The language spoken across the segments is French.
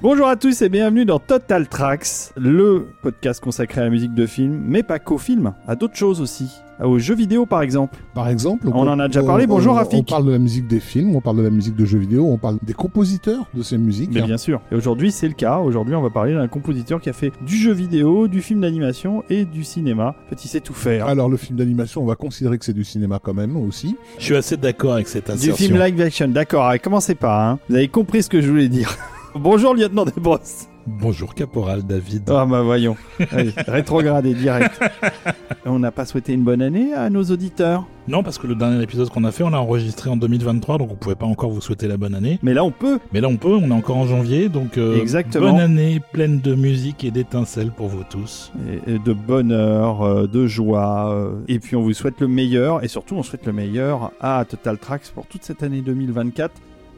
Bonjour à tous et bienvenue dans Total Tracks, le podcast consacré à la musique de film, mais pas qu'au film, à d'autres choses aussi, aux jeux vidéo par exemple. Par exemple, On en a déjà parlé, bonjour, on, Rafik. On parle de la musique des films, on parle de la musique de jeux vidéo, on parle des compositeurs de ces musiques. Mais bien sûr. Et aujourd'hui c'est le cas, aujourd'hui on va parler d'un compositeur qui a fait du jeu vidéo, du film d'animation et du cinéma. En fait il sait tout faire. Alors le film d'animation, on va considérer que c'est du cinéma quand même aussi. Je suis assez d'accord avec cette Du assertion. film live action, d'accord, allez, commencez pas, hein. vous avez compris ce que je voulais dire. Bonjour lieutenant Desbrosses. Bonjour Caporal David. Ah bah voyons, Allez, rétrogradé direct. On n'a pas souhaité une bonne année à nos auditeurs. Non, parce que le dernier épisode qu'on a fait, on l'a enregistré en 2023, donc on pouvait pas encore vous souhaiter la bonne année. Mais là on peut. Mais là, on peut, on est encore en janvier, donc euh, Exactement. bonne année pleine de musique et d'étincelles pour vous tous. et- et de bonheur, euh, de joie. euh, Et puis on vous souhaite le meilleur et surtout on souhaite le meilleur à Total Tracks pour toute cette année 2024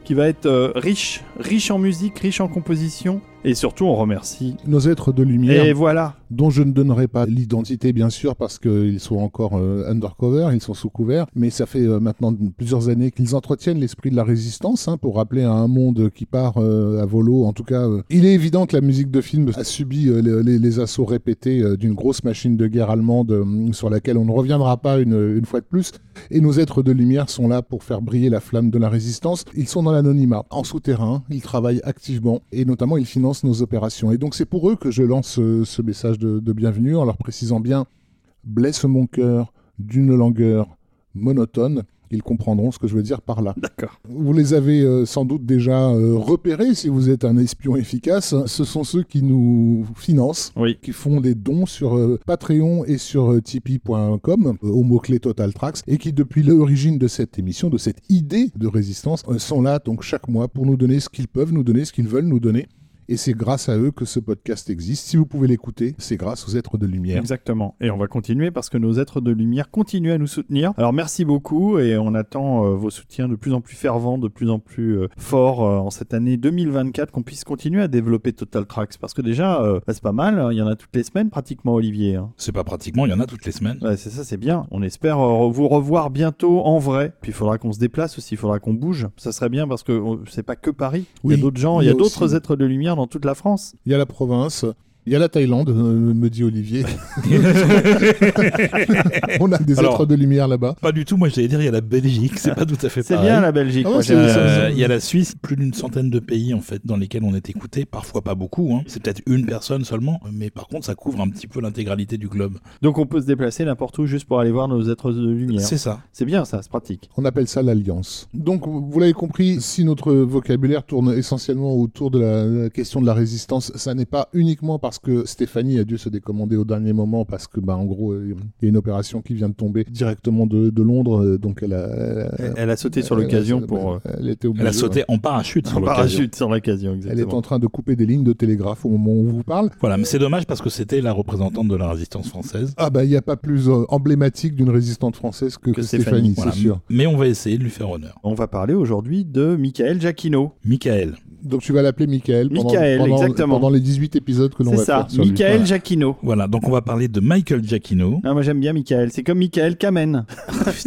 qui va être euh, riche, riche en musique, riche en composition et surtout on remercie. Nos êtres de lumière, Et voilà, dont je ne donnerai pas l'identité bien sûr parce qu'ils sont encore euh, undercover, ils sont sous couvert, mais ça fait euh, maintenant plusieurs années qu'ils entretiennent l'esprit de la résistance hein, pour rappeler à un monde qui part euh, à volo. En tout cas, il est évident que la musique de film a subi les, les- les assauts répétés d'une grosse machine de guerre allemande sur laquelle on ne reviendra pas une, une fois de plus. Et nos êtres de lumière sont là pour faire briller la flamme de la résistance. Ils sont dans l'anonymat, en souterrain, ils travaillent activement et notamment ils financent nos opérations. Et donc c'est pour eux que je lance euh, ce message de, de bienvenue en leur précisant bien blesse mon cœur d'une langueur monotone. Ils comprendront ce que je veux dire par là. d'accord. Vous les avez euh, sans doute déjà euh, repérés si vous êtes un espion efficace. Ce sont ceux qui nous financent Oui, qui font des dons sur Patreon et sur tipeee.com au mot-clé Total Tracks et qui depuis l'origine de cette émission, de cette idée de résistance, sont là donc chaque mois pour nous donner ce qu'ils peuvent nous donner, ce qu'ils veulent nous donner. Et c'est grâce à eux que ce podcast existe. Si vous pouvez l'écouter, c'est grâce aux êtres de lumière. exactement. Et on va continuer parce que nos êtres de lumière continuent à nous soutenir. Alors merci beaucoup et on attend euh, vos soutiens de plus en plus fervents, de plus en plus euh, forts euh, en cette année 2024 qu'on puisse continuer à développer Total Tracks parce que déjà euh, bah, c'est pas mal, hein. il y en a toutes les semaines pratiquement Olivier. hein. C'est pas pratiquement, il y en a toutes les semaines. Ouais, c'est ça, c'est bien. On espère euh, vous revoir bientôt en vrai. Puis il faudra qu'on se déplace aussi, il faudra qu'on bouge. Ça serait bien parce que euh, c'est pas que Paris. il y Oui, a d'autres gens, il y a d'autres êtres de lumière dans toute la France. Il y a la province. Il y a la Thaïlande, euh, me dit Olivier. On a des Alors- êtres de lumière là-bas. Pas du tout, moi j'allais dire il y a la Belgique, c'est pas tout à fait C'est pareil. bien la Belgique. Ah ouais, c'est- c'est-. Euh, Il y a la Suisse, plus d'une centaine de pays en fait dans lesquels on est écouté, parfois pas beaucoup. Hein. C'est peut-être une personne seulement, mais par contre ça couvre un petit peu l'intégralité du globe. Donc on peut se déplacer n'importe où juste pour aller voir nos êtres de lumière. C'est ça. C'est bien ça, c'est pratique. On appelle ça l'alliance. Donc, vous l'avez compris, si notre vocabulaire tourne essentiellement autour de la, question de la résistance, ça n'est pas uniquement parce que Stéphanie a dû se décommander au dernier moment, parce que, bah, en gros, euh, il y a une opération qui vient de tomber directement de, de Londres, euh, donc elle a... Elle, elle a sauté sur l'occasion pour. euh, Elle était obligée, Elle a sauté en parachute sur en l'occasion. parachute sur l'occasion, ouais. Elle est en train de couper des lignes de télégraphe au moment où on vous parle. Voilà, mais c'est dommage parce que c'était la représentante de la résistance française. Ah bah il n'y a pas plus euh, emblématique d'une résistante française que, Que que Stéphanie, Stéphanie, Voilà. c'est sûr. Mais on va essayer de lui faire honneur. On va parler aujourd'hui de Michael Giacchino. Michael. Donc tu vas l'appeler Michael pendant, Michael, pendant- exactement. pendant les 18 épisodes que l'on va ça. Michael. Giacchino. Voilà, donc on va parler de Michael Giacchino. Ah, moi j'aime bien Michael, c'est comme Michael Kamen.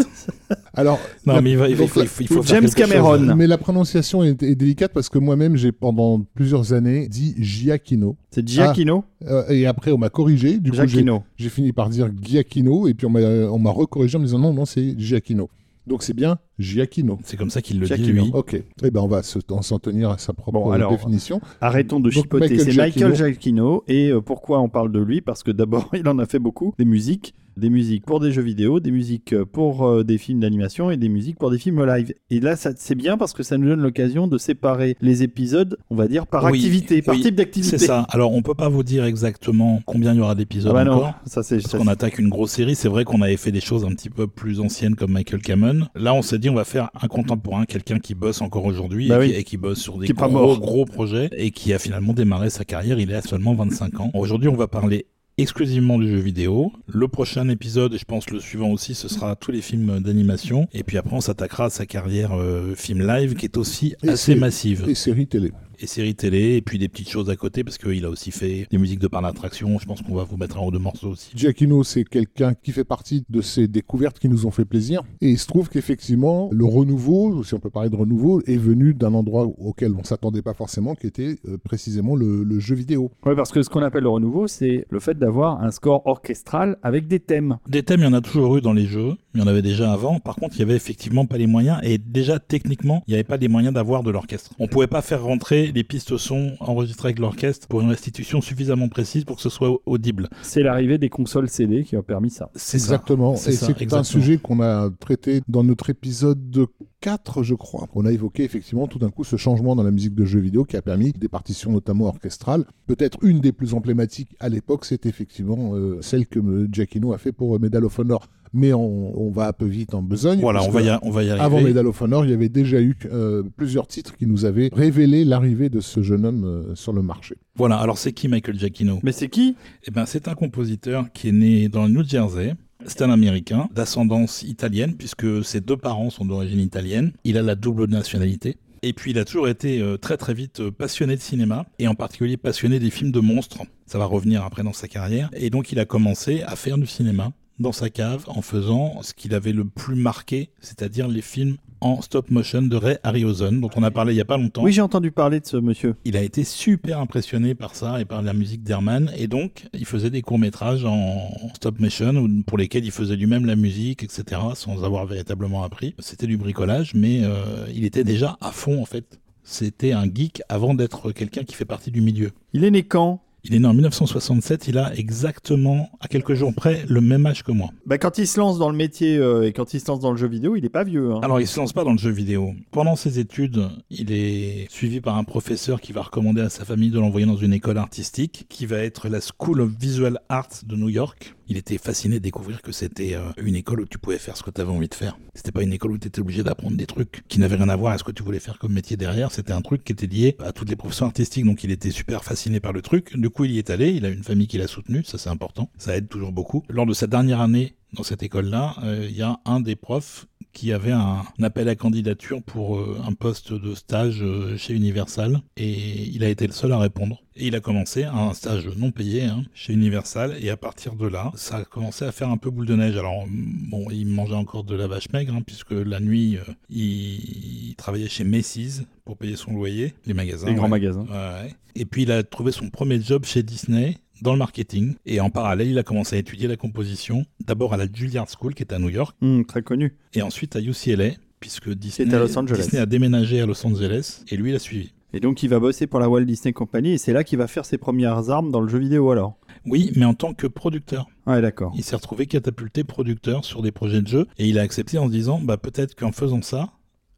Alors, Non, la- mais il, va, il, donc faut, la- il faut- il faut faire James chose. Cameron. Mais la prononciation est, est délicate parce que moi-même, j'ai pendant plusieurs années dit Giacchino. C'est Giacchino Euh, et après, on m'a corrigé. Du coup, j'ai Giacchino. j'ai fini par dire Giacchino. Et puis, on m'a on m'a recorrigé en me disant non, non, c'est Giacchino. Donc, c'est bien Giacchino. C'est comme ça qu'il le dit, lui. Ok. Eh ben, on va s'en tenir à sa propre Bon, alors, définition. Arrêtons de chipoter. C'est. Michael Giacchino. Et euh, pourquoi on parle de lui? Parce que d'abord, il en a fait beaucoup. Des musiques. Des musiques pour des jeux vidéo, des musiques euh, pour euh, des films d'animation et des musiques pour des films live. Et là, c'est bien parce que ça nous donne l'occasion de séparer les épisodes, on va dire, par Oui, activité, par oui, type d'activité. C'est ça. Alors, on peut pas vous dire exactement combien il y aura d'épisodes Ah bah non, encore. ça c'est Parce qu'on attaque une grosse série, c'est vrai qu'on avait fait des choses un petit peu plus anciennes comme Michael Cameron. Là, on s'est dit on va faire un contemporain, quelqu'un qui bosse encore aujourd'hui Bah et, oui. qui- et qui bosse sur des gros gros projets et qui a finalement démarré sa carrière. Il est à seulement 25 ans. Aujourd'hui, on va parler exclusivement du jeu vidéo. Le prochain épisode, et je pense le suivant aussi, ce sera tous les films d'animation. Et puis après, on s'attaquera à sa carrière euh, film live qui est aussi Et assez massive. Et série télé. Et séries télé, et puis des petites choses à côté, parce qu'il a aussi fait des musiques de par d'attraction. Je pense qu'on va vous mettre un ou deux morceaux aussi. Giacchino, c'est quelqu'un qui fait partie de ces découvertes qui nous ont fait plaisir. Et il se trouve qu'effectivement, le renouveau, si on peut parler de renouveau, est venu d'un endroit auquel on s'attendait pas forcément, qui était euh, précisément le, le jeu vidéo. Ouais, parce que ce qu'on appelle le renouveau, c'est le fait d'avoir un score orchestral avec des thèmes. Des thèmes, il y en a toujours eu dans les jeux. Il y en avait déjà avant. Par contre, il y avait effectivement pas les moyens. Et déjà, techniquement, il n'y avait pas les moyens d'avoir de l'orchestre. On pouvait pas faire rentrer les pistes son enregistrées avec l'orchestre pour une restitution suffisamment précise pour que ce soit audible. C'est l'arrivée des consoles CD qui a permis ça. C'est. Exactement. C'est Et ça, c'est un sujet qu'on a traité dans notre épisode 4, je crois. On a évoqué effectivement tout d'un coup ce changement dans la musique de jeux vidéo qui a permis des partitions notamment orchestrales. Peut-être une des plus emblématiques à l'époque, c'est effectivement euh, celle que euh, Giacchino a fait pour euh, Medal of Honor. Mais on, on va un peu vite en besogne. Voilà, on va, y, on va y arriver. Avant Medal of Honor, il y avait déjà eu euh, plusieurs titres qui nous avaient révélé l'arrivée de ce jeune homme euh, sur le marché. Voilà, alors c'est qui Michael Giacchino? Mais c'est qui? Eh ben, c'est un compositeur qui est né dans le New Jersey. C'est un Américain d'ascendance italienne puisque ses deux parents sont d'origine italienne. Il a la double nationalité. Et puis il a toujours été euh, très très vite euh, passionné de cinéma et en particulier passionné des films de monstres. Ça va revenir après dans sa carrière. Et donc il a commencé à faire du cinéma dans sa cave en faisant ce qu'il avait le plus marqué, c'est-à-dire les films en stop motion de Ray Harryhausen dont on a parlé il y a pas longtemps. Oui, j'ai entendu parler de ce monsieur. Il a été super impressionné par ça et par la musique d'Herman et donc il faisait des courts-métrages en stop motion pour lesquels il faisait lui-même la musique, etc. sans avoir véritablement appris. C'était du bricolage mais euh, il était déjà à fond en fait. C'était un geek avant d'être quelqu'un qui fait partie du milieu. Il est né quand? Il est né en 1967, il a exactement, à quelques jours près, le même âge que moi. bah, Quand il se lance dans le métier euh, et quand il se lance dans le jeu vidéo, il est pas vieux. hein. Alors, il se lance pas dans le jeu vidéo. Pendant ses études, il est suivi par un professeur qui va recommander à sa famille de l'envoyer dans une école artistique, qui va être la School of Visual Arts de New York. Il était fasciné de découvrir que c'était euh, une école où tu pouvais faire ce que tu avais envie de faire. C'était pas une école où tu étais obligé d'apprendre des trucs qui n'avaient rien à voir à ce que tu voulais faire comme métier derrière. C'était un truc qui était lié à toutes les professions artistiques, donc il était super fasciné par le truc. Du coup, il y est allé. Il a une famille qui l'a soutenu, ça c'est important. Ça aide toujours beaucoup. Lors de sa dernière année dans cette école-là, euh, il y a un des profs qui avait un, un appel à candidature pour euh, un poste de stage euh, chez Universal et il a été le seul à répondre. Et il a commencé un stage non payé hein, chez Universal et à partir de là, ça a commencé à faire un peu boule de neige. Alors bon, il mangeait encore de la vache maigre hein, puisque la nuit, il, il travaillait chez Macy's pour payer son loyer, les magasins. Les grands magasins. Ouais, ouais. Et puis il a trouvé son premier job chez Disney dans le marketing. Et en parallèle, il a commencé à étudier la composition, d'abord à la Juilliard School qui est à New York, Hum, très connu. et ensuite à UCLA, puisque Disney, à Los Angeles. Disney a déménagé à Los Angeles, et lui il a suivi. Et donc il va bosser pour la Walt Disney Company et c'est là qu'il va faire ses premières armes dans le jeu vidéo alors. Oui, mais en tant que producteur. Ouais, d'accord. Il s'est retrouvé catapulté producteur sur des projets de jeu, et il a accepté en se disant, bah peut-être qu'en faisant ça,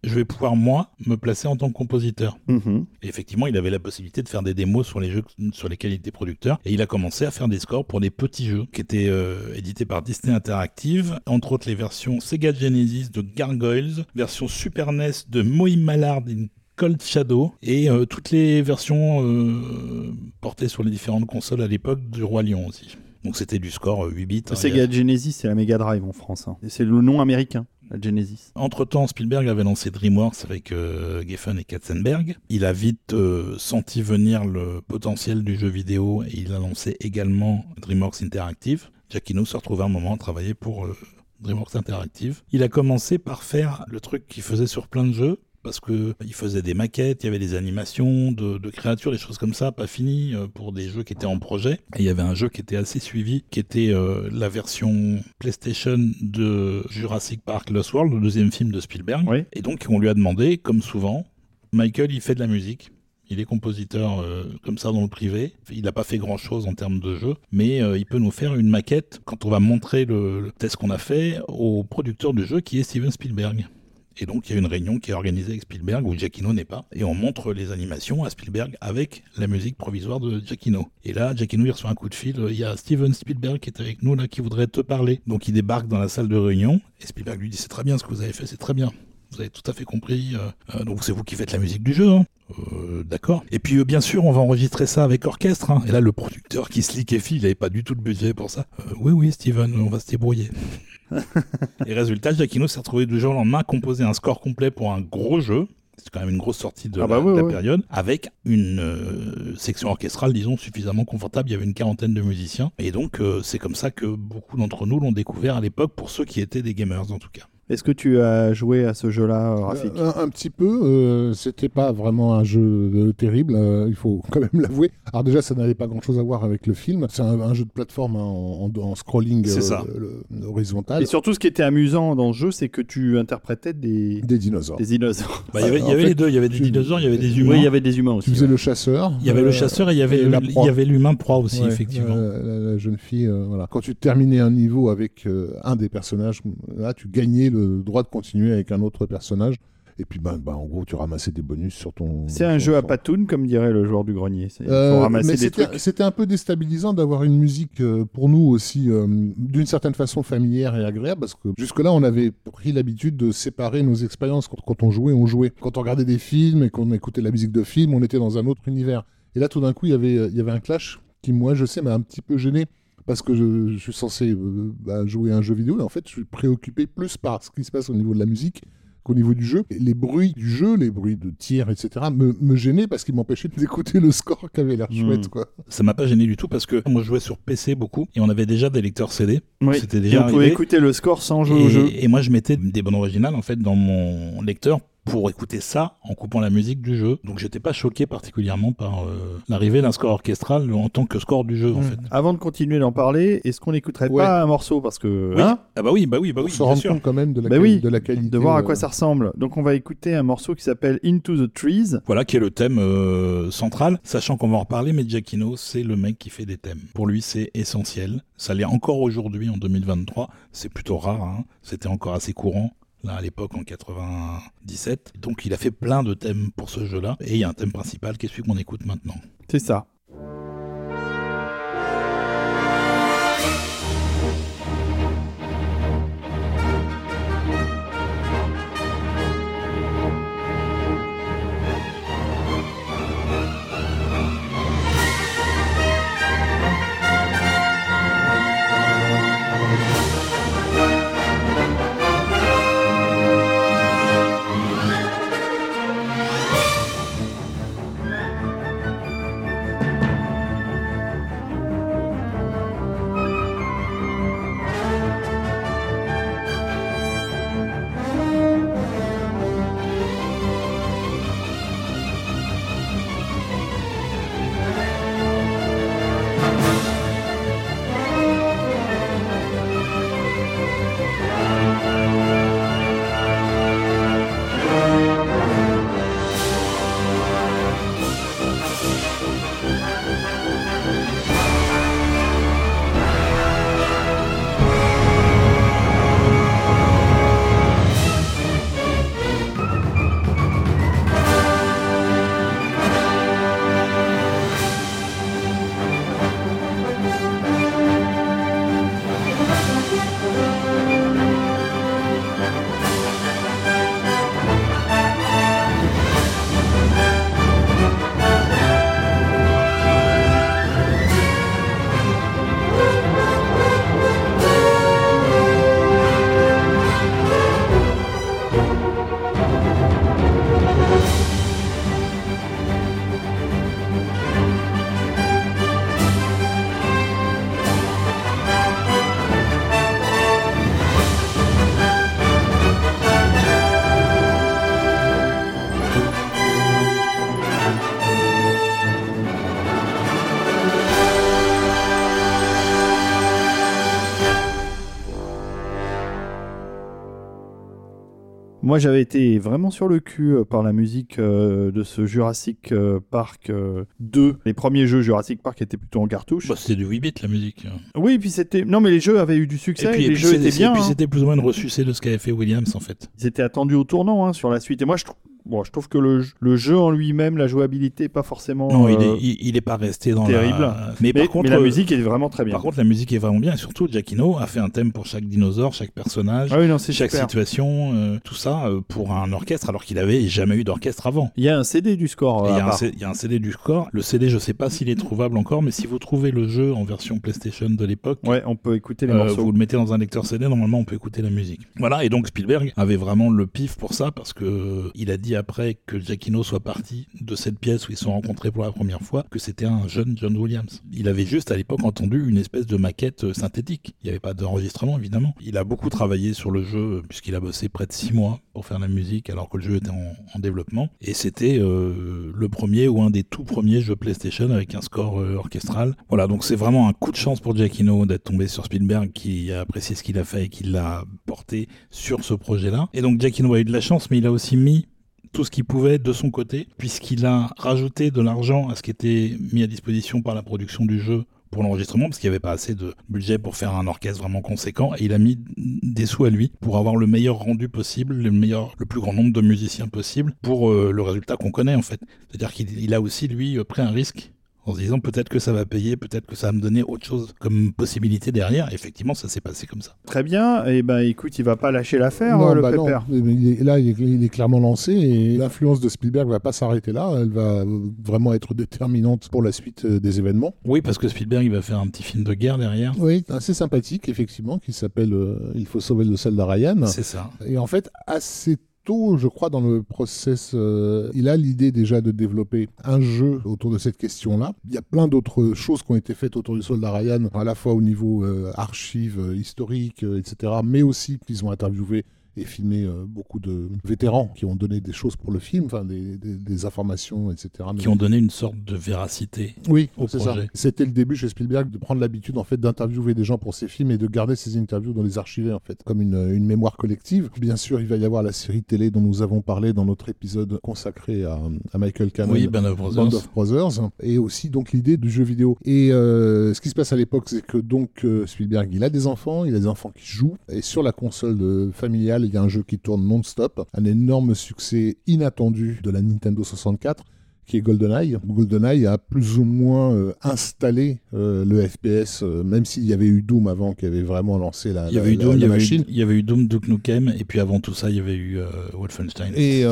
je vais pouvoir moi me placer en tant que compositeur. Mhm. Et effectivement, il avait la possibilité de faire des démos sur les jeux sur lesquels il était producteur. Et il a commencé à faire des scores pour des petits jeux qui étaient euh, édités par Disney Interactive. Entre autres, les versions Sega Genesis de Gargoyles, version Super NES de Moï Mallard in Cold Shadow et euh, toutes les versions euh, portées sur les différentes consoles à l'époque du Roi Lion aussi. Donc c'était du score euh, 8 bits. hein. A- Sega Genesis, c'est la Mega Drive en France. hein. Et c'est le nom américain, Entre-temps, Spielberg avait lancé DreamWorks avec euh, Geffen et Katzenberg. Il a vite euh, senti venir le potentiel du jeu vidéo et il a lancé également DreamWorks Interactive. Giacchino se retrouvait un moment à travailler pour euh, DreamWorks Interactive. Il a commencé par faire le truc qu'il faisait sur plein de jeux, parce que il faisait des maquettes, il y avait des animations de, de créatures, des choses comme ça, pas finies euh, pour des jeux qui étaient en projet. Et il y avait un jeu qui était assez suivi, qui était euh, la version PlayStation de Jurassic Park Lost World, le deuxième film de Spielberg. Oui. Et donc on lui a demandé, comme souvent, Michael, il fait de la musique. Il est compositeur euh, comme ça dans le privé. Il n'a pas fait grand chose en termes de jeu, mais euh, il peut nous faire une maquette quand on va montrer le, le test qu'on a fait au producteur du jeu qui est Steven Spielberg. Et donc il y a une réunion qui est organisée avec Spielberg où Giacchino n'est pas. Et on montre les animations à Spielberg avec la musique provisoire de Giacchino. Et là, Giacchino il reçoit un coup de fil. Il y a Steven Spielberg qui est avec nous là qui voudrait te parler. Donc il débarque dans la salle de réunion et Spielberg lui dit c'est très bien ce que vous avez fait, c'est très bien. Vous avez tout à fait compris. euh, euh, donc c'est vous qui faites la musique du jeu. hein. Euh, D'accord. Et puis euh, bien sûr, on va enregistrer ça avec orchestre. hein. Et là, le producteur qui se liquéfie, il n'avait pas du tout le budget pour ça. Euh, oui, oui, Steven, on va se débrouiller. Et résultat, Giacchino s'est retrouvé du jour au lendemain à composer un score complet pour un gros jeu. C'est quand même une grosse sortie de Ah la, bah de la période, avec une section orchestrale, disons, suffisamment confortable. Il y avait une quarantaine de musiciens. Et donc, c'est comme ça que beaucoup d'entre nous l'ont découvert à l'époque, pour ceux qui étaient des gamers en tout cas. Est-ce que tu as joué à ce jeu-là, euh, Rafik Euh, un, un petit peu, euh, c'était pas vraiment un jeu euh, terrible, euh, il faut quand même l'avouer. Alors déjà, ça n'avait pas grand-chose à voir avec le film. C'est un, un jeu de plateforme hein, en, scrolling euh, ça. le- le- horizontal. Et surtout, ce qui était amusant dans ce jeu, c'est que tu interprétais des, Des dinosaures. des dinosaures. Bah, il y avait, il y En avait fait, les deux, il y avait des tu- dinosaures, il y avait des humains. Oui, il y avait des humains aussi. Tu faisais ouais. le chasseur. Il y avait le chasseur et il y avait, il y l'humain proie aussi, Ouais, effectivement. la, la- la jeune fille, euh, voilà. Quand tu terminais un niveau avec euh, un des personnages, là, tu gagnais le droit de continuer avec un autre personnage. Et puis, ben, ben, en gros, tu ramassais des bonus sur ton. C'est un jeu à patoun, comme dirait le joueur du grenier. Euh, c'était un peu déstabilisant d'avoir une musique euh, pour nous aussi euh, d'une certaine façon familière et agréable parce que jusque-là on avait pris l'habitude de séparer nos expériences quand, quand on jouait, on jouait. Quand on regardait des films et qu'on écoutait la musique de film, on était dans un autre univers. Et là tout d'un coup il y avait euh, il y avait un clash qui moi je sais m'a un petit peu gêné parce que je, je suis censé euh, bah, jouer à un jeu vidéo et en fait je suis préoccupé plus par ce qui se passe au niveau de la musique qu'au niveau du jeu. Et les bruits du jeu, les bruits de tir, etc., me, me gênaient parce qu'ils m'empêchaient d'écouter le score qui avait l'air Hmm. chouette, quoi. Ça m'a pas gêné du tout parce que moi je jouais sur PC beaucoup et on avait déjà des lecteurs CD. Oui. C'était Et on pouvait écouter le score sans jouer et, au jeu. et moi je mettais des bandes originales en fait dans mon lecteur pour écouter ça en coupant la musique du jeu. Donc j'étais pas choqué particulièrement par euh, l'arrivée d'un score orchestral en tant que score du jeu en Mm. fait. Avant de continuer d'en parler, est-ce qu'on n'écouterait Ouais. pas un morceau? Parce que. Oui. hein, Ah bah oui, bah oui, bah oui, se bien rendre sûr. compte quand même de la, Bah oui, de la qualité. de voir à euh, quoi ça ressemble. Donc on va écouter un morceau qui s'appelle Into the Trees. Voilà qui est le thème euh, central, sachant qu'on va en reparler, mais Giacchino, c'est le mec qui fait des thèmes. Pour lui, c'est essentiel. Ça l'est encore aujourd'hui, en 2023. C'est plutôt rare, hein. c'était encore assez courant. À l'époque, en 97. Donc, il a fait plein de thèmes pour ce jeu-là. Et il y a un thème principal qui est celui qu'on écoute maintenant. C'est ça. Moi, j'avais été vraiment sur le cul euh, par la musique euh, de ce Jurassic euh, Park euh, 2. Les premiers jeux Jurassic Park étaient plutôt en cartouche. Bah, c'était du 8 bits la musique. Oui, puis c'était. Non, mais les jeux avaient eu du succès. et puis, et les puis jeux étaient bien. et puis hein. c'était plus ou moins une ressucée de ce qu'avait fait Williams en fait. Ils étaient attendus au tournant hein, sur la suite. Et moi, je trouve. Bon, je trouve que le, le jeu en lui-même, la jouabilité, pas forcément Non, il, euh, est, il, il est pas resté dans terrible. la. Mais, Mais, par contre, mais la euh, musique est vraiment très bien. Par contre, la musique est vraiment bien. Et surtout, Giacchino a fait un thème pour chaque dinosaure, chaque personnage, ah oui, non, c'est chaque super. situation, euh, tout ça euh, pour un orchestre, alors qu'il avait jamais eu d'orchestre avant. Il y a un CD du score. Euh, Il y, a un part. C- il y a un CD du score. Le CD, je sais pas s'il est trouvable encore, mais si vous trouvez le jeu en version PlayStation de l'époque, Ouais, on peut écouter les euh, morceaux. vous le mettez dans un lecteur CD, normalement on peut écouter la musique. Voilà, et donc Spielberg avait vraiment le pif pour ça parce que euh, il a dit après que Giacchino soit parti de cette pièce où ils se sont rencontrés pour la première fois que c'était un jeune John Williams. Il avait juste à l'époque entendu une espèce de maquette euh, synthétique. Il n'y avait pas d'enregistrement évidemment. Il a beaucoup travaillé sur le jeu euh, puisqu'il a bossé près de six mois pour faire la musique alors que le jeu était en, développement. Et c'était euh, le premier ou un des tout premiers jeux PlayStation avec un score orchestral. Voilà, donc c'est vraiment un coup de chance pour Giacchino d'être tombé sur Spielberg qui a apprécié ce qu'il a fait et qui l'a porté sur ce projet-là. Et donc Giacchino a eu de la chance, mais il a aussi mis tout ce qu'il pouvait de son côté, puisqu'il a rajouté de l'argent à ce qui était mis à disposition par la production du jeu pour l'enregistrement parce qu'il n'y avait pas assez de budget pour faire un orchestre vraiment conséquent et il a mis des sous à lui pour avoir le meilleur rendu possible, le meilleur, le plus grand nombre de musiciens possible pour euh, le résultat qu'on connaît en fait. C'est-à-dire qu'il a aussi lui pris un risque en se disant peut-être que ça va payer, peut-être que ça va me donner autre chose comme possibilité derrière. Effectivement, ça s'est passé comme ça. Très bien. Et eh ben, écoute, il va pas lâcher l'affaire, le bah pépère. là, il est, clairement lancé et l'influence de Spielberg va pas s'arrêter là. Elle va vraiment être déterminante pour la suite euh, des événements. Oui, parce que Spielberg, il va faire un petit film de guerre derrière. Oui, assez sympathique, effectivement, qui s'appelle euh, Il faut sauver le soldat Ryan. C'est ça. Et en fait, assez je crois, dans le process, euh, il a l'idée déjà de développer un jeu autour de cette question-là. Il y a plein d'autres choses qui ont été faites autour du soldat Ryan, à la fois au niveau euh, archives, euh, historiques, etc., mais aussi qu'ils ont interviewé et filmé euh, beaucoup de vétérans qui ont donné des choses pour le film, enfin des, des, informations, etc. Qui ont donné une sorte de véracité oui, au projet. C'était le début chez Spielberg de prendre l'habitude en fait d'interviewer des gens pour ses films et de garder ces interviews dans les archives en fait, comme une, une, mémoire collective. Bien sûr, il va y avoir la série télé dont nous avons parlé dans notre épisode consacré à, à Michael Cameron, oui, Band of Brothers. Band of Brothers, et aussi donc l'idée du jeu vidéo. Et euh, ce qui se passe à l'époque, c'est que donc euh, Spielberg, il a des enfants, il a des enfants qui jouent, et sur la console familiale, il y a un jeu qui tourne non-stop, un énorme succès inattendu de la Nintendo 64 qui est GoldenEye. GoldenEye a plus ou moins euh, installé euh, le FPS, euh, même s'il y avait eu Doom avant qui avait vraiment lancé la, il y avait eu Doom, machine. il y avait eu Doom, Duke Nukem, et puis avant tout ça, il y avait eu Wolfenstein. Et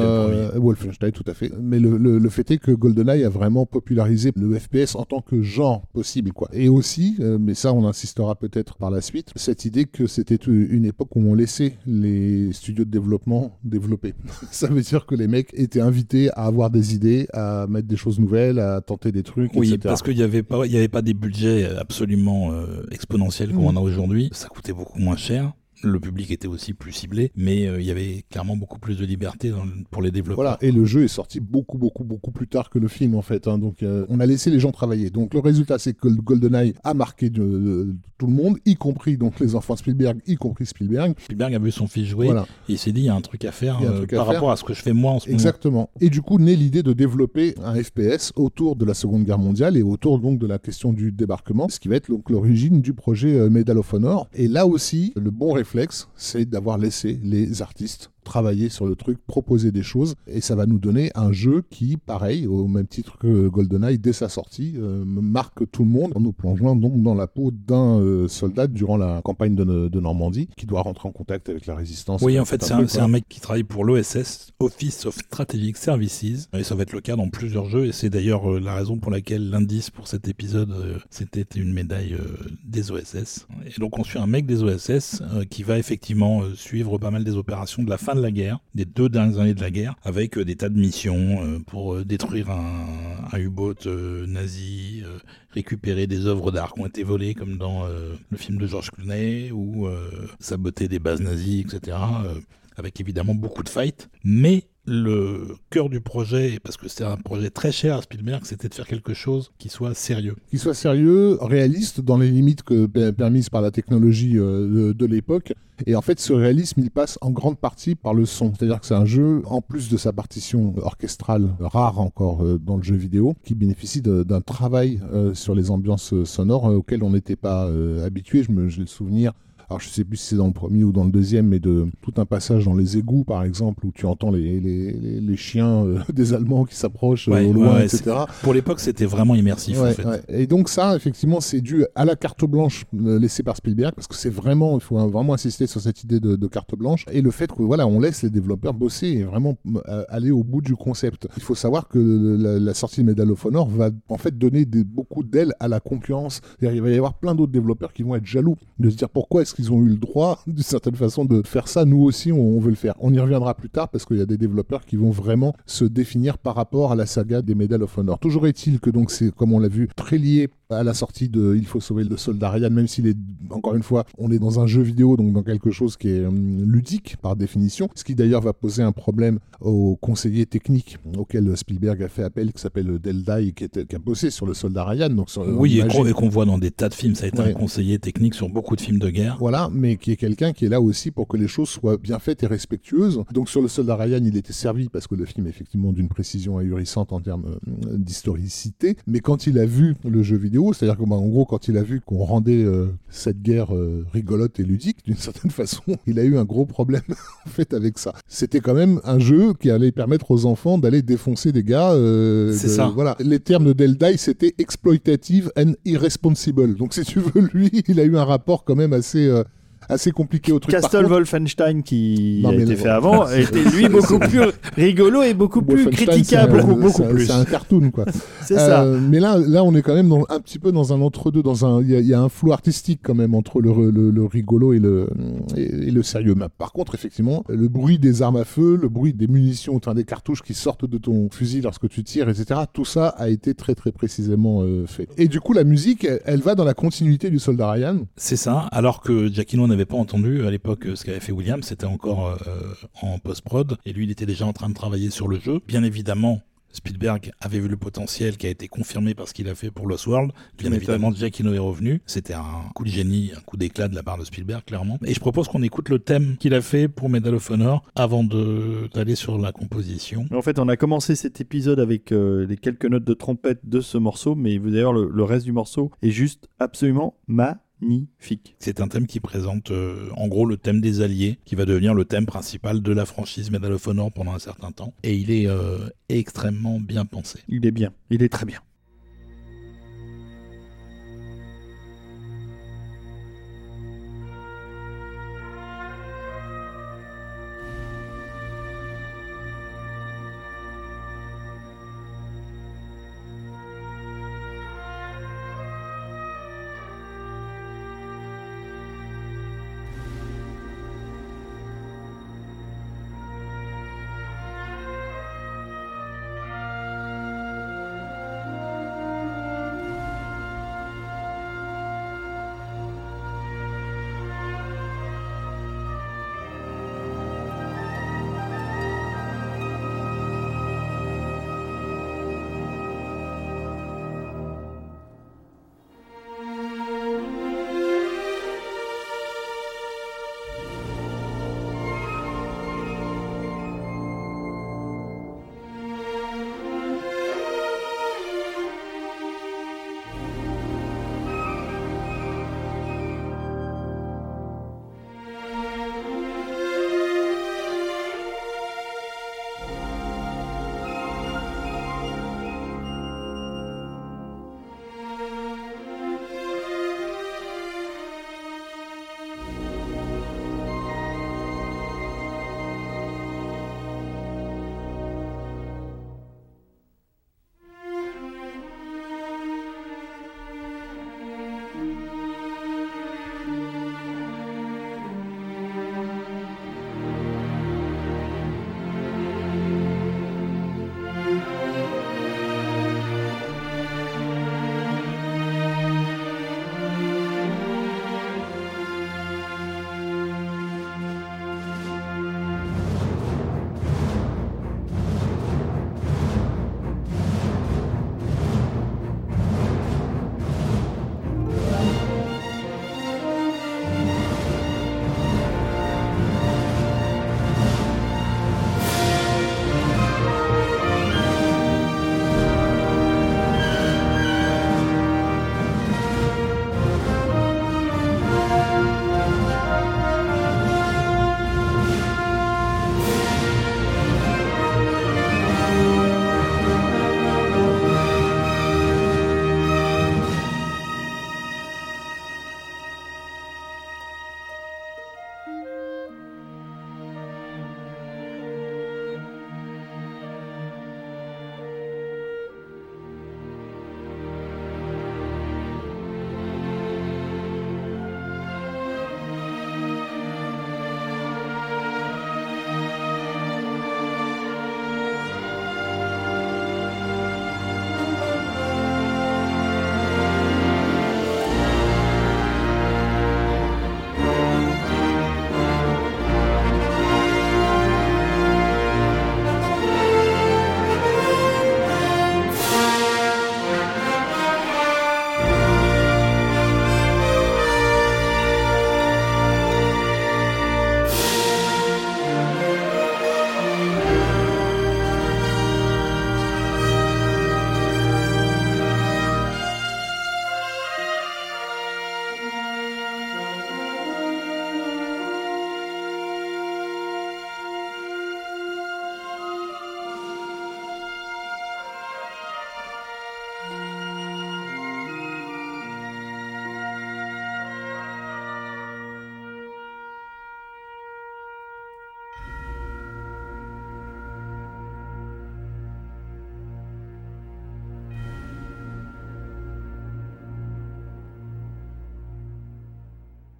Wolfenstein, tout à fait. Mais le, le, fait est que GoldenEye a vraiment popularisé le FPS en tant que genre possible. quoi. Et aussi, mais ça on insistera peut-être par la suite, cette idée que c'était une époque où on laissait les studios de développement développer. ça veut dire que les mecs étaient invités à avoir des idées, à mettre des choses nouvelles, à tenter des trucs. Oui, parce qu'il n'y avait pas, il y avait pas des budgets absolument euh, exponentiels comme mm. on a aujourd'hui. Ça coûtait beaucoup moins cher le public était aussi plus ciblé, mais euh, il y avait clairement beaucoup plus de liberté pour les développeurs. Voilà, et le jeu est sorti beaucoup, beaucoup, beaucoup plus tard que le film en fait. Hein. donc euh, on a laissé les gens travailler. Donc le résultat, c'est que GoldenEye a marqué de, tout le monde, y compris donc les enfants Spielberg, y compris Spielberg. Spielberg a vu son fils jouer et il s'est dit il y a un truc à faire euh, par rapport à ce que je fais moi en ce moment. Exactement. Et du coup naît l'idée de développer un FPS autour de la Seconde Guerre mondiale et autour donc de la question du débarquement, ce qui va être donc l'origine du projet Medal of Honor. Et là aussi, le bon réflexe, c'est d'avoir laissé les artistes travailler sur le truc, proposer des choses, et ça va nous donner un jeu qui, pareil, au même titre que GoldenEye, dès sa sortie, euh, marque tout le monde en nous plongeant donc dans la peau d'un euh, soldat durant la campagne de, Normandie, qui doit rentrer en contact avec la résistance. Oui, en fait, c'est un, mec qui travaille pour l'OSS, Office of Strategic Services, et ça va être le cas dans plusieurs jeux, et c'est d'ailleurs euh, la raison pour laquelle l'indice pour cet épisode, c'était une médaille des OSS. Et donc on suit un mec des OSS qui va effectivement suivre pas mal des opérations de la fin de la guerre, des deux dernières années de la guerre, avec euh, des tas de missions euh, pour euh, détruire un, U-boat nazi, récupérer des œuvres d'art qui ont été volées, comme dans le film de George Clooney, ou saboter des bases nazies, etc. avec évidemment beaucoup de fights. Mais le cœur du projet, parce que c'était un projet très cher à Spielberg, c'était de faire quelque chose qui soit sérieux. Qui soit sérieux, réaliste, dans les limites permises par la technologie euh, de, l'époque. Et en fait, ce réalisme, il passe en grande partie par le son. C'est-à-dire que c'est un jeu, en plus de sa partition orchestrale, rare encore euh, dans le jeu vidéo, qui bénéficie d'un travail euh, sur les ambiances sonores auxquelles on n'était pas habitué. Je me, j'ai le souvenir alors je sais plus si c'est dans le premier ou dans le deuxième, mais de tout un passage dans les égouts, par exemple, où tu entends les, les, les, chiens euh, des Allemands qui s'approchent euh, au loin, etc. Pour l'époque, c'était vraiment immersif. En fait. Et donc ça, effectivement, c'est dû à la carte blanche euh, laissée par Spielberg, parce que c'est vraiment, il faut vraiment insister sur cette idée de, de, carte blanche, et le fait que voilà, on laisse les développeurs bosser et vraiment aller au bout du concept. Il faut savoir que la, sortie de Medal of Honor va en fait donner des, beaucoup d'ailes à la concurrence. Il va y avoir plein d'autres développeurs qui vont être jaloux de se dire pourquoi est-ce qu'ils ont eu le droit, d'une certaine façon, de faire ça. Nous aussi, on, veut le faire. On y reviendra plus tard parce qu'il y a des développeurs qui vont vraiment se définir par rapport à la saga des Medal of Honor. Toujours est-il que donc c'est, comme on l'a vu, très lié à la sortie de Il faut sauver le soldat Ryan, même s'il est, encore une fois, on est dans un jeu vidéo, donc dans quelque chose qui est hum, ludique par définition, ce qui d'ailleurs va poser un problème au conseiller technique auquel Spielberg a fait appel, qui s'appelle Deldai, qui, était, qui a bossé sur le soldat Ryan. Donc oui, et qu'on voit dans des tas de films, ça a été un conseiller technique sur beaucoup de films de guerre. Voilà, mais qui est quelqu'un qui est là aussi pour que les choses soient bien faites et respectueuses. Donc sur le soldat Ryan, il était servi parce que le film est effectivement d'une précision ahurissante en termes euh, d'historicité, mais quand il a vu le jeu vidéo, c'est-à-dire qu'en gros, quand il a vu qu'on rendait euh, cette guerre euh, rigolote et ludique, d'une certaine façon, il a eu un gros problème en fait avec ça. C'était quand même un jeu qui allait permettre aux enfants d'aller défoncer des gars. Euh, c'est ça. Voilà. Les termes de Deldai, c'était exploitative and irresponsible. Donc si tu veux, lui, il a eu un rapport quand même assez assez compliqué au truc. Castle Wolfenstein qui a été fait avant était lui beaucoup plus rigolo et beaucoup plus critiquable. Beaucoup, plus. C'est un cartoon quoi. c'est ça. Euh, mais là, là, on est quand même dans, un petit peu dans un entre-deux, dans un, il y, a un flou artistique quand même entre le, le, rigolo et le et, le sérieux. Mais par contre, effectivement, le bruit des armes à feu, le bruit des munitions, enfin, des cartouches qui sortent de ton fusil lorsque tu tires, etc. Tout ça a été très très précisément euh, fait. Et du coup, la musique, elle, va dans la continuité du Soldat Ryan. C'est ça. Alors que Jackie n'avait pas entendu à l'époque ce qu'avait fait William, c'était encore euh, en post-prod, et lui il était déjà en train de travailler sur le jeu. Bien évidemment, Spielberg avait vu le potentiel qui a été confirmé par ce qu'il a fait pour Lost World. Bien évidemment, Giacchino est revenu. C'était un coup de génie, un coup d'éclat de la part de Spielberg, clairement. Et je propose qu'on écoute le thème qu'il a fait pour Medal of Honor avant d'aller sur la composition. En fait, on a commencé cet épisode avec euh, les quelques notes de trompette de ce morceau, mais d'ailleurs, le, le reste du morceau est juste absolument ma magnifique. C'est un thème qui présente euh, en gros le thème des alliés, qui va devenir le thème principal de la franchise Medal of Honor pendant un certain temps. Et il est euh, extrêmement bien pensé. Il est bien, il est très bien.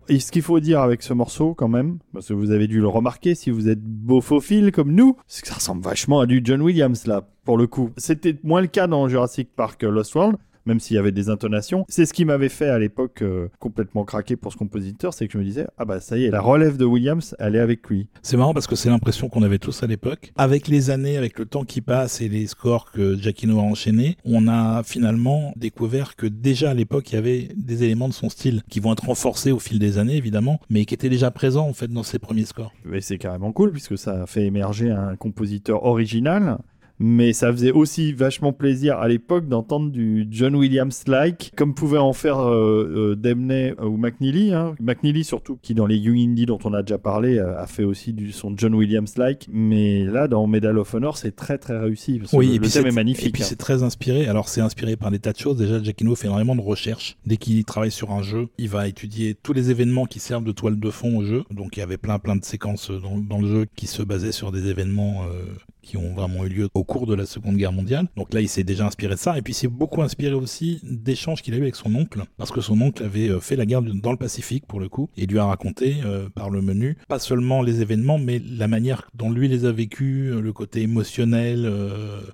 Et ce qu'il faut dire avec ce morceau, quand même, parce que vous avez dû le remarquer si vous êtes beaufophile comme nous, c'est que ça ressemble vachement à du John Williams, là, pour le coup. C'était moins le cas dans Jurassic Park euh, Lost World, même s'il y avait des intonations. C'est ce qui m'avait fait à l'époque euh, complètement craquer pour ce compositeur, c'est que je me disais, ah bah ça y est, la relève de Williams, elle est avec lui. C'est marrant parce que c'est l'impression qu'on avait tous à l'époque. Avec les années, avec le temps qui passe et les scores que Giacchino a enchaînés, on a finalement découvert que déjà à l'époque, il y avait des éléments de son style qui vont être renforcés au fil des années, évidemment, mais qui étaient déjà présents en fait dans ses premiers scores. Mais c'est carrément cool puisque ça a fait émerger un compositeur original mais ça faisait aussi vachement plaisir à l'époque d'entendre du John Williams-like, comme pouvait en faire euh, euh Demney ou McNeely. Hein. McNeely surtout, qui dans les Young Indie dont on a déjà parlé, euh, a fait aussi du son John Williams-like. Mais là, dans Medal of Honor, c'est très très réussi. oui, et puis thème est, magnifique. Et puis c'est très inspiré. Alors c'est inspiré par des tas de choses. Déjà, Giacchino fait énormément de recherches. Dès qu'il travaille sur un jeu, il va étudier tous les événements qui servent de toile de fond au jeu. Donc il y avait plein plein de séquences dans, dans le jeu qui se basaient sur des événements euh, qui ont vraiment eu lieu au cours de la Seconde Guerre mondiale. Donc là, il s'est déjà inspiré de ça. Et puis, il s'est beaucoup inspiré aussi d'échanges qu'il a eu avec son oncle, parce que son oncle avait euh, fait la guerre dans le Pacifique, pour le coup, et lui a raconté euh, par le menu, pas seulement les événements, mais la manière dont lui les a vécus, euh, le côté émotionnel,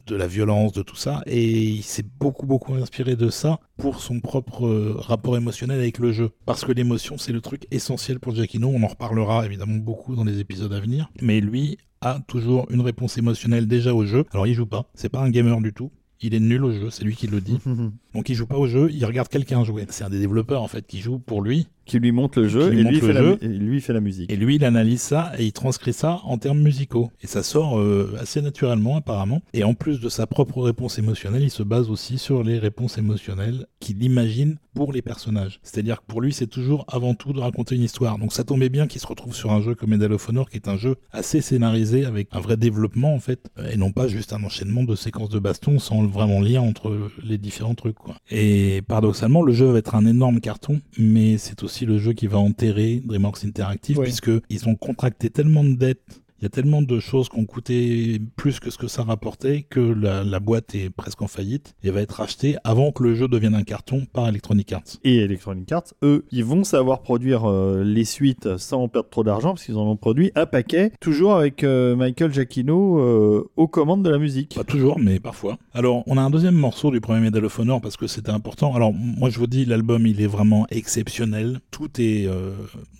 de la violence, de tout ça. Et il s'est beaucoup, beaucoup inspiré de ça pour son propre rapport émotionnel avec le jeu. Parce que l'émotion, c'est le truc essentiel pour Giacchino. On en reparlera évidemment beaucoup dans les épisodes à venir. Mais lui a toujours une réponse émotionnelle déjà au jeu. Alors il joue pas, c'est pas un gamer du tout. Il est nul au jeu, c'est lui qui le dit. Donc il joue pas au jeu, il regarde quelqu'un jouer. C'est un des développeurs en fait qui joue pour lui qui lui montre le jeu, et lui, fait La, et lui fait la musique. Et lui, il analyse ça et il transcrit ça en termes musicaux. Et ça sort euh, assez naturellement, apparemment. Et en plus de sa propre réponse émotionnelle, il se base aussi sur les réponses émotionnelles qu'il imagine pour les personnages. C'est-à-dire que pour lui, c'est toujours avant tout de raconter une histoire. Donc ça tombait bien qu'il se retrouve sur un jeu comme Medal of Honor, qui est un jeu assez scénarisé, avec un vrai développement, en fait, et non pas juste un enchaînement de séquences de baston sans vraiment lien entre les différents trucs, quoi. Et paradoxalement, le jeu va être un énorme carton, mais c'est aussi le jeu qui va enterrer DreamWorks Interactive, puisque ils ont contracté tellement de dettes il y a tellement de choses qui ont coûté plus que ce que ça rapportait que la, boîte est presque en faillite et va être rachetée avant que le jeu devienne un carton par Electronic Arts. Et Electronic Arts, eux, ils vont savoir produire euh, les suites sans perdre trop d'argent parce qu'ils en ont produit un paquet, toujours avec euh, Michael Giacchino euh, aux commandes de la musique. Pas toujours, mais parfois. Alors, on a un deuxième morceau du premier Medal of Honor parce que c'était important. Alors, moi, je vous dis, l'album, il est vraiment exceptionnel. Tout est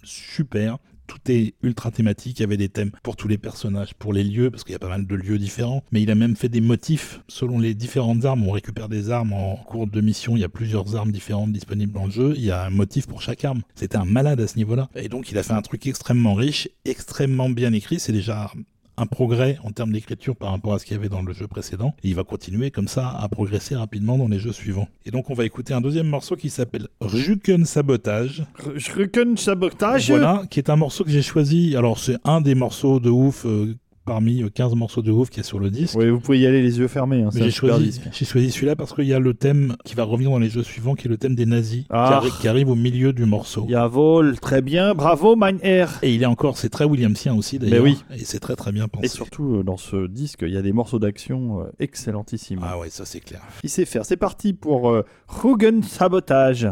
super tout est ultra thématique. Il y avait des thèmes pour tous les personnages, pour les lieux, parce qu'il y a pas mal de lieux différents. Mais il a même fait des motifs selon les différentes armes. On récupère des armes en cours de mission. Il y a plusieurs armes différentes disponibles dans le jeu. Il y a un motif pour chaque arme. C'était un malade à ce niveau-là. Et donc, il a fait un truc extrêmement riche, extrêmement bien écrit. C'est déjà un progrès en termes d'écriture par rapport à ce qu'il y avait dans le jeu précédent. Et il va continuer comme ça à progresser rapidement dans les jeux suivants. Et donc on va écouter un deuxième morceau qui s'appelle Ruken Sabotage. Ruken Sabotage Voilà, qui est un morceau que j'ai choisi. Alors c'est un des morceaux de ouf euh, parmi 15 euh, morceaux de ouf qui est sur le disque. Oui, vous pouvez y aller les yeux fermés. Hein, j'ai choisi, choisi celui-là parce qu'il y a le thème qui va revenir dans les jeux suivants, qui est le thème des nazis, qui, ah. arrive au milieu du morceau. Jawohl, très bien, bravo, Mein Herr. Et il est encore, c'est très Williamsien aussi d'ailleurs. oui. Et c'est très très bien pensé. Et surtout euh, dans ce disque, il y a des morceaux d'action euh, excellentissimes. Ah ouais, ça c'est clair. Il sait faire. C'est parti pour euh, Rugen Sabotage.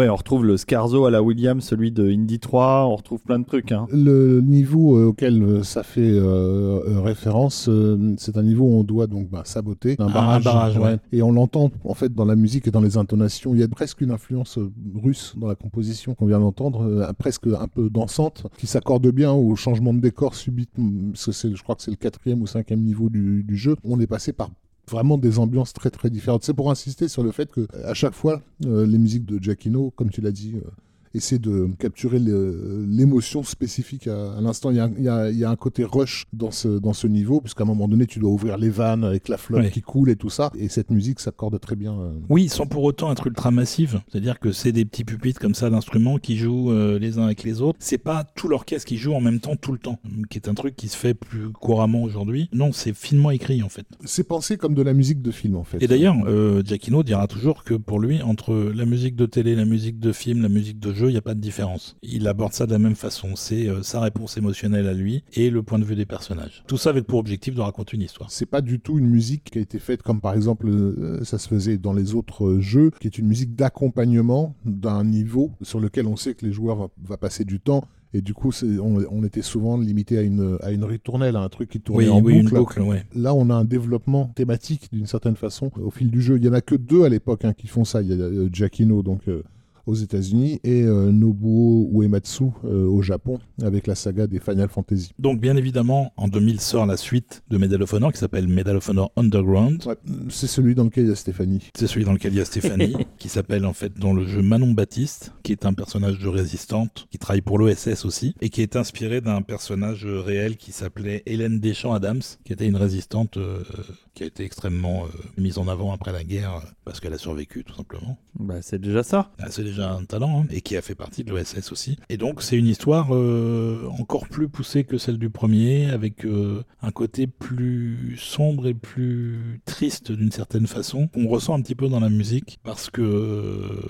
Ouais, on retrouve le Scarzo à la Williams, celui de Indy 3, on retrouve plein de trucs. Hein. Le niveau euh, auquel euh, ça fait euh, référence, euh, c'est un niveau où on doit donc bah, saboter un Ah, barrage. un barrage, ouais. Et on l'entend en fait dans la musique et dans les intonations. Il y a presque une influence russe dans la composition qu'on vient d'entendre, euh, presque un peu dansante, qui s'accorde bien au changement de décor subit. Parce que c'est- je crois que c'est le quatrième ou cinquième niveau du, du jeu. On est passé par vraiment des ambiances très très différentes. C'est pour insister sur le fait que à chaque fois, euh, les musiques de Giacchino, comme tu l'as dit, essaient de capturer l'émotion spécifique à, à l'instant. Il y, a, un- il y a- il y a un côté rush dans ce, dans ce niveau, puisqu'à un moment donné, tu dois ouvrir les vannes avec la flotte Ouais. qui coule et tout ça. Et cette musique s'accorde très bien. euh. Oui, sans pour autant être ultra massive. C'est-à-dire que c'est des petits pupitres comme ça d'instruments qui jouent euh, les uns avec les autres. C'est pas tout l'orchestre qui joue en même temps tout le temps, qui est un truc qui se fait plus couramment aujourd'hui. Non, c'est finement écrit en fait. C'est pensé comme de la musique de film, en fait. Et d'ailleurs, euh, Giacchino dira toujours que pour lui, entre la musique de télé, la musique de film, la musique de jeu, il n'y a pas de différence. Il aborde ça de la même façon. C'est euh, sa réponse émotionnelle à lui et le point de vue des personnages. Tout ça avec pour objectif de raconter une histoire. C'est pas du tout une musique qui a été faite comme par exemple euh, ça se faisait dans les autres jeux, qui est une musique d'accompagnement d'un niveau sur lequel on sait que les joueurs va, va passer du temps. Et du coup, on, on était souvent limité à une, à une ritournelle, à un truc qui tournait Oui, en oui, boucle. une boucle, ouais. Là, on a un développement thématique d'une certaine façon au fil du jeu. Il y en a que deux à l'époque hein, qui font ça. Il y a euh, Giacchino donc euh, aux États-Unis et euh, Nobuo Uematsu euh, au Japon avec la saga des Final Fantasy. Donc, bien évidemment, en 2000 sort la suite de Medal of Honor qui s'appelle Medal of Honor Underground. Ouais, c'est celui dans lequel il y a Stéphanie. C'est celui dans lequel il y a Stéphanie, qui s'appelle en fait dans le jeu Manon Baptiste, qui est un personnage de résistante, qui travaille pour l'OSS aussi, et qui est inspiré d'un personnage réel qui s'appelait Hélène Deschamps-Adams, qui était une résistante euh, qui a été extrêmement euh, mise en avant après la guerre, parce qu'elle a survécu tout simplement. Bah, c'est déjà ça. Ah, c'est déjà un talent, hein, et qui a fait partie de l'OSS aussi. Et donc c'est une histoire euh, encore plus poussée que celle du premier, avec euh, un côté plus sombre et plus triste d'une certaine façon. On ressent un petit peu dans la musique, parce que euh,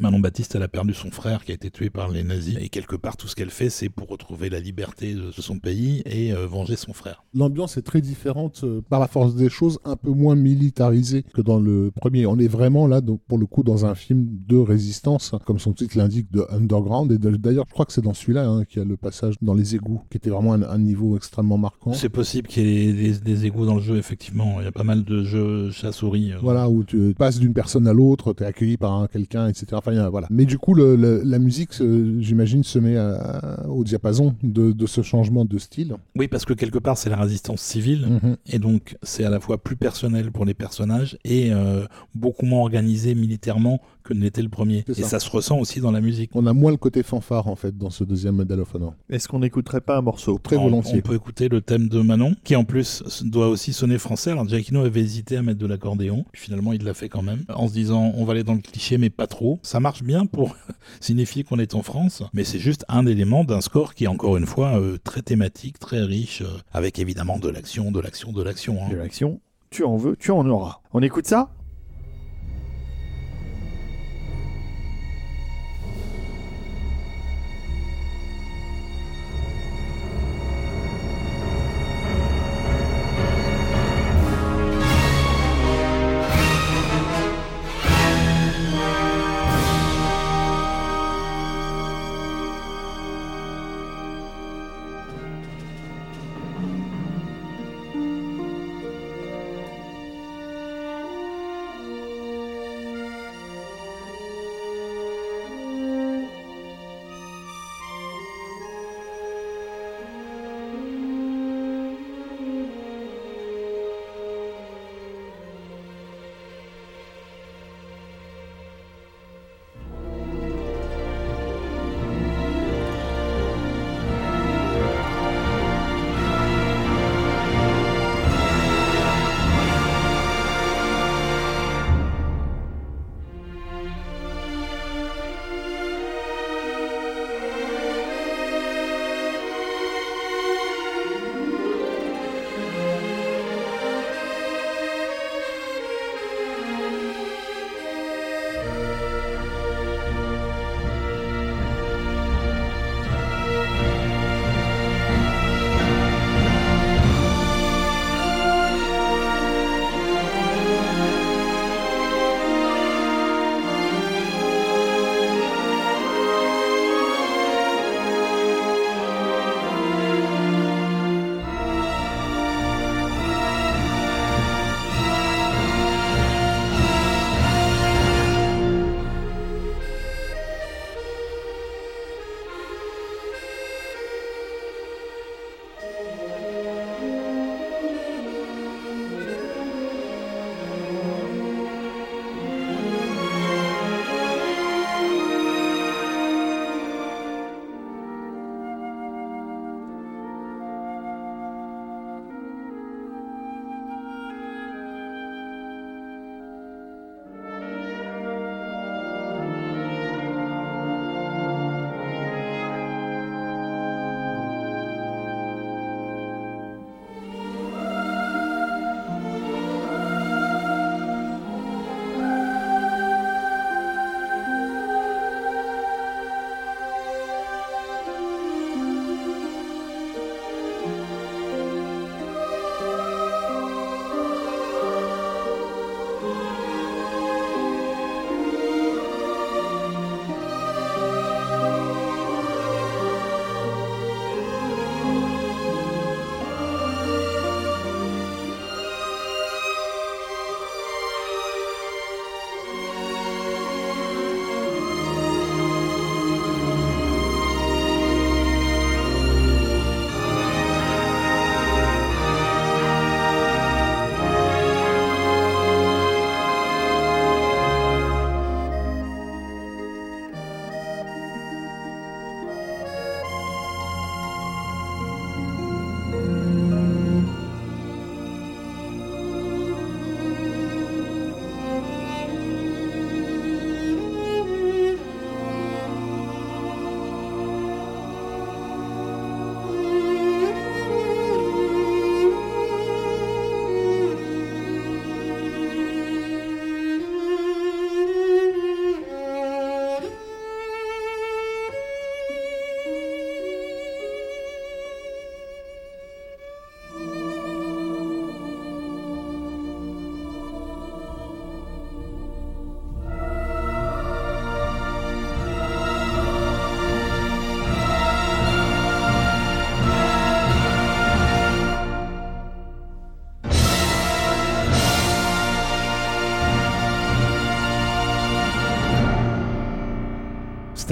Manon Baptiste, elle a perdu son frère qui a été tué par les nazis, et quelque part tout ce qu'elle fait, c'est pour retrouver la liberté de son pays et euh, venger son frère. L'ambiance est très différente par la force des choses, un peu moins militarisée que dans le premier. On est vraiment là, pour le coup, dans un film de résistance, hein, comme son titre l'indique, de underground. Et d'ailleurs, je crois que c'est dans celui-là hein, qu'il y a le passage dans les égouts, qui était vraiment un, un niveau extrêmement marquant. C'est possible qu'il y ait des, des égouts dans le jeu, effectivement. Il y a pas mal de jeux chat-souris. euh, Voilà, où tu passes d'une personne à l'autre, tu es accueilli par un quelqu'un, etc. Enfin, a- voilà. Mais du coup, le- le- la musique, euh, j'imagine, se met à- au diapason de, de ce changement de style. Oui, parce que quelque part, c'est la résistance civile. Mhm. Et donc, c'est à la fois plus personnel pour les personnages et euh, beaucoup moins organisé militairement que ne l'était le premier. Et ça. ça se ressent aussi dans la musique. On a moins le côté fanfare, en fait, dans ce deuxième Medal of Honor. Est-ce qu'on n'écouterait pas un morceau Très On- volontiers. On peut écouter le thème de Manon, qui en plus doit aussi sonner français. Alors Giacchino avait hésité à mettre de l'accordéon, puis finalement il l'a fait quand même, en se disant on va aller dans le cliché mais pas trop. Ça marche bien pour signifier qu'on est en France, mais c'est juste un élément d'un score qui est encore une fois euh, très thématique, très riche, euh, avec évidemment de l'action, de l'action, de l'action. hein. De l'action, tu en veux, tu en auras. On écoute ça?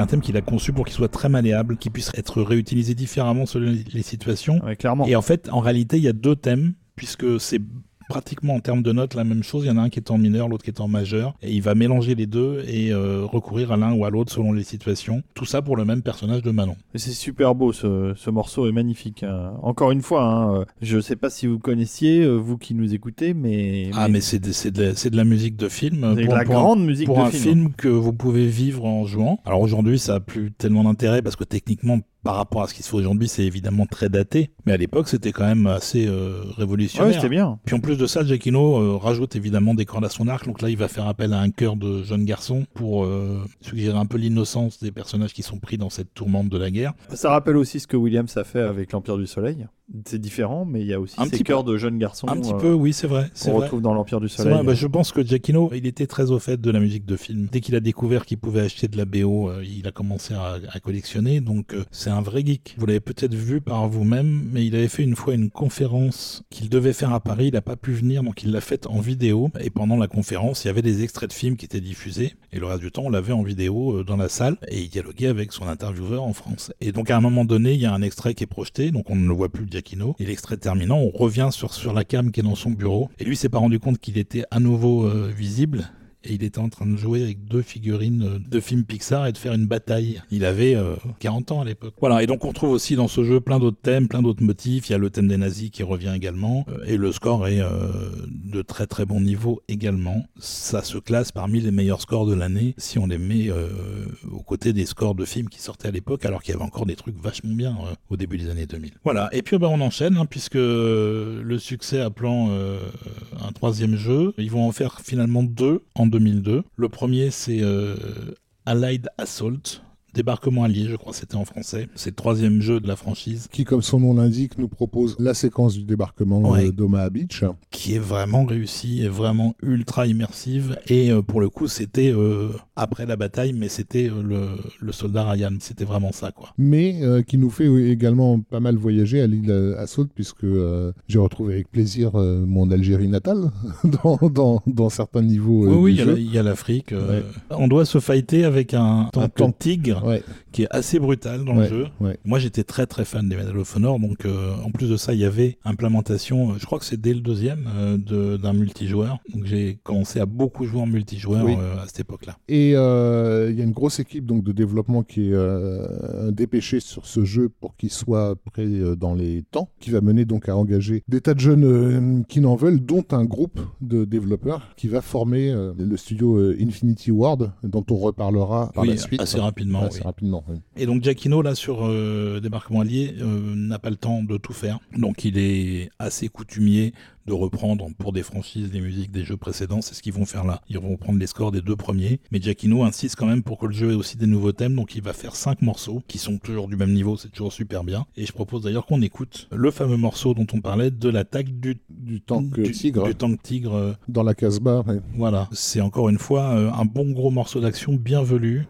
Un thème qu'il a conçu pour qu'il soit très malléable, qu'il puisse être réutilisé différemment selon les situations. Ouais, clairement. Et en fait, en réalité, il y a deux thèmes, puisque c'est pratiquement en termes de notes la même chose. Il y en a un qui est en mineur, l'autre qui est en majeur. Et il va mélanger les deux et euh, recourir à l'un ou à l'autre selon les situations. Tout ça pour le même personnage de Manon. C'est super beau, ce, ce morceau est magnifique. hein. Encore une fois, hein, euh, je sais pas si vous connaissiez, euh, vous qui nous écoutez, mais... Ah, mais c'est de, c'est de, la- c'est de la musique de film. c'est de Pour- la un- grande musique pour de un film. film que vous pouvez vivre en jouant. Alors aujourd'hui, ça a plus tellement d'intérêt parce que techniquement, par rapport à ce qui se fait aujourd'hui, c'est évidemment très daté. Mais à l'époque, c'était quand même assez euh, Ouais, révolutionnaire. c'était bien. Puis en plus de ça, Giacchino euh, rajoute évidemment des cordes à son arc. Donc là, il va faire appel à un cœur de jeune garçon pour euh, suggérer un peu l'innocence des personnages qui sont pris dans cette tourmente de la guerre. Ça rappelle aussi ce que Williams a fait avec l'Empire du Soleil. C'est différent, mais il y a aussi Un ces petit cœurs de jeunes garçons un petit euh, peu, oui, c'est vrai. Qu'on retrouve dans l'Empire du Soleil. vrai, bah, je pense que Giacchino, il était très au fait de la musique de film. Dès qu'il a découvert qu'il pouvait acheter de la BO, euh, il a commencé à, à collectionner. Donc euh, c'est un vrai geek. Vous l'avez peut-être vu par vous-même, mais il avait fait une fois une conférence qu'il devait faire à Paris. Il n'a pas pu venir, donc il l'a faite en vidéo. Et pendant la conférence, il y avait des extraits de films qui étaient diffusés. Et le reste du temps, on l'avait en vidéo dans la salle. Et il dialoguait avec son intervieweur en France. Et donc à un moment donné, il y a un extrait qui est projeté. Donc on ne le voit plus, Et l'extrait terminant, on revient sur, sur la cam qui est dans son bureau. Et lui s'est pas rendu compte qu'il était à nouveau euh, visible. Et il était en train de jouer avec deux figurines euh, de films Pixar et de faire une bataille. Il avait euh, 40 ans à l'époque. Voilà, et donc on trouve aussi dans ce jeu plein d'autres thèmes, plein d'autres motifs. Il y a le thème des nazis qui revient également. Euh, et le score est euh, de très très bon niveau également. Ça se classe parmi les meilleurs scores de l'année si on les met euh, aux côtés des scores de films qui sortaient à l'époque, alors qu'il y avait encore des trucs vachement bien euh, au début des années 2000. Voilà, et puis ben, on enchaîne, hein, puisque le succès appelant euh, un troisième jeu, ils vont en faire finalement deux en 2002. Le premier, c'est euh, Allied Assault. Débarquement allié, je crois que c'était en français. C'est le troisième jeu de la franchise qui, comme son nom l'indique, nous propose la séquence du débarquement Ouais. euh, d'Omaha Beach. qui est vraiment réussie et vraiment ultra immersive. Et euh, pour le coup, c'était euh, après la bataille, mais c'était euh, le, le soldat Ryan. C'était vraiment ça, quoi. mais qui nous fait également pas mal voyager à l'île Assault, puisque j'ai retrouvé avec plaisir mon Algérie natale dans, dans, dans certains niveaux. oui, il y a y l'Afrique. On doit se fighter avec un tank tank. tigre Ouais, qui est assez brutal dans Ouais, le jeu. ouais. Moi, j'étais très très fan des Medal of Honor, donc euh, en plus de ça, il y avait implémentation. euh, je crois que c'est dès le deuxième euh, de- d'un multijoueur. Donc j'ai commencé à beaucoup jouer en multijoueur Oui. euh, à cette époque-là. Et il y a une grosse équipe donc de développement qui est dépêchée sur ce jeu pour qu'il soit prêt dans les temps, qui va mener donc à engager des tas de jeunes qui n'en veulent, dont un groupe de développeurs qui va former le studio Infinity Ward, dont on reparlera par oui, la suite. assez rapidement. Assez oui. rapidement. oui. Et donc Giacchino, là, sur euh, Débarquement Allié, euh, n'a pas le temps de tout faire. Donc il est assez coutumier de reprendre pour des franchises des musiques des jeux précédents. C'est ce qu'ils vont faire là. Ils vont reprendre les scores des deux premiers. Mais Giacchino insiste quand même pour que le jeu ait aussi des nouveaux thèmes. Donc il va faire cinq morceaux qui sont toujours du même niveau. C'est toujours super bien. Et je propose d'ailleurs qu'on écoute le fameux morceau dont on parlait de l'attaque du, Du tank du, tigre du tank tigre. euh, dans la Casbah. ouais. Voilà. C'est encore une fois euh, un bon gros morceau d'action bien velu.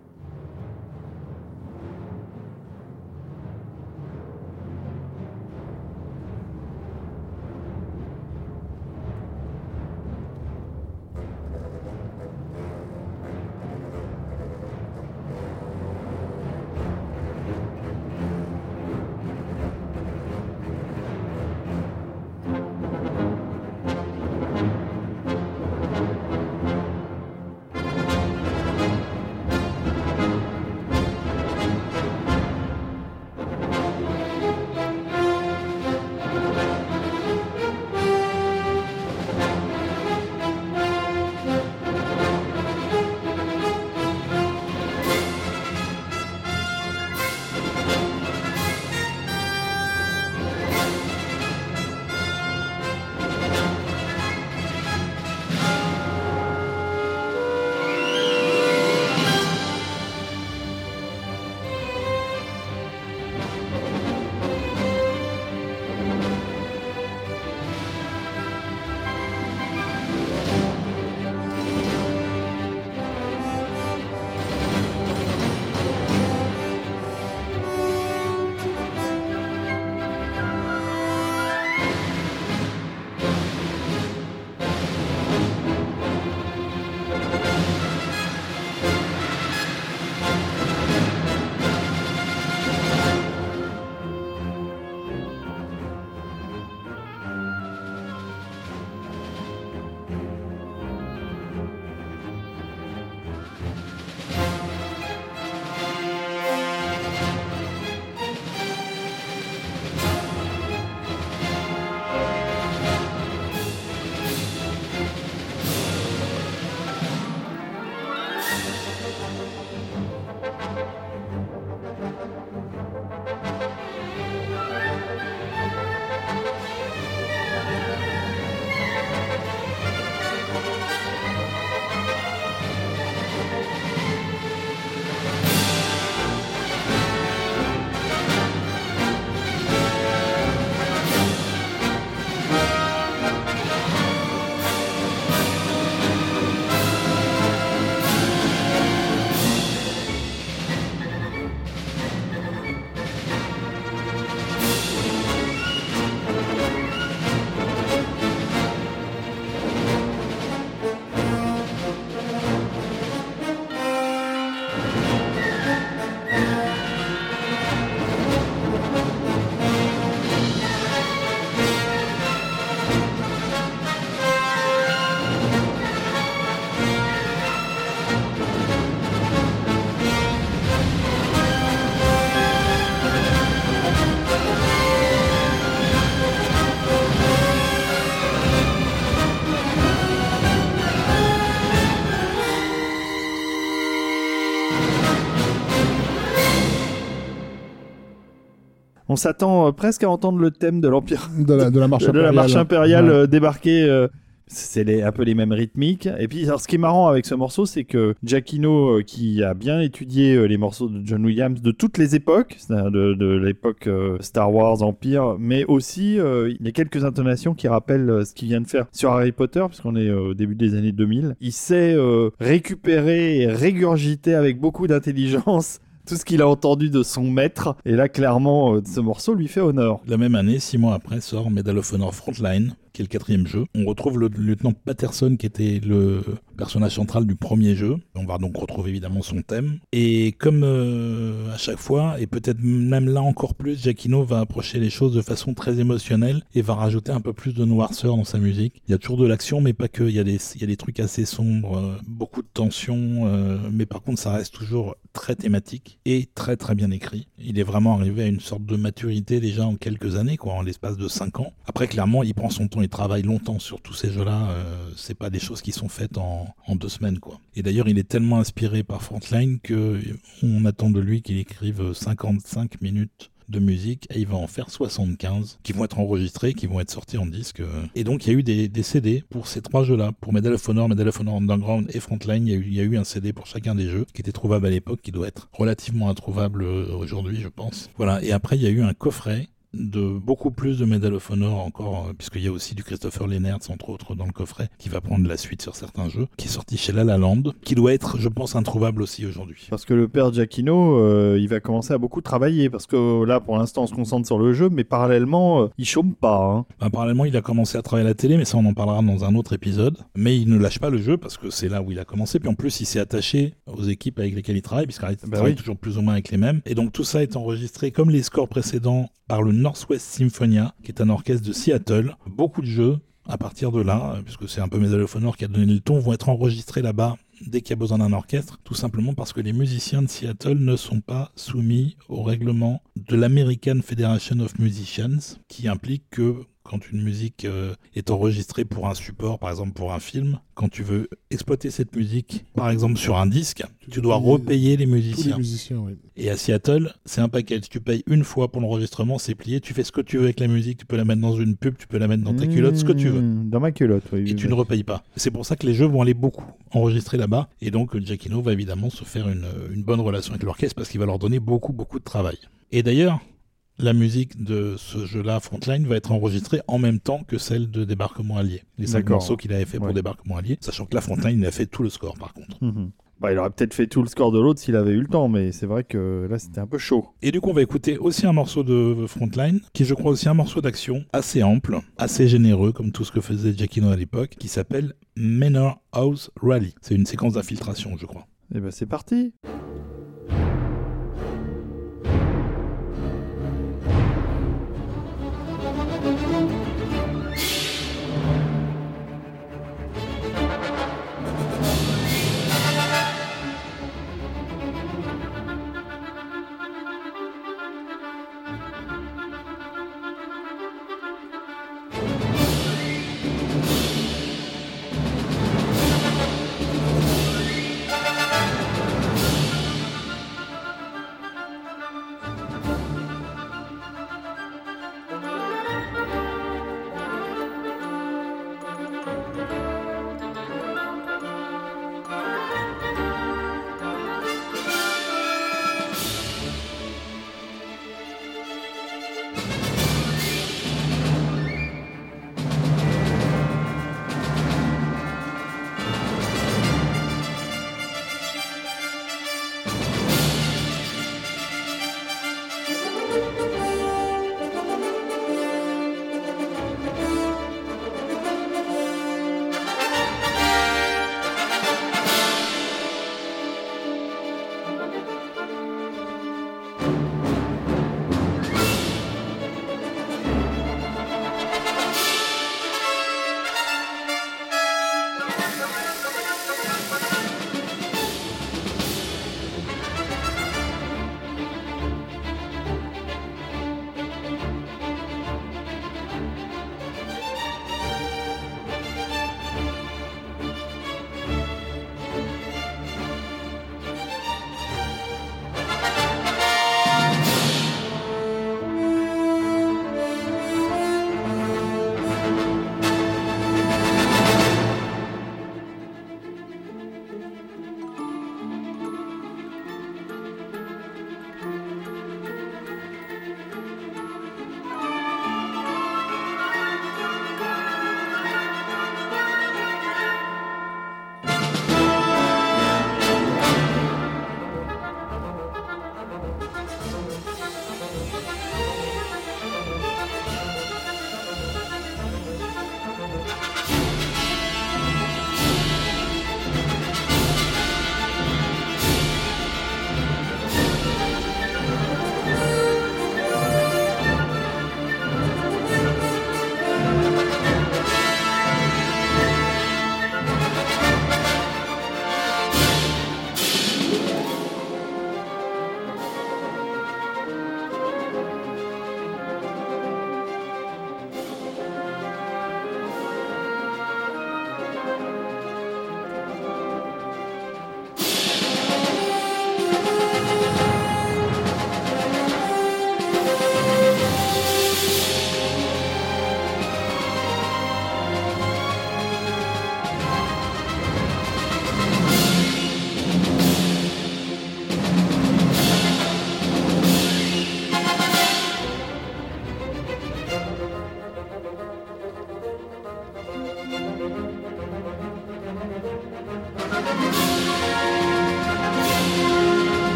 On s'attend euh, presque à entendre le thème de l'Empire. De la, de la marche de la impériale. marche impériale Ouais. euh, débarquer. euh, c'est un peu les mêmes rythmiques. Et puis, alors, ce qui est marrant avec ce morceau, c'est que Giacchino, euh, qui a bien étudié euh, les morceaux de John Williams de toutes les époques, de, de l'époque euh, Star Wars, Empire, mais aussi il y a quelques intonations qui rappellent ce qu'il vient de faire sur Harry Potter, puisqu'on est au début des années 2000. Il sait récupérer et régurgiter avec beaucoup d'intelligence tout ce qu'il a entendu de son maître. Et là, clairement, euh, ce morceau lui fait honneur. La même année, six mois après, sort Medal of Honor Frontline, qui le quatrième jeu. On retrouve le lieutenant Patterson, qui était le personnage central du premier jeu. On va donc retrouver évidemment son thème. Et comme euh, à chaque fois, et peut-être même là encore plus, Giacchino va approcher les choses de façon très émotionnelle et va rajouter un peu plus de noirceur dans sa musique. Il y a toujours de l'action, mais pas que. Il y a des, il y a des trucs assez sombres, euh, beaucoup de tension, euh, mais par contre, ça reste toujours très thématique et très très bien écrit. Il est vraiment arrivé à une sorte de maturité déjà en quelques années, quoi, en l'espace de 5 ans. Après, clairement, il prend son temps, il travaille longtemps sur tous ces jeux-là. Euh, c'est pas des choses qui sont faites en, deux semaines, quoi. Et d'ailleurs, il est tellement inspiré par Frontline que on attend de lui qu'il écrive 55 minutes de musique et il va en faire 75 qui vont être enregistrés, qui vont être sortis en disque. Et donc il y a eu des, CD pour ces trois jeux-là. Pour Medal of Honor, Medal of Honor Underground et Frontline, il y, a eu, il y a eu un CD pour chacun des jeux qui était trouvable à l'époque, qui doit être relativement introuvable euh, aujourd'hui, je pense. Voilà. Et après, il y a eu un coffret de beaucoup plus de Medal of Honor encore, euh, puisqu'il y a aussi du Christopher Lennertz, entre autres, dans le coffret, qui va prendre la suite sur certains jeux, qui est sorti chez La La Land, qui doit être, je pense, introuvable aussi aujourd'hui. Parce que le père Giacchino, euh, il va commencer à beaucoup travailler. Parce que euh, là, pour l'instant, on se concentre sur le jeu, mais parallèlement, euh, il chôme pas. hein. Bah, parallèlement, il a commencé à travailler à la télé, mais ça, on en parlera dans un autre épisode. Mais il ne lâche pas le jeu parce que c'est là où il a commencé. Puis en plus, il s'est attaché aux équipes avec lesquelles il travaille, puisqu'il Bah travaille oui. toujours plus ou moins avec les mêmes. Et donc tout ça est enregistré comme les scores précédents par le Northwest Symphonia, qui est un orchestre de Seattle. Beaucoup de jeux à partir de là, euh, puisque c'est un peu Honor qui a donné le ton, vont être enregistrés là-bas dès qu'il y a besoin d'un orchestre, tout simplement parce que les musiciens de Seattle ne sont pas soumis au règlement de l'American Federation of Musicians, qui implique que quand une musique euh, est enregistrée pour un support, par exemple pour un film, quand tu veux exploiter cette musique, par exemple sur un disque, tu dois repayer les musiciens. oui. Et à Seattle, c'est un package. Tu payes une fois pour l'enregistrement, c'est plié. Tu fais ce que tu veux avec la musique. Tu peux la mettre dans une pub, tu peux la mettre dans ta culotte, ce que tu veux. Mmh, Dans ma culotte, oui. Et tu ne repayes pas. C'est pour ça que les jeux vont aller beaucoup enregistrer là-bas. Et donc, Giacchino va évidemment se faire une, une bonne relation avec l'orchestre parce qu'il va leur donner beaucoup, beaucoup de travail. Et d'ailleurs, la musique de ce jeu-là, Frontline, va être enregistrée en même temps que celle de Débarquement Allié. Les cinq morceaux qu'il avait fait pour Ouais. Débarquement Allié. Sachant que la Frontline, il a fait tout le score par contre. Mhm. Bah, il aurait peut-être fait tout le score de l'autre s'il avait eu le temps, mais c'est vrai que là, c'était un peu chaud. Et du coup, on va écouter aussi un morceau de Frontline, qui est, je crois, aussi un morceau d'action assez ample, assez généreux, comme tout ce que faisait Giacchino à l'époque, qui s'appelle Manor House Rally. C'est une séquence d'infiltration, je crois. Et ben, c'est parti.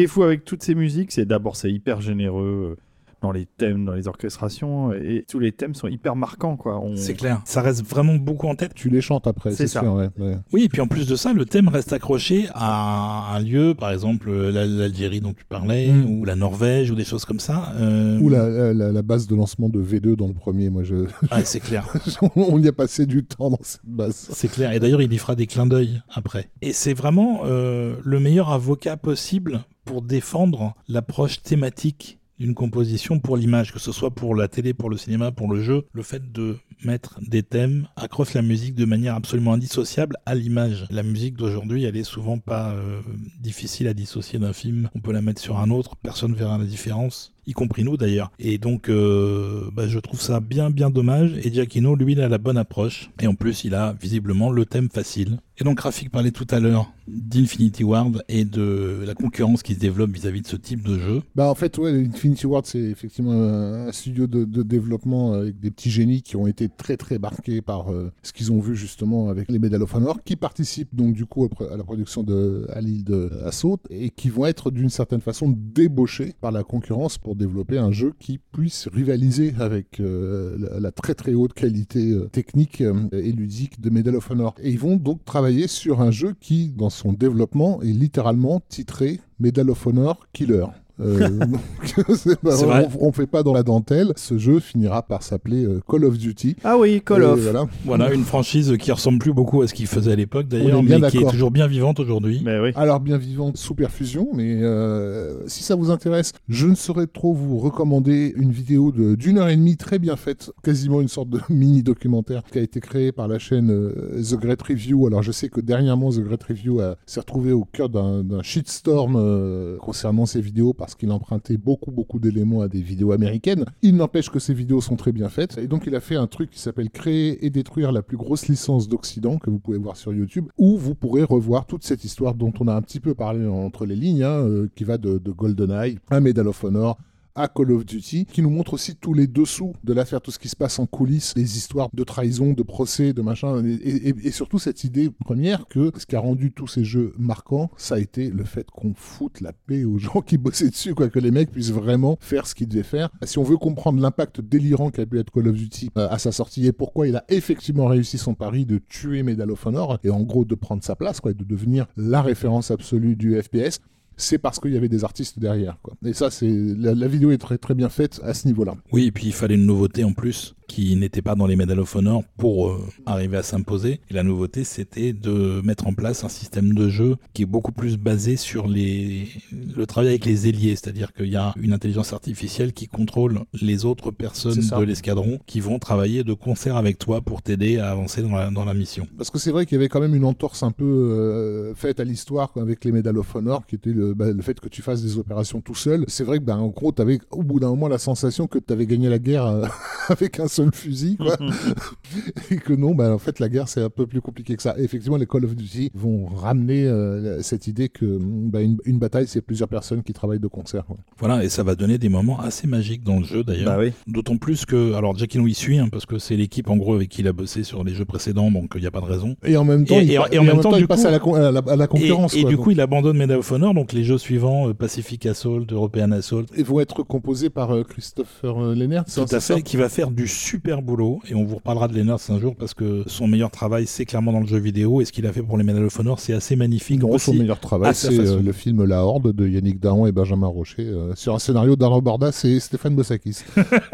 Qui est fou avec toutes ces musiques, c'est d'abord c'est hyper généreux. euh, dans les thèmes, dans les orchestrations, et tous les thèmes sont hyper marquants, quoi. On- C'est clair. Ça reste vraiment beaucoup en tête. Tu les chantes après, C'est sûr. ouais, ouais. Oui, et puis en plus de ça, le thème reste accroché à un lieu, par exemple la- l'Algérie dont tu parlais, Mm. ou la Norvège, ou des choses comme ça. Euh, Ou la, la, la base de lancement de V2 dans le premier, moi je... ouais, c'est clair. on y a passé du temps dans cette base. C'est clair. Et d'ailleurs, il y fera des clins d'œil après. Et c'est vraiment euh, le meilleur avocat possible pour défendre l'approche thématique d'une composition pour l'image, que ce soit pour la télé, pour le cinéma, pour le jeu. Le fait de mettre des thèmes accroche la musique de manière absolument indissociable à l'image. La musique d'aujourd'hui, elle est souvent pas euh, difficile à dissocier d'un film. On peut la mettre sur un autre, personne verra la différence y compris nous d'ailleurs. Et donc, euh, bah, je trouve ça bien, bien dommage. Et Giacchino, lui, il a la bonne approche. Et en plus, il a visiblement le thème facile. Et donc, Rafik parlait tout à l'heure d'Infinity Ward et de la concurrence qui se développe vis-à-vis de ce type de jeu. Bah en fait, ouais, Infinity Ward, c'est effectivement un studio de, développement avec des petits génies qui ont été très très marqués par euh, ce qu'ils ont vu justement avec les Medal of Honor, qui participent donc du coup à la production de à l'île de Assaut et qui vont être d'une certaine façon débauchés par la concurrence développer un jeu qui puisse rivaliser avec euh, la, très très haute qualité euh, technique euh, et ludique de Medal of Honor. Et ils vont donc travailler sur un jeu qui, dans son développement, est littéralement titré Medal of Honor Killer. Euh, donc, pas- vrai. on, on fait pas dans la dentelle. Ce jeu finira par s'appeler euh, Call of Duty. Ah oui, Call Et of. Voilà. Voilà, une franchise qui ressemble plus beaucoup à ce qu'il faisait à l'époque d'ailleurs, mais qui est toujours bien vivante aujourd'hui. Oui. Alors bien vivante sous perfusion, mais euh, si ça vous intéresse, je ne saurais trop vous recommander une vidéo d'une heure et demie très bien faite, quasiment une sorte de mini documentaire qui a été créé par la chaîne euh, The Great Review. Alors je sais que dernièrement The Great Review a- s'est retrouvé au cœur d'un d'un shitstorm euh, concernant ces vidéos parce qu'il empruntait beaucoup beaucoup d'éléments à des vidéos américaines. Il n'empêche que ces vidéos sont très bien faites et donc il a fait un truc qui s'appelle créer et détruire la plus grosse licence d'Occident que vous pouvez voir sur YouTube où vous pourrez revoir toute cette histoire dont on a un petit peu parlé entre les lignes hein, euh, qui va de, de GoldenEye à Medal of Honor à Call of Duty, qui nous montre aussi tous les dessous de l'affaire, tout ce qui se passe en coulisses, les histoires de trahison, de procès, de machin, et, surtout cette idée première que ce qui a rendu tous ces jeux marquants, ça a été le fait qu'on foute la paix aux gens qui bossaient dessus, quoi, que les mecs puissent vraiment faire ce qu'ils devaient faire. Si on veut comprendre l'impact délirant qu'a pu être Call of Duty euh, à sa sortie et pourquoi il a effectivement réussi son pari de tuer Medal of Honor et en gros de prendre sa place, quoi, et de devenir la référence absolue du FPS, c'est parce qu'il y avait des artistes derrière. Quoi. Et ça, c'est la, vidéo est très très bien faite à ce niveau-là. Oui, et puis il fallait une nouveauté en plus qui n'était pas dans les Medal of Honor pour euh, arriver à s'imposer. Et la nouveauté, c'était de mettre en place un système de jeu qui est beaucoup plus basé sur les... le travail avec les ailiers, c'est-à-dire qu'il y a une intelligence artificielle qui contrôle les autres personnes de l'escadron qui vont travailler de concert avec toi pour t'aider à avancer dans la, dans la mission. Parce que c'est vrai qu'il y avait quand même une entorse un peu euh, faite à l'histoire avec les Medal of Honor, qui était le, bah, le fait que tu fasses des opérations tout seul. C'est vrai que, bah, en gros, tu avais au bout d'un moment la sensation que tu avais gagné la guerre euh, avec un seul fusil, quoi. et que non, bah, en fait, la guerre, c'est un peu plus compliqué que ça. Et effectivement, les Call of Duty vont ramener euh, cette idée que bah, une, une bataille, c'est plusieurs personnes qui travaillent de concert. quoi. Voilà, et ça va donner des moments assez magiques dans le jeu d'ailleurs. Bah oui. D'autant plus que, alors Giacchino y suit, hein, parce que c'est l'équipe en gros avec qui il a bossé sur les jeux précédents, donc il n'y a pas de raison. Et en même temps, Et- il, et- et en même temps, il du passe coup- à, la, con- à la- à la Et, concurrence. et quoi. du Donc, coup, il abandonne Medal of Honor, donc les jeux suivants, euh, Pacific Assault, European Assault, ils vont être composés par euh, Christopher Lennart. tout à fait, qui va faire du super boulot, et on vous reparlera de Lennart un jour, parce que son meilleur travail, c'est clairement dans le jeu vidéo, et ce qu'il a fait pour les Medal of Honor, c'est assez magnifique Non, son aussi. meilleur travail, c'est euh, le film La Horde de Yannick Dahan et Benjamin Rocher, euh, sur un scénario d'Alain Bordas et Stéphane Bossakis.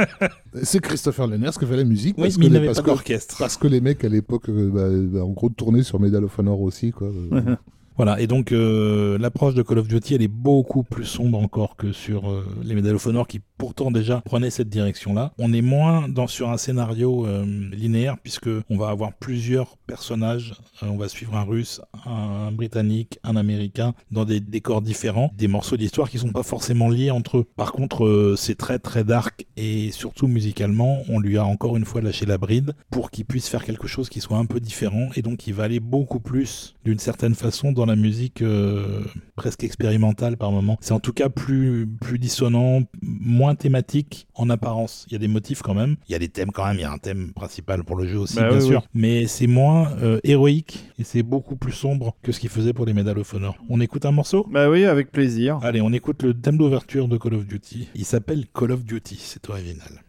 c'est Christopher Lenners qui fait la musique, Oui, parce, mais que il les, n'avait parce, pas que, d'orchestre. parce que les mecs à l'époque, euh, bah, bah, en gros, tournaient sur Medal of Honor aussi. Quoi. Voilà, et donc euh, l'approche de Call of Duty, elle est beaucoup plus sombre encore que sur euh, les Medal of Honor qui pourtant déjà prenaient cette direction-là. On est moins dans sur un scénario euh, linéaire puisque on va avoir plusieurs personnages. Euh, on va suivre un Russe, un Britannique, un Américain dans des décors différents, des morceaux d'histoire qui sont pas forcément liés entre eux. Par contre, euh, c'est très très dark et surtout musicalement, on lui a encore une fois lâché la bride pour qu'il puisse faire quelque chose qui soit un peu différent et donc il va aller beaucoup plus d'une certaine façon dans dans la musique euh, presque expérimentale par moment. C'est en tout cas plus, plus dissonant, moins thématique en apparence. Il y a des motifs quand même. Il y a des thèmes quand même. Il y a un thème principal pour le jeu aussi, Bah bien oui, sûr. Mais c'est moins euh, héroïque et c'est beaucoup plus sombre que ce qu'il faisait pour les Medal of Honor. On écoute un morceau? Bah oui, avec plaisir. Allez, on écoute le thème d'ouverture de Call of Duty. Il s'appelle Call of Duty, c'est original.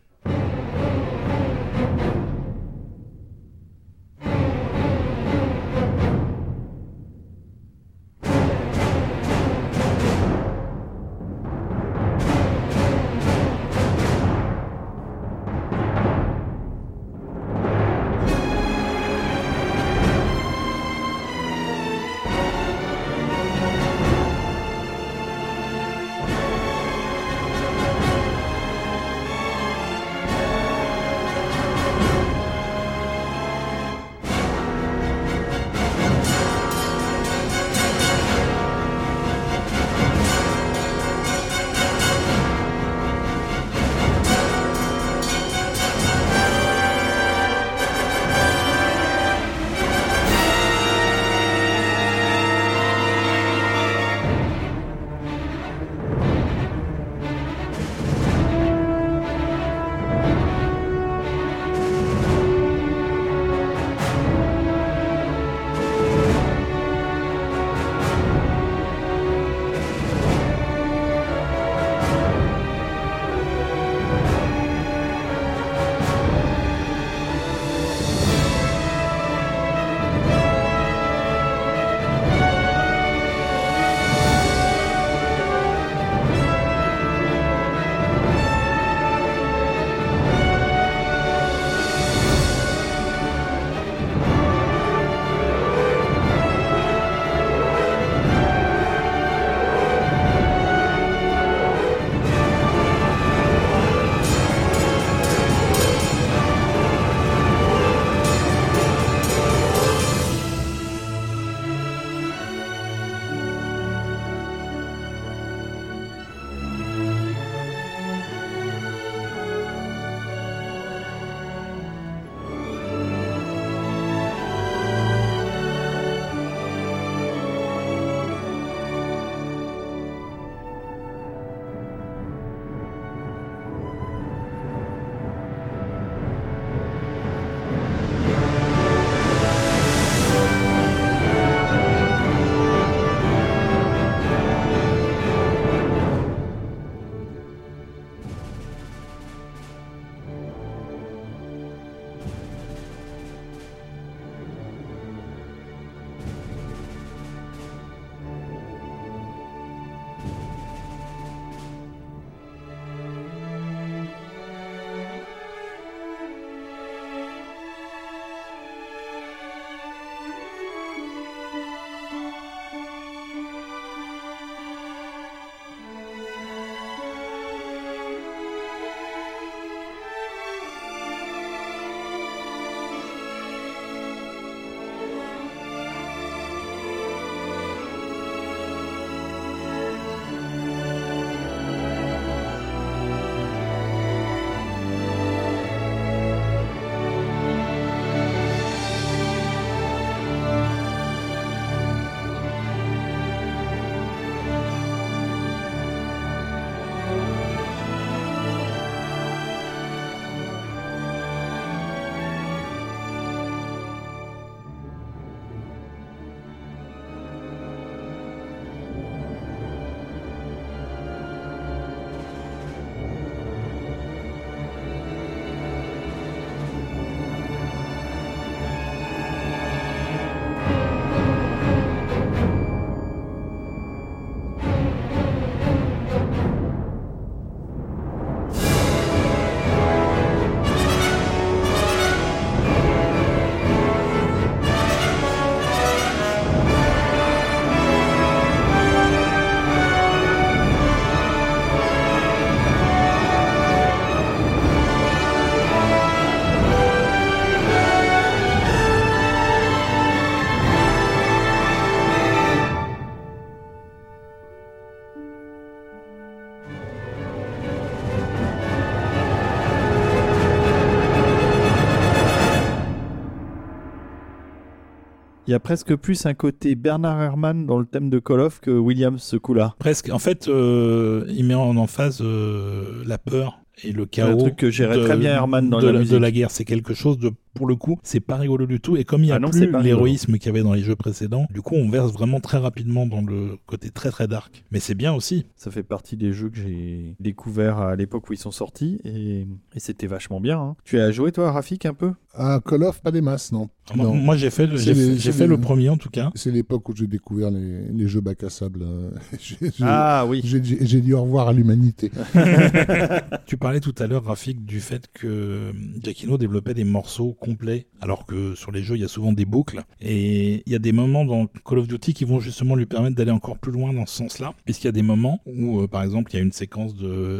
Il y a presque plus un côté Bernard Herrmann dans le thème de Call of que Williams ce coup-là. Presque. En fait, euh, il met en emphase euh, la peur et le chaos. Un truc que gérait de- très bien Herrmann dans de, la de musique. la guerre. C'est quelque chose de, pour le coup, c'est pas rigolo du tout. Et comme il y a Ah non, plus l'héroïsme qu'il y avait dans les jeux précédents, du coup, on verse vraiment très rapidement dans le côté très très dark. Mais c'est bien aussi. Ça fait partie des jeux que j'ai découvert à l'époque où ils sont sortis et, et c'était vachement bien. hein. Tu as joué toi, Rafik, un peu? Ah, Call of, pas des masses, non. Moi, Non. moi, j'ai fait, le- j'ai les- fait- j'ai c'est fait les- le premier en tout cas. C'est l'époque où j'ai découvert les, les jeux bac à sable. euh, j'ai- j'ai- Ah oui. j'ai j'ai- j'ai dit au revoir à l'humanité. Tu parlais tout à l'heure, Rafik, du fait que Giacchino développait des morceaux complets, alors que sur les jeux, il y a souvent des boucles. Et il y a des moments dans Call of Duty qui vont justement lui permettre d'aller encore plus loin dans ce sens-là, puisqu'il y a des moments où, euh, par exemple, il y a une séquence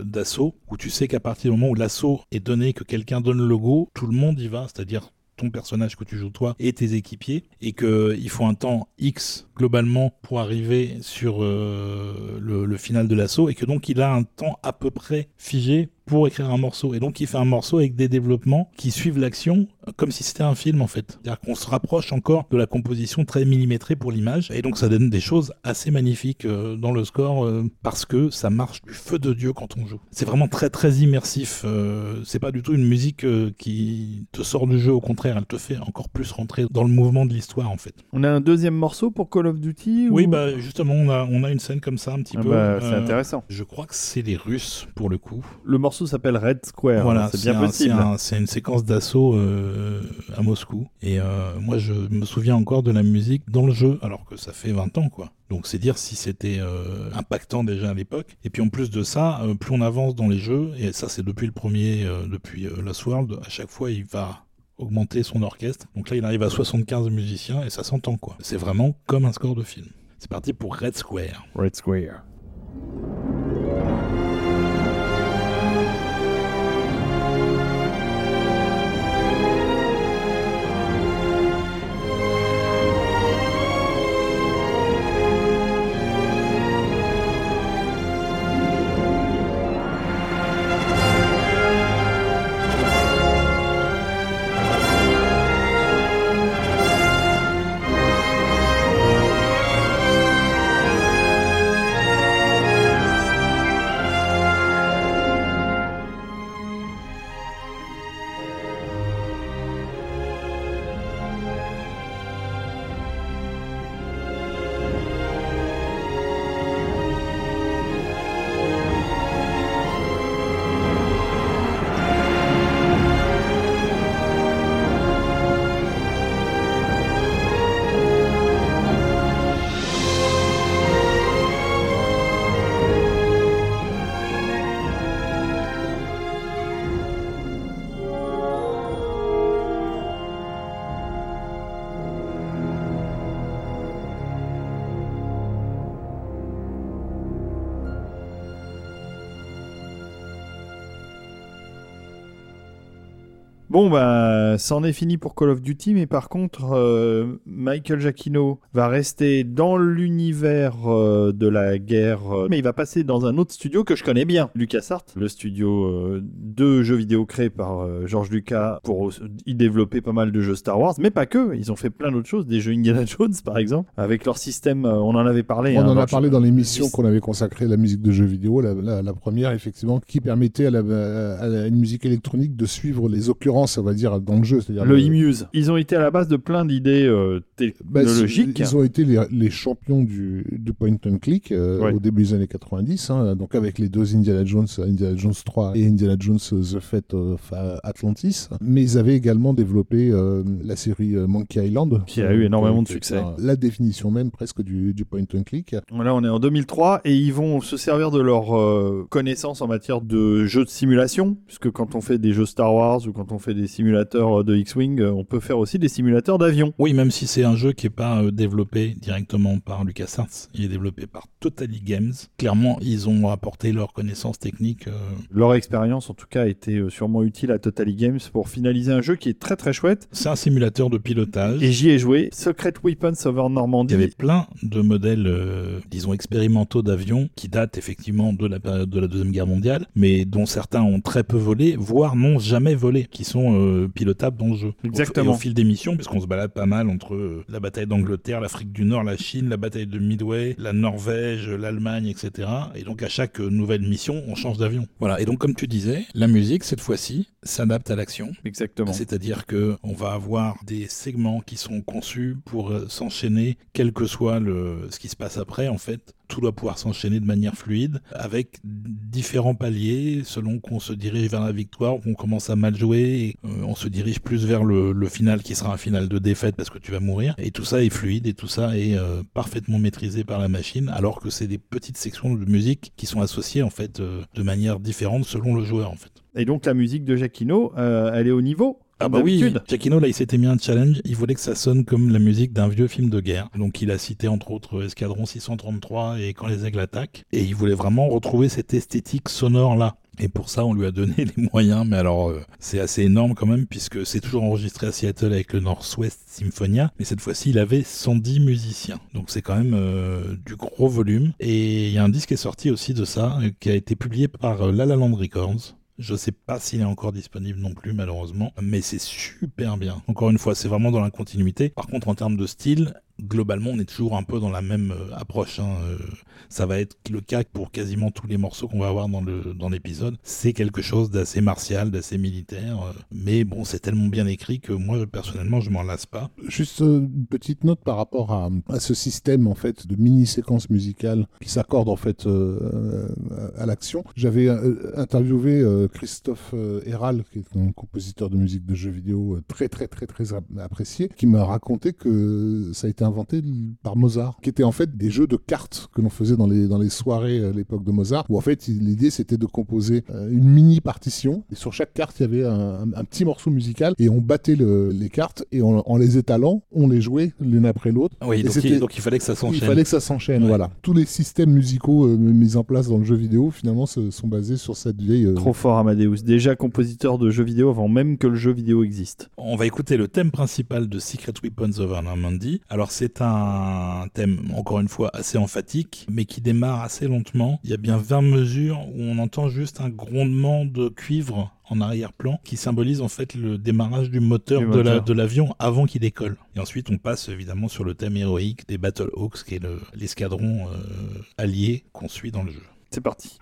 d'assaut, où tu sais qu'à partir du moment où l'assaut est donné, que quelqu'un donne le go, tout le monde y va, c'est-à-dire ton personnage que tu joues toi et tes équipiers et qu'il faut un temps X globalement pour arriver sur euh, le, le final de l'assaut et que donc il a un temps à peu près figé pour écrire un morceau et donc il fait un morceau avec des développements qui suivent l'action comme si c'était un film en fait. C'est-à-dire qu'on se rapproche encore de la composition très millimétrée pour l'image et donc ça donne des choses assez magnifiques euh, dans le score euh, parce que ça marche du feu de Dieu quand on joue. C'est vraiment très très immersif. euh, c'est pas du tout une musique qui te sort du jeu, au contraire, elle te fait encore plus rentrer dans le mouvement de l'histoire en fait. On a un deuxième morceau pour Call of Duty Oui, ou- bah justement, on a, on a une scène comme ça un petit Ah peu. bah, c'est intéressant. Je crois que c'est les Russes pour le coup. Le morceau s'appelle Red Square. Voilà, c'est bien un- possible. c'est un- C'est une séquence d'assaut à Moscou. Et euh, moi, je me souviens encore de la musique dans le jeu, alors que ça fait 20 ans, quoi. Donc c'est dire si c'était euh, impactant déjà à l'époque. Et puis en plus de ça, euh, plus on avance dans les jeux, et ça c'est depuis le premier, depuis Lost World, à chaque fois il va augmenter son orchestre. Donc là il arrive à 75 musiciens et ça s'entend quoi. C'est vraiment comme un score de film. C'est parti pour Red Square. Red Square. Bon, bah, c'en est fini pour Call of Duty, mais par contre, euh, Michael Giacchino va rester dans l'univers euh, de la guerre, euh, mais il va passer dans un autre studio que je connais bien, LucasArts, le studio de jeux vidéo créé par George Lucas pour y développer pas mal de jeux Star Wars, mais pas que, ils ont fait plein d'autres choses, des jeux Indiana Jones par exemple, avec leur système, on en avait parlé. On hein, en a parlé dans l'émission qu'on avait consacrée à la musique de jeux vidéo, la, la- la première effectivement, qui permettait à, la, à une musique électronique de suivre les occurrences, on va dire, dans le jeu. C'est-à-dire Le e-muse. Ils ont été à la base de plein d'idées euh, Bah, technologiques. ils ont été les, les champions du, du point and click euh, Ouais. au début des années 90, hein, donc avec les deux Indiana Jones, Indiana Jones 3 et Indiana Jones euh, The Fate of Atlantis. Mais ils avaient également développé euh, la série euh, Monkey Island, Qui a eu énormément de succès. La définition même presque du, du point and click. Là, on est en 2003 et ils vont se servir de leur euh, connaissance en matière de jeux de simulation, puisque quand on fait des jeux Star Wars ou quand on fait des simulateurs de X-Wing, euh, on peut faire aussi des simulateurs d'avion. Oui, même si c'est un jeu qui n'est pas euh, développé directement par LucasArts, il est développé par Totally Games. Clairement, ils ont apporté leurs connaissances techniques. euh, Leur expérience, en tout cas, a été euh, sûrement utile à Totally Games pour finaliser un jeu qui est très très chouette. C'est un simulateur de pilotage. Et j'y ai joué, Secret Weapons over Il Normandie. y avait plein de modèles, euh, disons, expérimentaux d'avions qui datent effectivement de la période de la Deuxième Guerre mondiale, mais dont certains ont très peu volé, voire n'ont jamais volé, qui sont sont euh, pilotables dans le jeu. Exactement. Et au fil des missions, puisqu'on se balade pas mal entre euh, la bataille d'Angleterre, l'Afrique du Nord, la Chine, la bataille de Midway, la Norvège, l'Allemagne, etc. Et donc à chaque euh, nouvelle mission, on change d'avion. Voilà. Et donc comme tu disais, la musique cette fois-ci s'adapte à l'action. Exactement. C'est-à-dire que on va avoir des segments qui sont conçus pour s'enchaîner, quel que soit le ce qui se passe après. En fait, tout doit pouvoir s'enchaîner de manière fluide avec différents paliers selon qu'on se dirige vers la victoire ou qu'on commence à mal jouer. Et, euh, on se dirige plus vers le, final qui sera un final de défaite parce que tu vas mourir. Et tout ça est fluide et tout ça est euh, parfaitement maîtrisé par la machine alors que c'est des petites sections de musique qui sont associées en fait euh, de manière différente selon le joueur en fait. Et donc la musique de Jacquino, elle est au niveau Ah bah oui. Giacchino là il s'était mis un challenge, il voulait que ça sonne comme la musique d'un vieux film de guerre. Donc il a cité entre autres Escadron 633 et Quand les aigles attaquent. Et il voulait vraiment retrouver cette esthétique sonore là. Et pour ça, on lui a donné les moyens, mais alors euh, c'est assez énorme quand même, puisque c'est toujours enregistré à Seattle avec le Northwest Symphonia, mais cette fois-ci, il avait 110 musiciens. Donc c'est quand même euh, du gros volume. Et il y a un disque qui est sorti aussi de ça, euh, qui a été publié par euh, La La Land Records. Je sais pas s'il est encore disponible non plus, malheureusement, mais c'est super bien. Encore une fois, c'est vraiment dans la continuité. Par contre, en termes de style, globalement, on est toujours un peu dans la même euh, approche. hein. Euh, ça va être le cas pour quasiment tous les morceaux qu'on va avoir dans le dans l'épisode. C'est quelque chose d'assez martial, d'assez militaire, euh, mais bon, c'est tellement bien écrit que moi, personnellement, je m'en lasse pas. Juste une petite note par rapport à, ce système en fait de mini-séquences musicales qui s'accordent en fait à l'action. J'avais interviewé Christophe Héral, qui est un compositeur de musique de jeux vidéo très très très très ap- apprécié, qui m'a raconté que ça a été inventé par Mozart, qui était en fait des jeux de cartes que l'on faisait dans les dans les soirées à l'époque de Mozart, où en fait il- l'idée c'était de composer euh, une mini partition et sur chaque carte il y avait un, un- un petit morceau musical et on battait le- les cartes et en, en les étalant on les jouait l'une après l'autre. Oui, donc il, donc il fallait que ça il s'enchaîne. fallait que ça s'enchaîne, Ouais. voilà. Tous les systèmes musicaux euh, mis en place dans le jeu vidéo, finalement, se- sont basés sur cette vieille. euh, Trop fort Amadeus, déjà compositeur de jeux vidéo avant même que le jeu vidéo existe. On va écouter le thème principal de Secret Weapons of Normandy. Alors c'est un thème, encore une fois, assez emphatique, mais qui démarre assez lentement. Il y a bien 20 mesures où on entend juste un grondement de cuivre en arrière-plan qui symbolise en fait le démarrage du moteur, Du de la- moteur. de l'avion avant qu'il décolle. Et ensuite on passe évidemment sur le thème héroïque des Battle Hawks, qui est le- l'escadron euh, allié qu'on suit dans le jeu. C'est parti.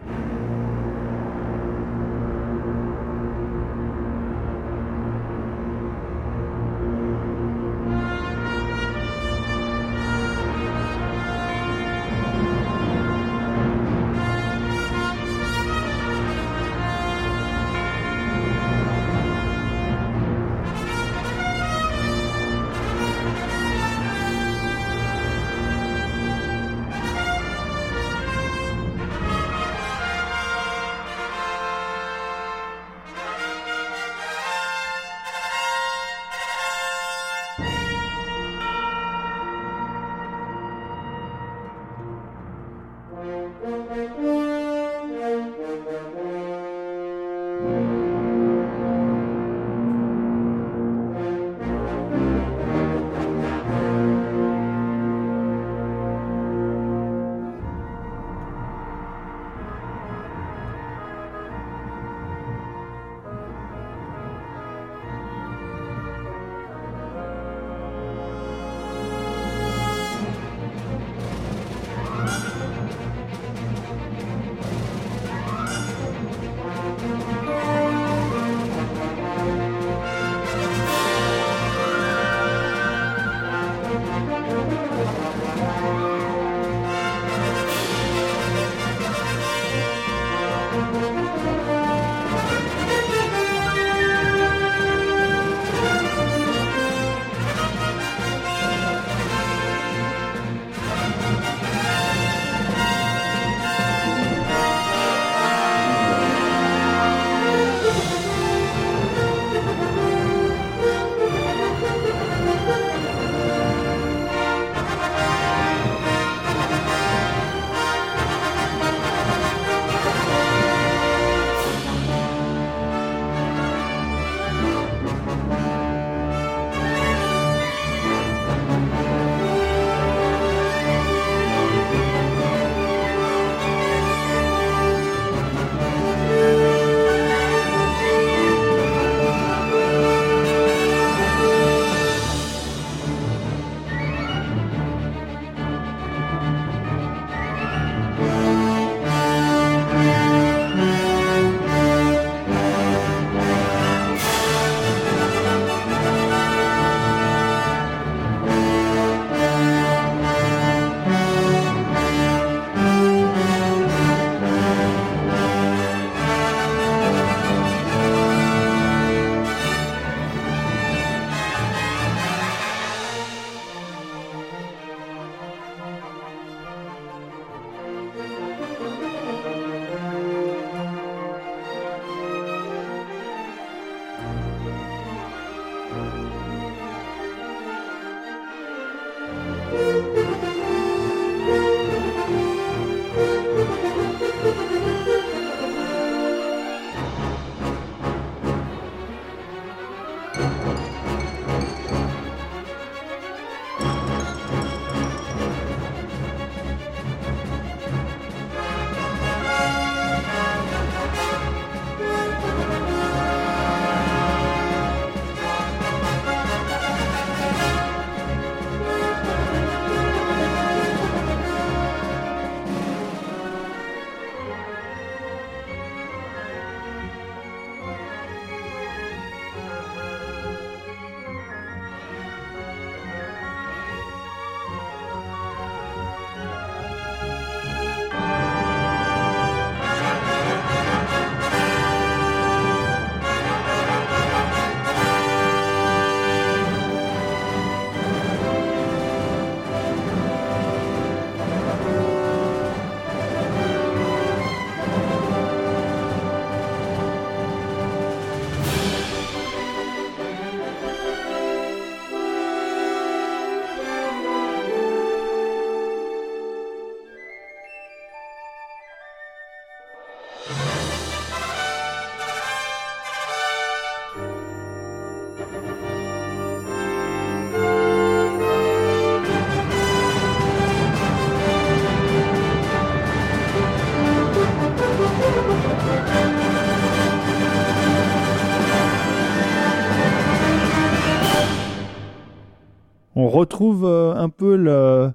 On retrouve euh, un peu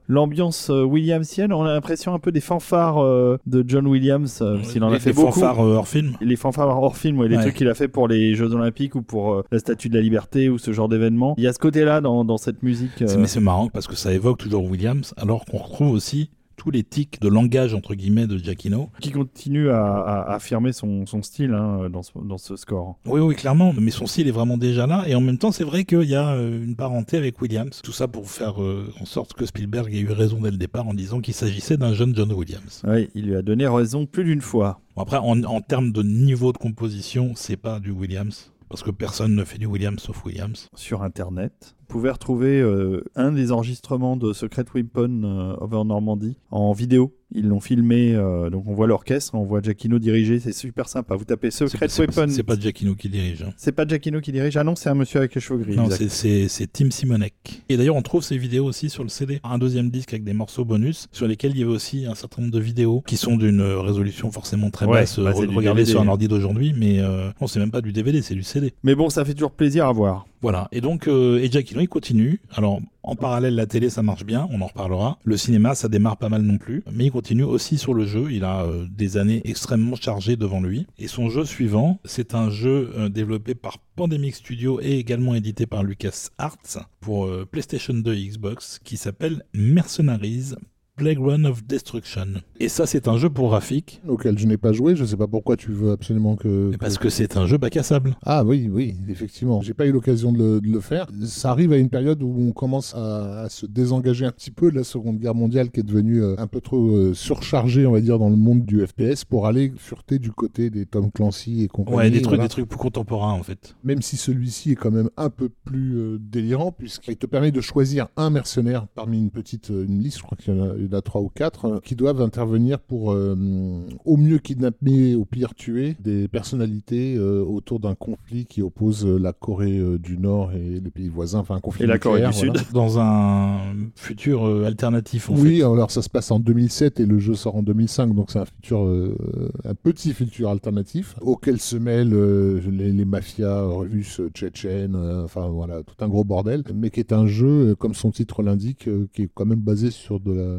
l'ambiance euh, Williamsienne. On a l'impression un peu des fanfares euh, de John Williams, s'il en Les- a fait les beaucoup. fanfares euh, hors film. Les fanfares hors film, ouais, les Ouais. trucs qu'il a fait pour les Jeux Olympiques ou pour la Statue de la Liberté ou ce genre d'événement. Il y a ce côté-là dans, dans cette musique. C'est- Mais c'est marrant parce que ça évoque toujours Williams, alors qu'on retrouve aussi tous les tics de langage entre guillemets de Giacchino. qui continue à, affirmer son, son style hein, dans, ce, dans ce score. Oui, oui, clairement, mais son style est vraiment déjà là, et en même temps, c'est vrai qu'il y a euh, une parenté avec Williams. Tout ça pour faire euh, en sorte que Spielberg ait eu raison dès le départ en disant qu'il s'agissait d'un jeune John Williams. Oui, il lui a donné raison plus d'une fois. Bon, après, en, en termes de niveau de composition, c'est pas du Williams, parce que personne ne fait du Williams sauf Williams. Sur Internet, pouvez retrouver euh, un des enregistrements de Secret Weapon euh, Over Normandy en vidéo. Ils l'ont filmé, euh, donc on voit l'orchestre, on voit Giacchino diriger, c'est super sympa. Vous tapez Secret Weapon. c'est pas Giacchino qui dirige. hein. C'est pas Giacchino qui dirige, ah non, c'est un monsieur avec les cheveux gris. Non, c'est- Tim Simonek. Et d'ailleurs, on trouve ces vidéos aussi sur le CD. Un deuxième disque avec des morceaux bonus sur lesquels il y avait aussi un certain nombre de vidéos qui sont d'une euh, résolution forcément très Ouais, basse. bah, euh, DVD. sur un ordi d'aujourd'hui, mais euh, non, c'est même pas du DVD, c'est du CD. Mais bon, ça fait toujours plaisir à voir. Voilà. Et donc, euh, et Giacchino, il continue. Alors, en parallèle, la télé, ça marche bien, on en reparlera. Le cinéma, ça démarre pas mal non plus. Mais il continue aussi sur le jeu. Il a euh, des années extrêmement chargées devant lui. Et son jeu suivant, c'est un jeu euh, développé par Pandemic Studio et également édité par LucasArts pour euh, PlayStation 2 et Xbox qui s'appelle Mercenaries. Playground of Destruction. Et ça, c'est un jeu pour Rafik, auquel je n'ai pas joué. Je sais pas pourquoi tu veux absolument que. parce que c'est un jeu bac à sable. Ah oui, oui, effectivement. J'ai pas eu l'occasion de, le- de le faire. Ça arrive à une période où on commence à, à se désengager un petit peu de la Seconde Guerre mondiale qui est devenue euh, un peu trop euh, surchargée, on va dire, dans le monde du FPS pour aller fureter du côté des Tom Clancy et compagnie. Ouais, des trucs, voilà. des trucs plus contemporains en fait. Même si celui-ci est quand même un peu plus euh, délirant puisqu'il te permet de choisir un mercenaire parmi une petite une liste, je crois qu'il y en a, y en a trois ou quatre, euh, qui doivent intervenir pour euh, au mieux kidnapper, au pire tuer des personnalités euh, autour d'un conflit qui oppose la Corée euh, du Nord et les pays voisins, enfin un conflit Et la Corée nucléaire, du voilà. Sud. Dans un futur euh, alternatif en Oui, fait. alors ça se passe en 2007 et le jeu sort en 2005, donc c'est un futur, euh, un petit futur alternatif auquel se mêlent euh, les, les mafias russes, tchétchènes, euh, enfin voilà, tout un gros bordel, mais qui est un jeu, comme son titre l'indique, euh, qui est quand même basé sur de la,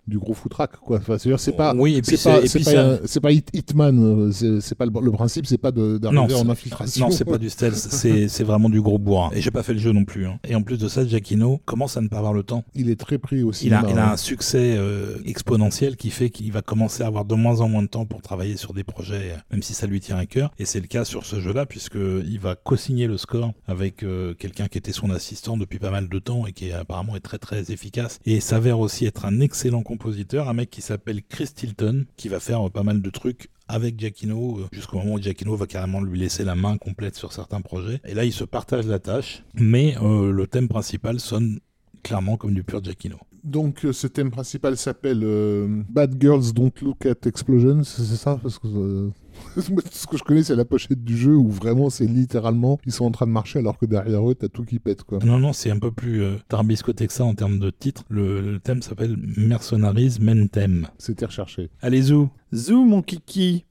du gros foutraque, quoi. Enfin, c'est-à-dire, c'est pas, Oui, et puis c'est pas, c'est- c'est pas, ça- c'est pas Hit- Hitman, euh, c'est c'est pas le, le principe, c'est pas d'arriver en c'est- infiltration. Non, c'est pas du stealth, c'est c'est vraiment du gros bourrin. Et j'ai pas fait le jeu non plus. hein. Et en plus de ça, Giacchino commence à ne pas avoir le temps. Il est très pris au Il a, il a un succès euh, exponentiel qui fait qu'il va commencer à avoir de moins en moins de temps pour travailler sur des projets, euh, même si ça lui tient à cœur. Et c'est le cas sur ce jeu-là, puisque il va co-signer le score avec euh, quelqu'un qui était son assistant depuis pas mal de temps et qui apparemment est très très efficace. Et s'avère aussi être un excellent compositeur, un mec qui s'appelle Chris Tilton, qui va faire euh, pas mal de trucs avec Giacchino, euh, jusqu'au moment où Giacchino va carrément lui laisser la main complète sur certains projets. Et là, ils se partagent la tâche, mais euh, le thème principal sonne clairement comme du pur Giacchino. Donc ce thème principal s'appelle Bad Girls Don't Look at Explosions, c'est ça? Parce que ce que je connais c'est la pochette du jeu où vraiment c'est littéralement ils sont en train de marcher alors que derrière eux t'as tout qui pète quoi. Non, non, c'est un peu plus euh, tarbiscoté que ça en termes de titre. Le, le thème s'appelle Mercenaries Men Theme. C'était recherché. Allez, Zou Zou, mon kiki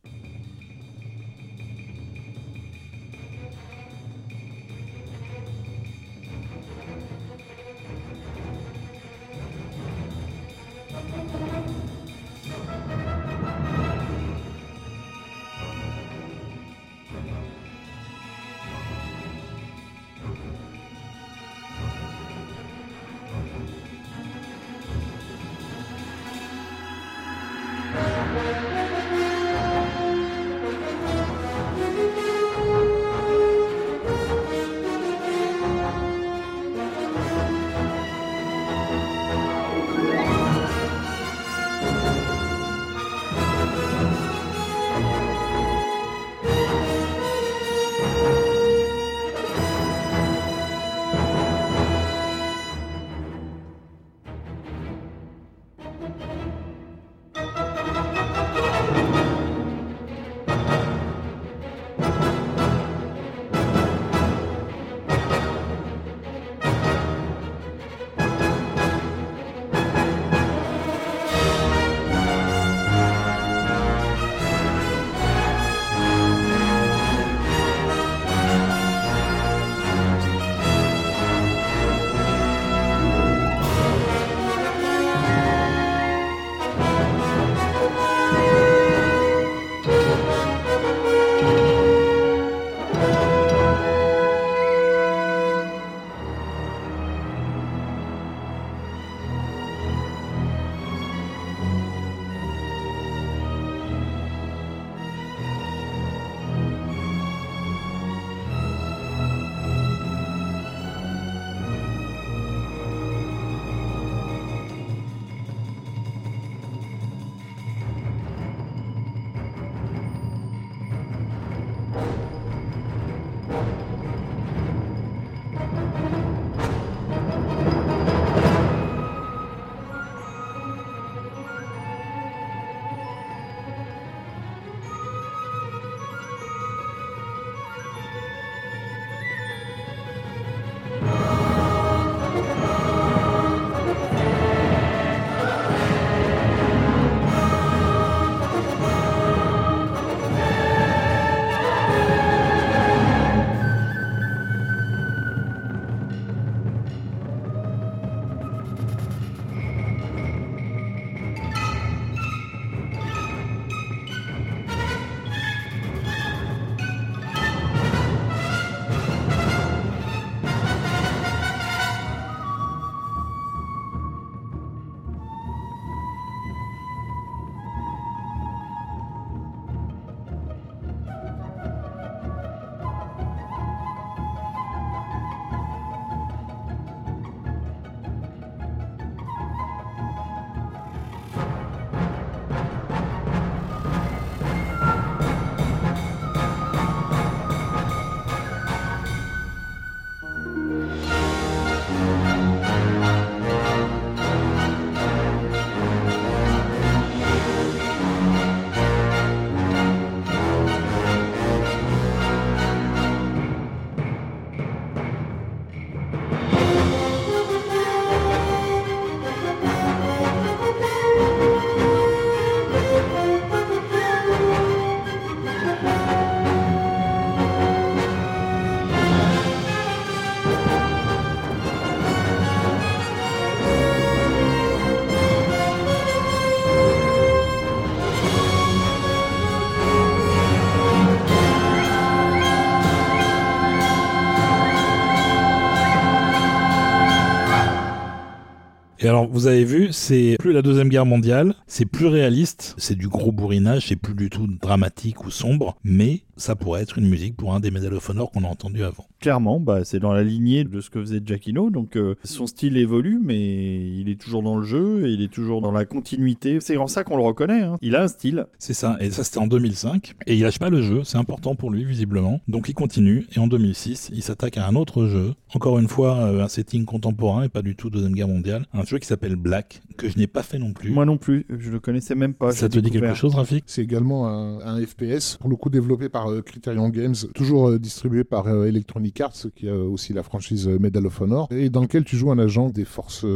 alors, vous avez vu, c'est plus la Deuxième Guerre mondiale, c'est plus réaliste, c'est du gros bourrinage, c'est plus du tout dramatique ou sombre, mais ça pourrait être une musique pour un des Honor qu'on a entendu avant. Clairement, bah, c'est dans la lignée de ce que faisait Giacchino, donc euh, son style évolue, mais il est toujours dans le jeu, et il est toujours dans la continuité. C'est en ça qu'on le reconnaît, hein. il a un style. C'est ça, et ça c'était en 2005, et il lâche pas le jeu, c'est important pour lui visiblement, donc il continue, et en 2006, il s'attaque à un autre jeu, encore une fois euh, un setting contemporain et pas du tout Deuxième Guerre mondiale, un jeu qui s'appelle Black, que je n'ai pas fait non plus. Moi non plus, je le connaissais même pas. Ça te dit quelque chose, Rafik? C'est également un, un, FPS, pour le coup développé par euh, Criterion Games, toujours euh, distribué par euh, Electronic Arts, qui a aussi la franchise Medal of Honor, et dans lequel tu joues un agent des forces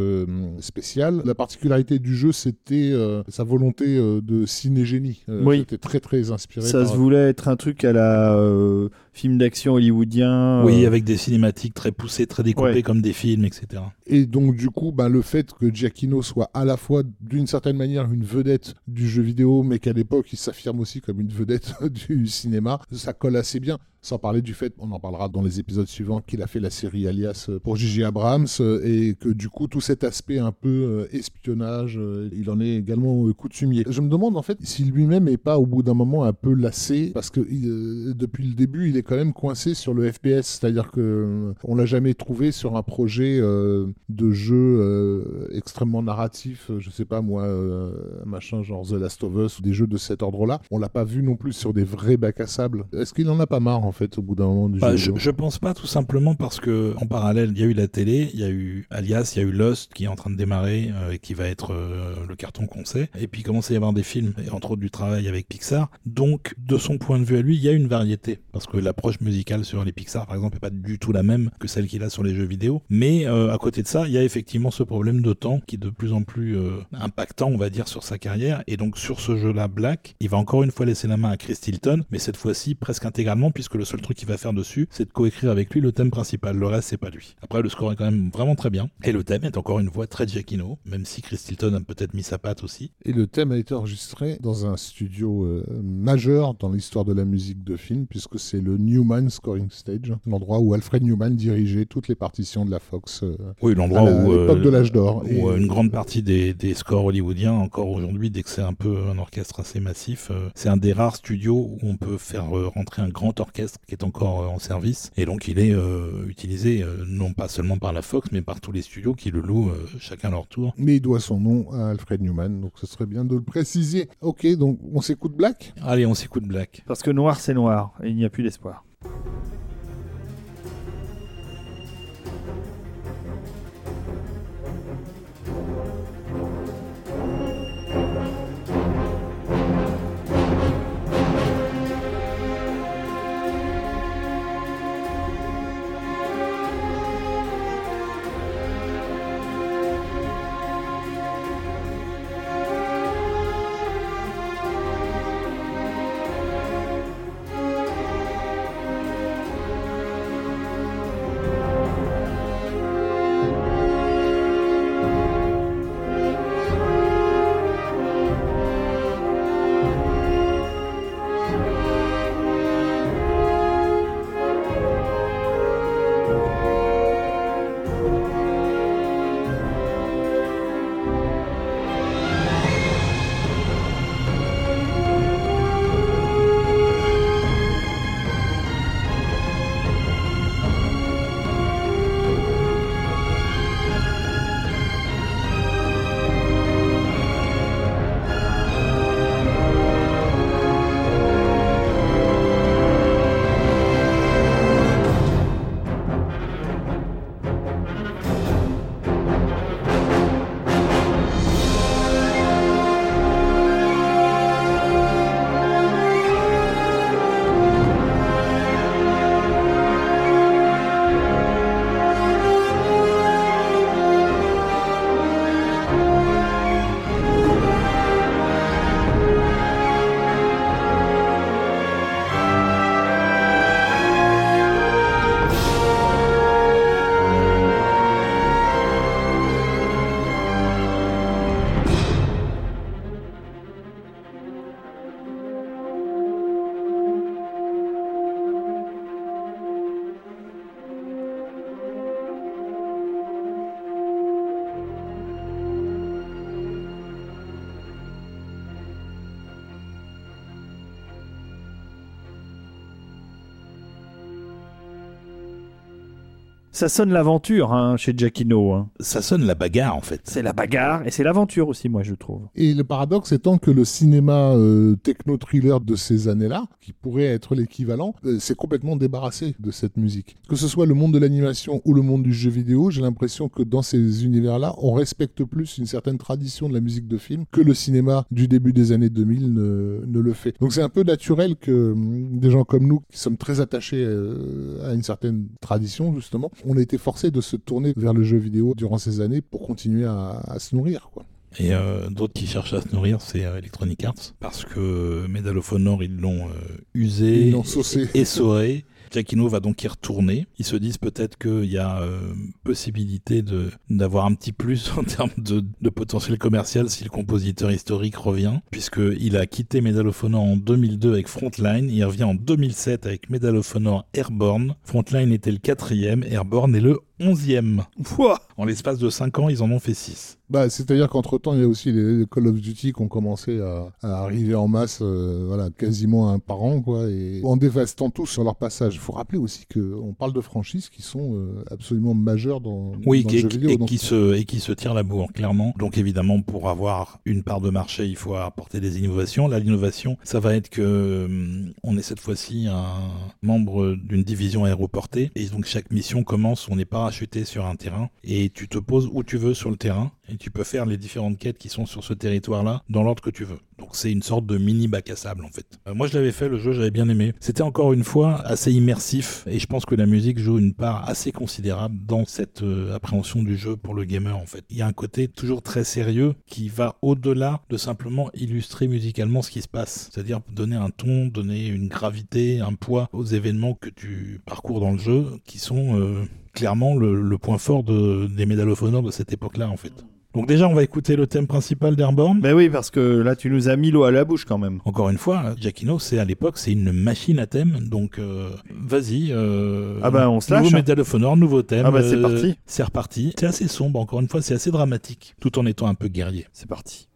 spéciales. La particularité du jeu, c'était sa volonté de cinégénie. oui. C'était très très inspiré. Ça se voulait être un truc à la film d'action hollywoodien. Oui, avec des cinématiques très poussées, très découpées ouais. comme des films, etc. Et donc du coup, bah, le fait que Giacchino soit à la fois d'une certaine manière une vedette du jeu vidéo, mais qu'à l'époque il s'affirme aussi comme une vedette du cinéma, ça colle assez bien. Sans parler du fait, on en parlera dans les épisodes suivants, qu'il a fait la série Alias pour J.J. Abrams et que du coup tout cet aspect un peu espionnage, il en est également coutumier. Je me demande en fait si lui-même est pas au bout d'un moment un peu lassé parce que depuis le début il est quand même coincé sur le FPS, c'est-à-dire que on l'a jamais trouvé sur un projet euh, de jeu euh, extrêmement narratif, je sais pas moi, euh, machin genre The Last of Us ou des jeux de cet ordre-là. On l'a pas vu non plus sur des vrais bacs à sable. Est-ce qu'il en a pas marre en fait au bout d'un moment du bah, jeu je, je, pense pas tout simplement parce que en parallèle il y a eu la télé, il y a eu Alias, il y a eu Lost qui est en train de démarrer euh, et qui va être euh, le carton qu'on sait. Et puis il commence à y avoir des films et entre autres du travail avec Pixar. Donc de son point de vue à lui, il y a une variété parce que l'approche musicale sur les Pixar par exemple est pas du tout la même que celle qu'il a sur les jeux vidéo. Mais euh, à côté de ça, il y a effectivement ce problème de temps qui est de plus en plus impactant, on va dire, sur sa carrière. Et donc sur ce jeu-là, Black, il va encore une fois laisser la main à Chris Tilton, mais cette fois-ci presque intégralement puisque le seul truc qu'il va faire dessus, c'est de coécrire avec lui le thème principal. Le reste, c'est pas lui. Après, le score est quand même vraiment très bien. Et le thème est encore une fois très Giacchino, même si Chris Tilton a peut-être mis sa patte aussi. Et le thème a été enregistré dans un studio euh, majeur dans l'histoire de la musique de film, puisque c'est le Newman Scoring Stage, l'endroit où Alfred Newman dirigeait toutes les partitions de la Fox. Euh, oui, l'endroit où. l'époque de l'âge d'or. Où et... une grande partie des, des scores hollywoodiens, encore aujourd'hui, dès que c'est un peu un orchestre assez massif, euh, c'est un des rares studios où on peut faire rentrer un grand orchestre qui est encore en service. Et donc, il est euh, utilisé euh, non pas seulement par la Fox, mais par tous les studios qui le louent chacun leur tour. Mais il doit son nom à Alfred Newman, donc ce serait bien de le préciser. Ok, donc on s'écoute Black? Allez, on s'écoute Black. Parce que noir, c'est noir, et il n'y a plus d'espoir. Ça sonne l'aventure hein, chez Giacchino. Hein. Ça sonne la bagarre en fait. C'est la bagarre et c'est l'aventure aussi, moi je trouve. Et le paradoxe étant que le cinéma euh, techno-thriller de ces années-là, qui pourrait être l'équivalent, euh, s'est complètement débarrassé de cette musique. Que ce soit le monde de l'animation ou le monde du jeu vidéo, j'ai l'impression que dans ces univers-là, on respecte plus une certaine tradition de la musique de film que le cinéma du début des années 2000 ne, ne le fait. Donc c'est un peu naturel que hum, des gens comme nous, qui sommes très attachés euh, à une certaine tradition justement, on a été forcé de se tourner vers le jeu vidéo durant ces années pour continuer à, à se nourrir. Quoi. Et euh, d'autres qui cherchent à se nourrir, c'est euh, Electronic Arts, parce que Medal of Honor, ils l'ont euh, usé, Ils l'ont saucé. et essoré. Giacchino va donc y retourner. Ils se disent peut-être qu'il y a euh, possibilité d'avoir un petit plus en termes de, potentiel commercial si le compositeur historique revient, puisqu'il a quitté Medal en 2002 avec Frontline, il revient en 2007 avec Medal Airborne. Frontline était le quatrième, Airborne est le onzième. Pouah En l'espace de 5 ans, ils en ont fait 6. Bah, c'est-à-dire qu'entre-temps, il y a aussi les Call of Duty qui ont commencé à, à arriver en masse, euh, voilà, quasiment un par an, quoi, et en dévastant tous sur leur passage. Il faut rappeler aussi qu'on parle de franchises qui sont euh, absolument majeures dans, Oui, dans qui- le jeu et, vidéo. donc- qui se, et qui se tire la bourre, clairement. Donc évidemment, pour avoir une part de marché, il faut apporter des innovations. Là, l'innovation, ça va être que hum, on est cette fois-ci un membre d'une division aéroportée. Et donc chaque mission commence, on est parachuté sur un terrain. Et tu te poses où tu veux sur le terrain. Et tu peux faire les différentes quêtes qui sont sur ce territoire-là dans l'ordre que tu veux. Donc c'est une sorte de mini bac à sable en fait. Euh, moi je l'avais fait, le jeu j'avais bien aimé. C'était encore une fois assez immersif et je pense que la musique joue une part assez considérable dans cette euh, appréhension du jeu pour le gamer en fait. Il y a un côté toujours très sérieux qui va au-delà de simplement illustrer musicalement ce qui se passe. C'est-à-dire donner un ton, donner une gravité, un poids aux événements que tu parcours dans le jeu qui sont euh, clairement le, le point fort de, des Medal of Honor de cette époque-là en fait. Donc déjà on va écouter le thème principal d'Airborne. Ben oui, parce que là tu nous as mis l'eau à la bouche quand même. Encore une fois, Giacchino, c'est à l'époque, c'est une machine à thème, donc euh, vas-y. euh, Ah bah, on se Nouveau lâche, hein. Medal of Honor, nouveau thème. Ah bah, c'est euh, parti. C'est reparti. C'est assez sombre, encore une fois, c'est assez dramatique, tout en étant un peu guerrier. C'est parti.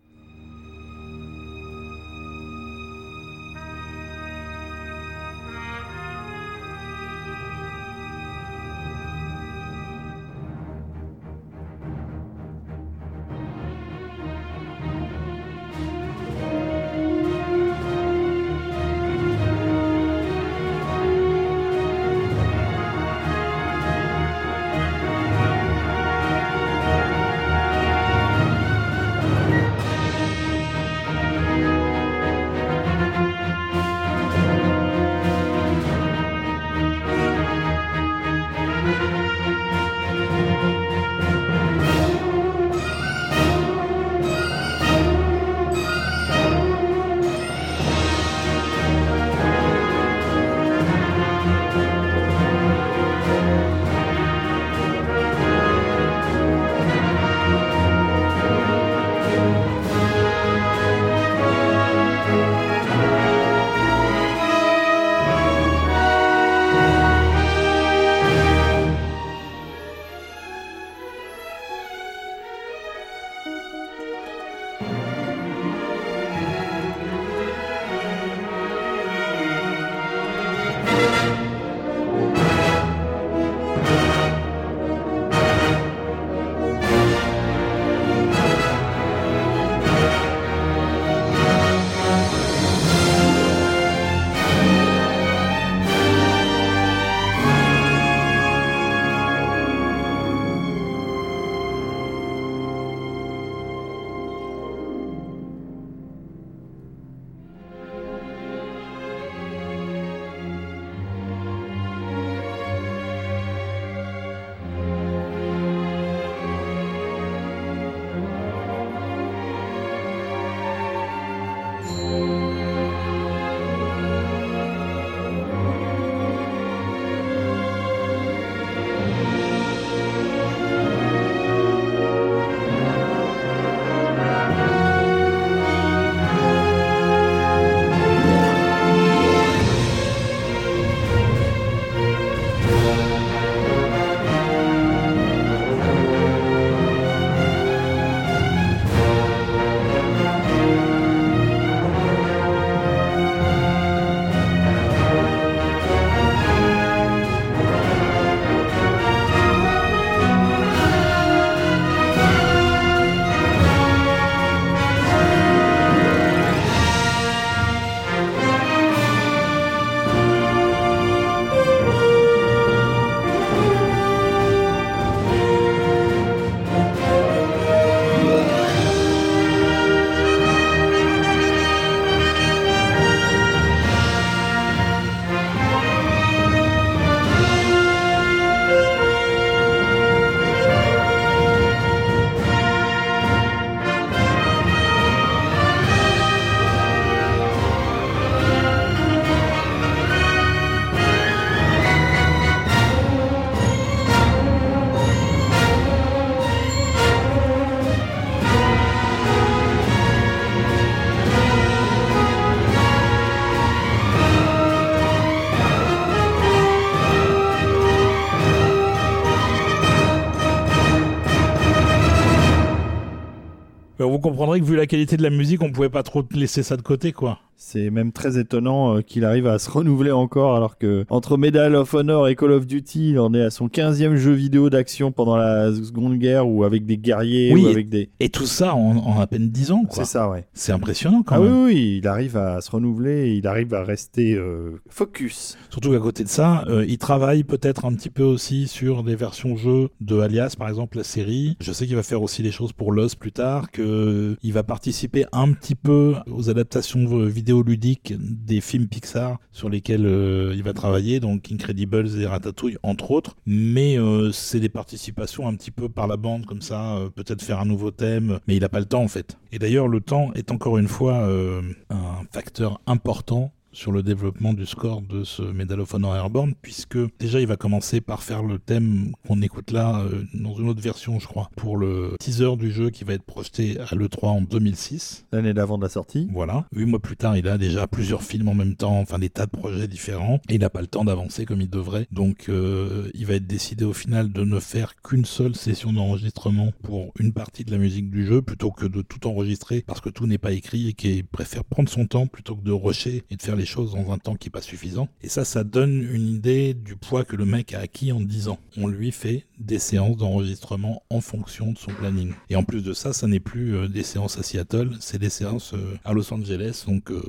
Vous comprendrez que vu la qualité de la musique, on pouvait pas trop laisser ça de côté, quoi. C'est même très étonnant euh, qu'il arrive à se renouveler encore alors que entre Medal of Honor et Call of Duty, il en est à son 15e jeu vidéo d'action pendant la Seconde Guerre ou avec des guerriers Oui, ou avec des... Et tout ça en, en à peine 10 ans, quoi. C'est ça, ouais. C'est impressionnant quand Ah même. oui, oui, il arrive à se renouveler, il arrive à rester euh, focus. Surtout qu'à côté de ça, euh, il travaille peut-être un petit peu aussi sur des versions jeux de Alias, par exemple la série. Je sais qu'il va faire aussi des choses pour Lost plus tard, que il va participer un petit peu aux adaptations euh, vidéoludiques des films Pixar sur lesquels euh, il va travailler, donc Incredibles et Ratatouille entre autres. Mais euh, c'est des participations un petit peu par la bande comme ça, euh, peut-être faire un nouveau thème, mais il n'a pas le temps en fait. Et d'ailleurs, le temps est encore une fois euh, un facteur important sur le développement du score de ce Medal of Honor Airborne, puisque déjà il va commencer par faire le thème qu'on écoute là euh, dans une autre version, je crois, pour le teaser du jeu qui va être projeté à l'E3 en 2006. L'année d'avant de la sortie. Voilà. Huit mois plus tard, il a déjà plusieurs films en même temps, enfin des tas de projets différents, et il n'a pas le temps d'avancer comme il devrait. Donc euh, il va être décidé au final de ne faire qu'une seule session d'enregistrement pour une partie de la musique du jeu, plutôt que de tout enregistrer, parce que tout n'est pas écrit et qu'il préfère prendre son temps plutôt que de rusher et de faire les choses dans un temps qui n'est pas suffisant. Et ça, ça donne une idée du poids que le mec a acquis en 10 ans. On lui fait des séances d'enregistrement en fonction de son planning. Et en plus de ça, ça n'est plus euh, des séances à Seattle, c'est des séances euh, à Los Angeles, donc euh,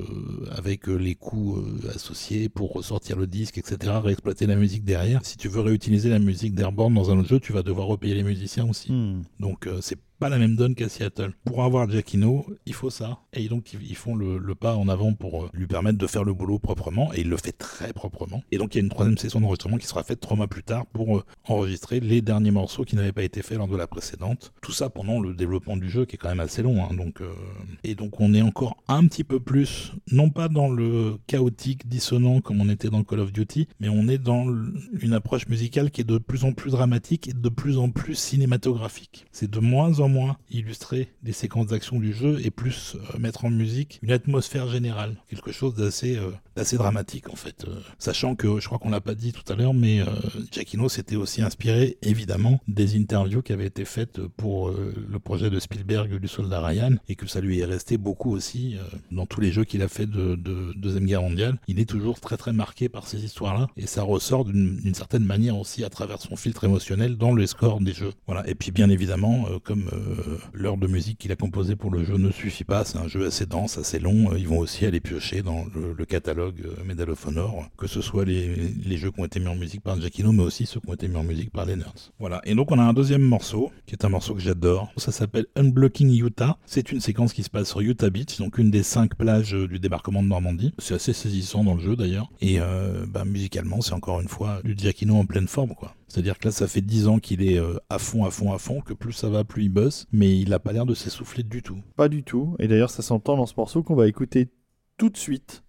avec les coûts associés pour ressortir le disque, etc., réexploiter la musique derrière. Si tu veux réutiliser la musique d'Airborne dans un autre jeu, tu vas devoir repayer les musiciens aussi. Hmm. Donc c'est pas la même donne qu'à Seattle. Pour avoir Giacchino, il faut ça. Et donc ils font le, pas en avant pour euh, lui permettre de faire le boulot proprement. Et il le fait très proprement. Et donc il y a une troisième session d'enregistrement qui sera faite trois mois plus tard pour euh, enregistrer les derniers morceaux qui n'avaient pas été faits lors de la précédente. Tout ça pendant le développement du jeu qui est quand même assez long. hein. donc, euh, Et donc on est encore un petit peu plus, non pas dans le chaotique, dissonant comme on était dans Call of Duty, mais on est dans une approche musicale qui est de plus en plus dramatique et de plus en plus cinématographique. C'est de moins en moins illustrer les séquences d'action du jeu et plus euh, mettre en musique une atmosphère générale, quelque chose d'assez euh, d'assez dramatique en fait. Euh, sachant que je crois qu'on l'a pas dit tout à l'heure, mais Giacchino s'était aussi inspiré évidemment des interviews qui avaient été faites pour le projet de Spielberg du soldat Ryan et que ça lui est resté beaucoup aussi dans tous les jeux qu'il a fait de, de deuxième guerre mondiale. Il est toujours très très marqué par ces histoires-là et ça ressort d'une certaine manière aussi à travers son filtre émotionnel dans les scores des jeux. Voilà. Et puis bien évidemment, comme l'heure de musique qu'il a composée pour le jeu ne suffit pas, c'est un jeu assez dense, assez long, euh, ils vont aussi aller piocher dans le, catalogue euh, Medal of que ce soit les, jeux qui ont été mis en musique par Giacchino, mais aussi ceux qui ont été mis en musique par les Nerds. Voilà. Et donc on a un deuxième morceau, qui est un morceau que j'adore. Ça s'appelle Unblocking Utah. C'est une séquence qui se passe sur Utah Beach, donc une des cinq plages euh, du débarquement de Normandie. C'est assez saisissant dans le jeu d'ailleurs. Et euh, bah, musicalement, c'est encore une fois du Giacchino en pleine forme, quoi. C'est-à-dire que là, ça fait 10 ans qu'il est euh, à fond, à fond, à fond, que plus ça va, plus il bosse, mais il a pas l'air de s'essouffler du tout. Pas du tout. Et d'ailleurs, ça s'entend dans ce morceau qu'on va écouter tout de suite.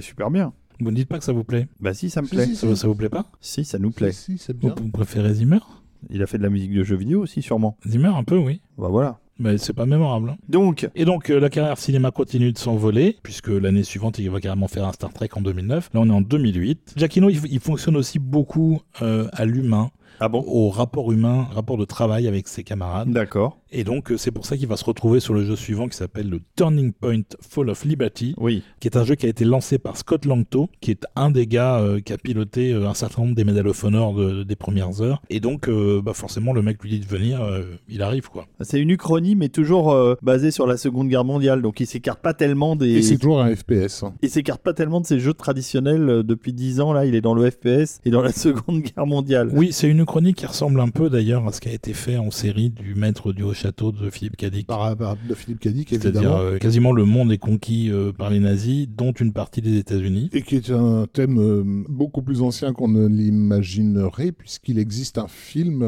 Super bien. Vous ne dites pas que ça vous plaît Bah si, ça me Si, plaît. si, ça, vous- ça vous plaît pas Si, ça nous plaît. Si, vous préférez Zimmer Il a fait de la musique de jeux vidéo aussi, sûrement. Zimmer, un peu, oui. Bah voilà. Mais c'est pas mémorable. hein. Donc, Et donc, euh, la carrière cinéma continue de s'envoler, puisque l'année suivante, il va carrément faire un Star Trek en 2009. Là, on est en 2008. Giacchino, il, il fonctionne aussi beaucoup euh, à l'humain, ah bon au rapport humain, rapport de travail avec ses camarades. D'accord. Et donc, euh, c'est pour ça qu'il va se retrouver sur le jeu suivant qui s'appelle le Turning Point Fall of Liberty, Oui. qui est un jeu qui a été lancé par Scott Langto, qui est un des gars euh, qui a piloté euh, un certain nombre des Medal of Honor de- des premières heures. Et donc, euh, bah, forcément, le mec lui dit de venir, euh, il arrive, quoi. C'est une uchronie, mais toujours euh, basée sur la Seconde Guerre mondiale. Donc, il s'écarte pas tellement des. Et c'est toujours un FPS. hein. Il s'écarte pas tellement de ces jeux traditionnels depuis 10 ans. Là, il est dans le FPS et dans la Seconde Guerre mondiale. Oui, c'est une chronique qui ressemble un peu d'ailleurs à ce qui a été fait en série du maître du haut château de Philippe Cadic. Par, par- de Philippe Cadic, C'est-à-dire évidemment. euh, quasiment le monde est conquis euh, par les nazis, dont une partie des États-Unis. Et qui est un thème euh, beaucoup plus ancien qu'on ne l'imaginerait, puisqu'il existe un film,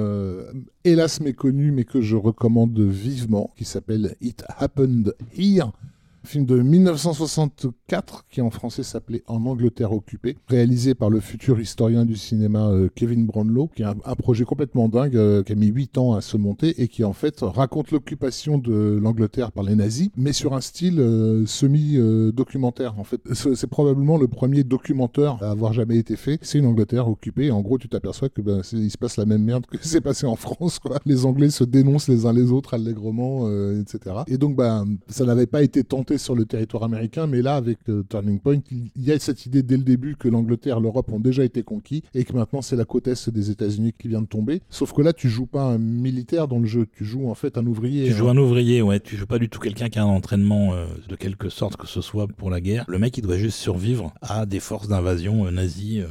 hélas méconnu, mais que je recommande vivement, qui s'appelle It Happened Here. Film de 1964 qui en français s'appelait En Angleterre occupée, réalisé par le futur historien du cinéma euh, Kevin Brownlow, qui est un, projet complètement dingue, euh, qui a mis 8 ans à se monter et qui en fait raconte l'occupation de l'Angleterre par les nazis, mais sur un style euh, semi-documentaire. en fait, C'est- probablement le premier documentaire à avoir jamais été fait. C'est une Angleterre occupée. En gros, tu t'aperçois que ben, il se passe la même merde que s'est passé en France. Quoi. Les Anglais se dénoncent les uns les autres allègrement, etc. Et donc, ben, ça n'avait pas été tenté sur le territoire américain, mais là, avec euh, Turning Point, il y a cette idée dès le début que l'Angleterre, l'Europe ont déjà été conquis et que maintenant c'est la côte est des États-Unis qui vient de tomber. Sauf que là, tu joues pas un militaire dans le jeu, tu joues en fait un ouvrier. Tu hein. joues un ouvrier, ouais. Tu joues pas du tout quelqu'un qui a un entraînement euh, de quelque sorte que ce soit pour la guerre. Le mec, il doit juste survivre à des forces d'invasion euh, nazies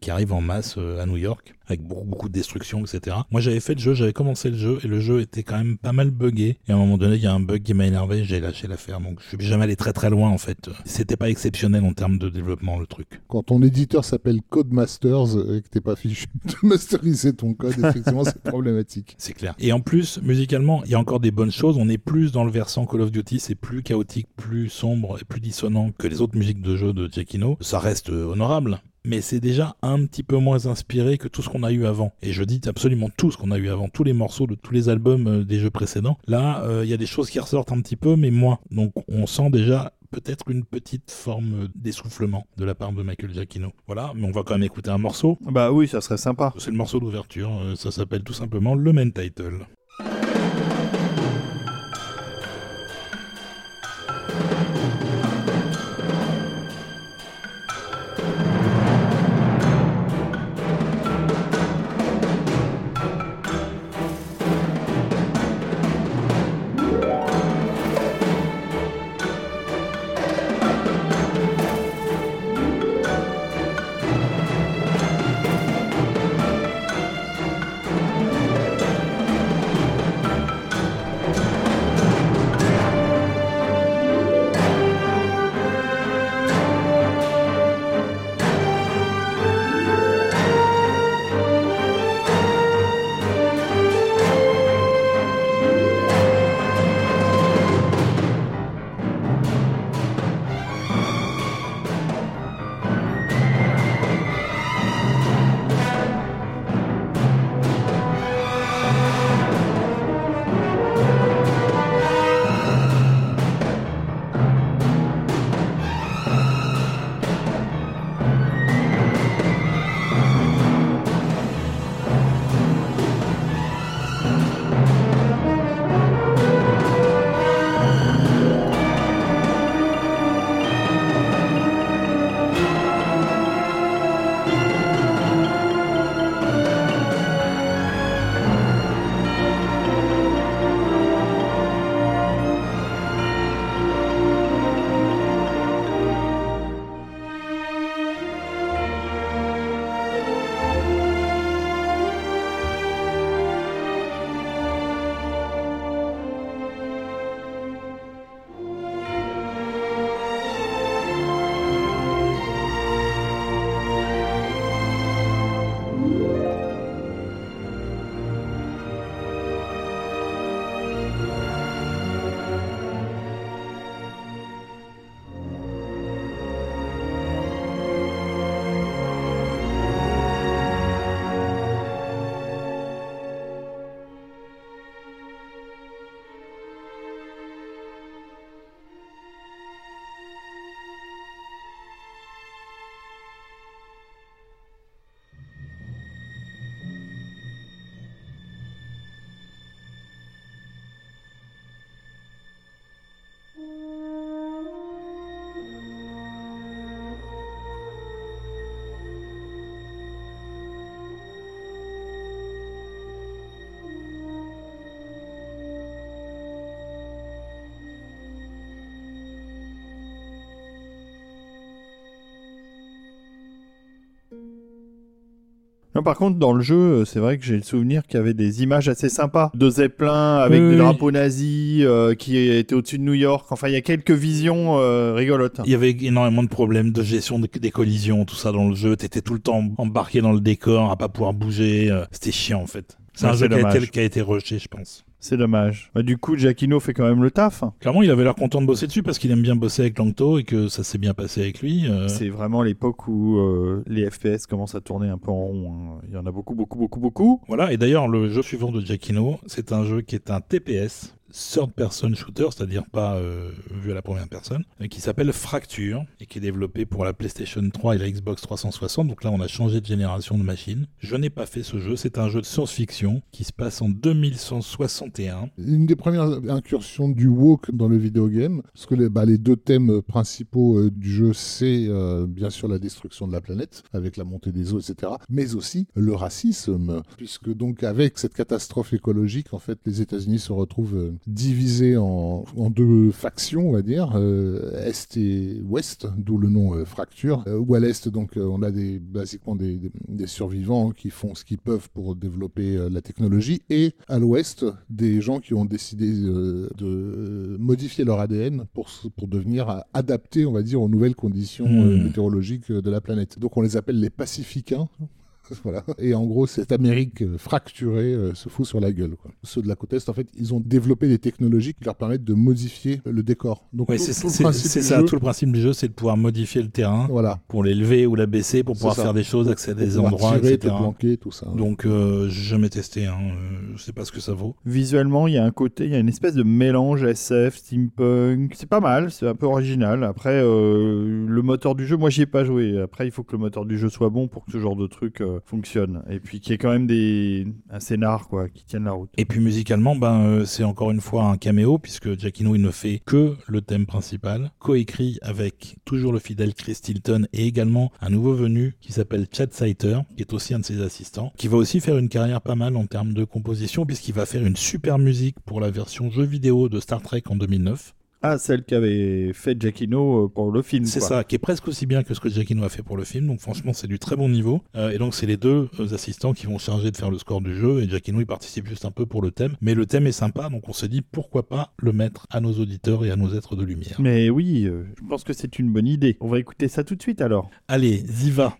qui arrivent en masse à New York avec beaucoup, beaucoup de destruction, etc. Moi, j'avais fait le jeu, j'avais commencé le jeu et le jeu était quand même pas mal buggé. Et à un moment donné, il y a un bug qui m'a énervé, j'ai lâché l'affaire. Donc, je suis jamais allé très très loin en fait. C'était pas exceptionnel en termes de développement le truc. Quand ton éditeur s'appelle Codemasters et que t'es pas fichu de masteriser ton code, effectivement, c'est problématique. C'est clair. Et en plus, musicalement, il y a encore des bonnes choses. On est plus dans le versant Call of Duty, c'est plus chaotique, plus sombre et plus dissonant que les autres musiques de jeu de Giacchino. Ça reste honorable. Mais c'est déjà un petit peu moins inspiré que tout ce qu'on a eu avant. Et je dis absolument tout ce qu'on a eu avant, tous les morceaux de tous les albums euh, des jeux précédents. Là, euh, il y a des choses qui ressortent un petit peu, mais moins. Donc on sent déjà peut-être une petite forme d'essoufflement de la part de Michael Giacchino. Voilà, mais on va quand même écouter un morceau. Bah oui, ça serait sympa. C'est le morceau d'ouverture, euh, ça s'appelle tout simplement le main title. Non, par contre, dans le jeu, euh, c'est vrai que j'ai le souvenir qu'il y avait des images assez sympas de Zeppelin avec Oui, des oui. drapeaux nazis euh, qui étaient au-dessus de New York. Enfin, il y a quelques visions euh, rigolotes. Il y avait énormément de problèmes de gestion des, des collisions, tout ça dans le jeu. T'étais tout le temps embarqué dans le décor, à pas pouvoir bouger. euh, C'était chiant en fait. C'est Ouais, un jeu qui a, été, qui a été rushé, je pense. C'est dommage. Bah, du coup, Giacchino fait quand même le taf. Clairement, il avait l'air content de bosser dessus parce qu'il aime bien bosser avec Langto et que ça s'est bien passé avec lui. euh. C'est vraiment l'époque où euh, les FPS commencent à tourner un peu en rond. hein. Il y en a beaucoup, beaucoup, beaucoup, beaucoup. Voilà, et d'ailleurs, le jeu suivant de Giacchino, c'est un jeu qui est un TPS, third person shooter, c'est-à-dire pas euh, vu à la première personne, euh, qui s'appelle Fracture et qui est développé pour la PlayStation 3 et la Xbox 360. Donc là, on a changé de génération de machine. Je n'ai pas fait ce jeu, c'est un jeu de science-fiction qui se passe en 2161. Une des premières incursions du woke dans le vidéogame, parce que les, bah, les deux thèmes principaux euh, du jeu, c'est bien sûr la destruction de la planète, avec la montée des eaux, etc., mais aussi le racisme, puisque donc avec cette catastrophe écologique, en fait, les États-Unis se retrouvent divisés en, en deux factions, on va dire, euh, Est et Ouest, d'où le nom euh, fracture, euh, où à l'Est, donc, on a des, basiquement des, des- des survivants qui font ce qu'ils peuvent pour développer la technologie, et à l'Ouest, des gens qui ont décidé de modifier leur ADN pour, pour devenir adaptés, on va dire, aux nouvelles conditions Hmm. météorologiques de la planète. Donc on les appelle les Pacificains. Voilà. Et en gros, cette Amérique euh, fracturée euh, se fout sur la gueule. quoi. Ceux de la côte Est, en fait, ils ont développé des technologies qui leur permettent de modifier le décor. Donc, Ouais, tout- c'est tout le c'est- principe c'est du ça, jeu- tout le principe du jeu, c'est de pouvoir modifier le terrain Voilà. pour l'élever ou l'abaisser, pour pouvoir ça. faire des choses, accéder à des endroits, tirer, etc. te planquer, tout ça. Donc, euh, j'ai jamais testé, hein. euh, je sais pas ce que ça vaut. Visuellement, il y a un côté, il y a une espèce de mélange SF, steampunk. C'est pas mal, c'est un peu original. Après, euh, le moteur du jeu, moi j'y ai pas joué. Après, il faut que le moteur du jeu soit bon pour que ce genre de truc euh, fonctionne. Et puis qu'il y ait quand même des... un scénar quoi, qui tienne la route. Et puis musicalement, ben, euh, c'est encore une fois un caméo, puisque Giacchino il ne fait que le thème principal, coécrit avec toujours le fidèle Chris Tilton et également un nouveau venu qui s'appelle Chad Saiter, qui est aussi un de ses assistants, qui va aussi faire une carrière pas mal en termes de composition, puisqu'il va faire une super musique pour la version jeu vidéo de Star Trek en 2009. Celle qu'avait fait Giacchino euh, pour le film. C'est ça, qui est presque aussi bien que ce que Giacchino a fait pour le film. Donc franchement, c'est du très bon niveau. Euh, et donc c'est les deux euh, assistants qui vont charger de faire le score du jeu. Et Giacchino, il participe juste un peu pour le thème. Mais le thème est sympa, donc on se dit pourquoi pas le mettre à nos auditeurs et à nos êtres de lumière. Mais oui, euh, je pense que c'est une bonne idée. On va écouter ça tout de suite alors. Allez, Ziva.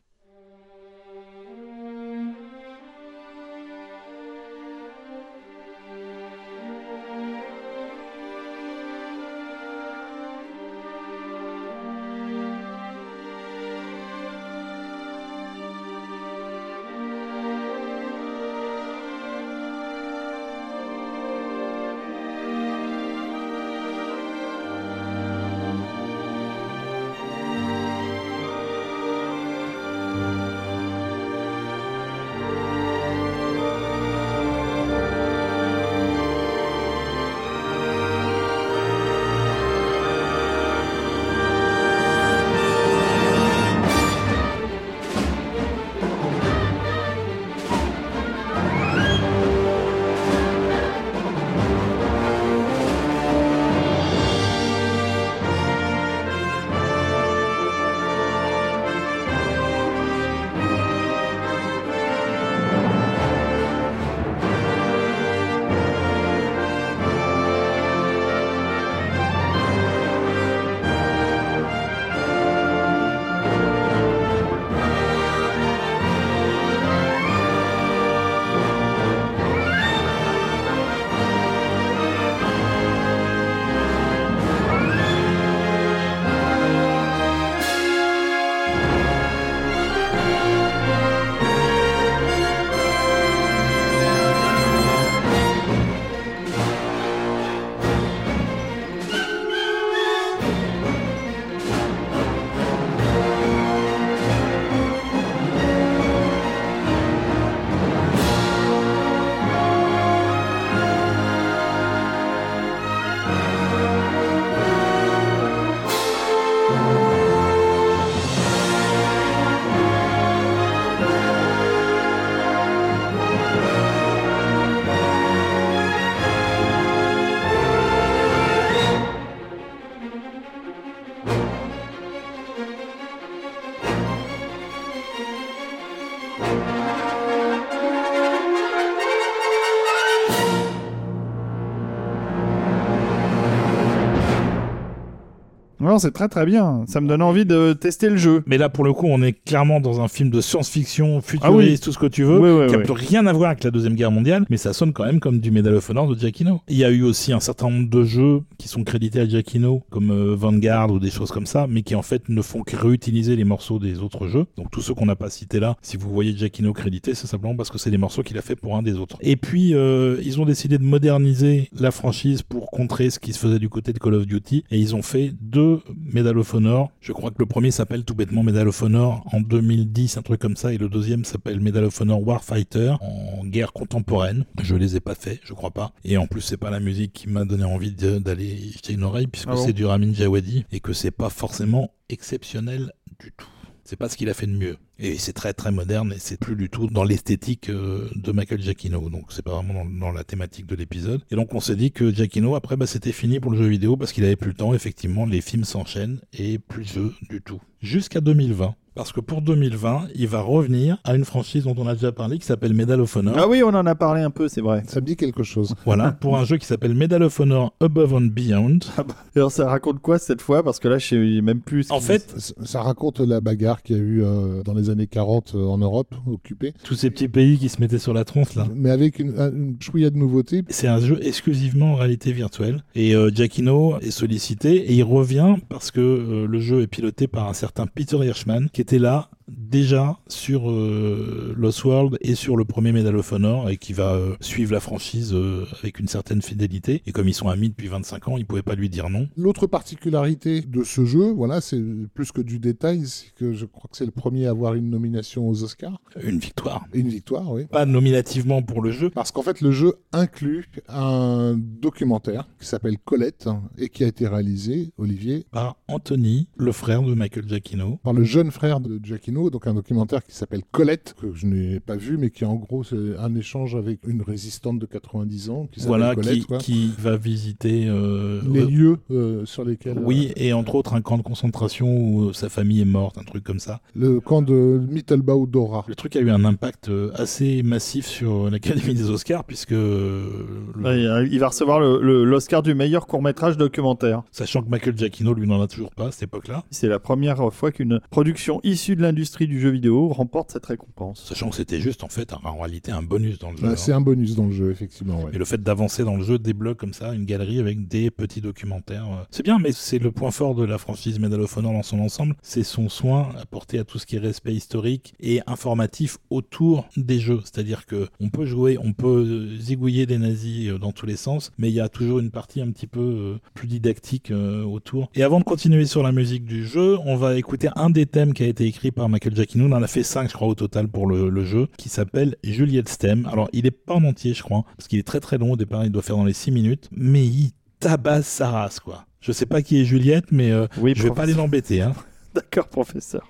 Non, c'est très très bien. Ça me donne envie de tester le jeu. Mais là, pour le coup, on est clairement dans un film de science-fiction, futuriste, Ah oui. tout ce que tu veux, Oui, oui, qui a oui. plus rien à voir avec la Deuxième Guerre mondiale, mais ça sonne quand même comme du Medal of Honor de Giacchino. Il y a eu aussi un certain nombre de jeux qui sont crédités à Giacchino, comme euh, Vanguard ou des choses comme ça, mais qui en fait ne font que réutiliser les morceaux des autres jeux. Donc tous ceux qu'on n'a pas cités là, si vous voyez Giacchino crédité, c'est simplement parce que c'est des morceaux qu'il a fait pour un des autres. Et puis, euh, ils ont décidé de moderniser la franchise pour contrer ce qui se faisait du côté de Call of Duty, et ils ont fait deux Medal of Honor. Je crois que le premier s'appelle tout bêtement Medal of Honor en 2010, un truc comme ça, et le deuxième s'appelle Medal of Honor Warfighter en guerre contemporaine. Je les ai pas fait, je crois pas. Et en plus, c'est pas la musique qui m'a donné envie d'aller jeter une oreille, puisque Ah bon c'est du Ramin Djawadi, et que c'est pas forcément exceptionnel du tout. C'est pas ce qu'il a fait de mieux. Et c'est très très moderne et c'est plus du tout dans l'esthétique euh, de Michael Giacchino. Donc c'est pas vraiment dans, la thématique de l'épisode. Et donc on s'est dit que Giacchino, après, bah, c'était fini pour le jeu vidéo parce qu'il avait plus le temps. Effectivement, les films s'enchaînent et plus de jeux du tout. Jusqu'à 2020. Parce que pour 2020, il va revenir à une franchise dont on a déjà parlé qui s'appelle Medal of Honor. Ah oui, on en a parlé un peu, c'est vrai. Ça me dit quelque chose. Voilà, pour un jeu qui s'appelle Medal of Honor Above and Beyond. Et alors ça raconte quoi cette fois? Parce que là, je sais même plus. ce En fait, Ça- Ça raconte la bagarre qu'il y a eu euh, dans les années 40 euh, en Europe, occupée, tous ces petits pays qui se mettaient sur la tronche là. mais avec une, un- une chouïa de nouveautés. C'est un jeu exclusivement en réalité virtuelle. Et euh, Giacchino est sollicité et il revient parce que euh, le jeu est piloté par un certain Peter Hirschman qui était là déjà sur euh, Lost World et sur le premier Medal of Honor et qui va euh, suivre la franchise euh, avec une certaine fidélité. Et comme ils sont amis depuis 25 ans, il pouvait pas lui dire non. L'autre particularité de ce jeu, voilà, c'est plus que du détail, c'est que je crois que c'est le premier à avoir une nomination aux Oscars, Une victoire. une victoire, oui. Pas nominativement pour le jeu. Parce qu'en fait, le jeu inclut un documentaire qui s'appelle Colette et qui a été réalisé, Olivier, Par Anthony, le frère de Michael Giacchino. par le jeune frère de Giacchino, donc un documentaire qui s'appelle Colette, que je n'ai pas vu, mais qui en gros c'est un échange avec une résistante de 90 ans qui Voilà, Colette. qui, va visiter euh, Les euh, lieux euh, sur lesquels... Oui, et entre autres un camp de concentration où sa famille est morte, un truc comme ça. Le camp de Mittelbau Dora. Le truc a eu un impact assez massif sur l'Académie des Oscars puisque, le- il va recevoir le- le- l'Oscar du meilleur court-métrage documentaire. sachant que Michael Giacchino lui n'en a toujours pas à cette époque-là, C'est la première fois qu'une production issue de l'industrie du jeu vidéo remporte cette récompense. sachant que c'était juste en fait en réalité un bonus dans le jeu. Bah, hein. c'est un bonus dans le jeu, effectivement. ouais. Et le fait d'avancer dans le jeu débloque comme ça une galerie avec des petits documentaires. euh. C'est bien, mais c'est le point fort de la franchise Medal of Honor dans son ensemble. C'est son soin apporté à tout ce qui est respect historique et informatif autour des jeux. C'est-à-dire que on peut jouer, on peut zigouiller des nazis euh, dans tous les sens, mais il y a toujours une partie un petit peu euh, plus didactique autour. Et avant de continuer sur la musique du jeu, on va écouter un des thèmes qui a été écrit par Michael Giacchino. On en a fait 5, je crois, au total pour le, le jeu, qui s'appelle Juliette's Theme. Alors, il est pas en entier, je crois, parce qu'il est très très long. Au départ, il doit faire dans les 6 minutes, mais il tabasse sa race, quoi. Je sais pas qui est Juliette, mais euh, Oui, je vais pas aller l'embêter. Hein. D'accord, professeur.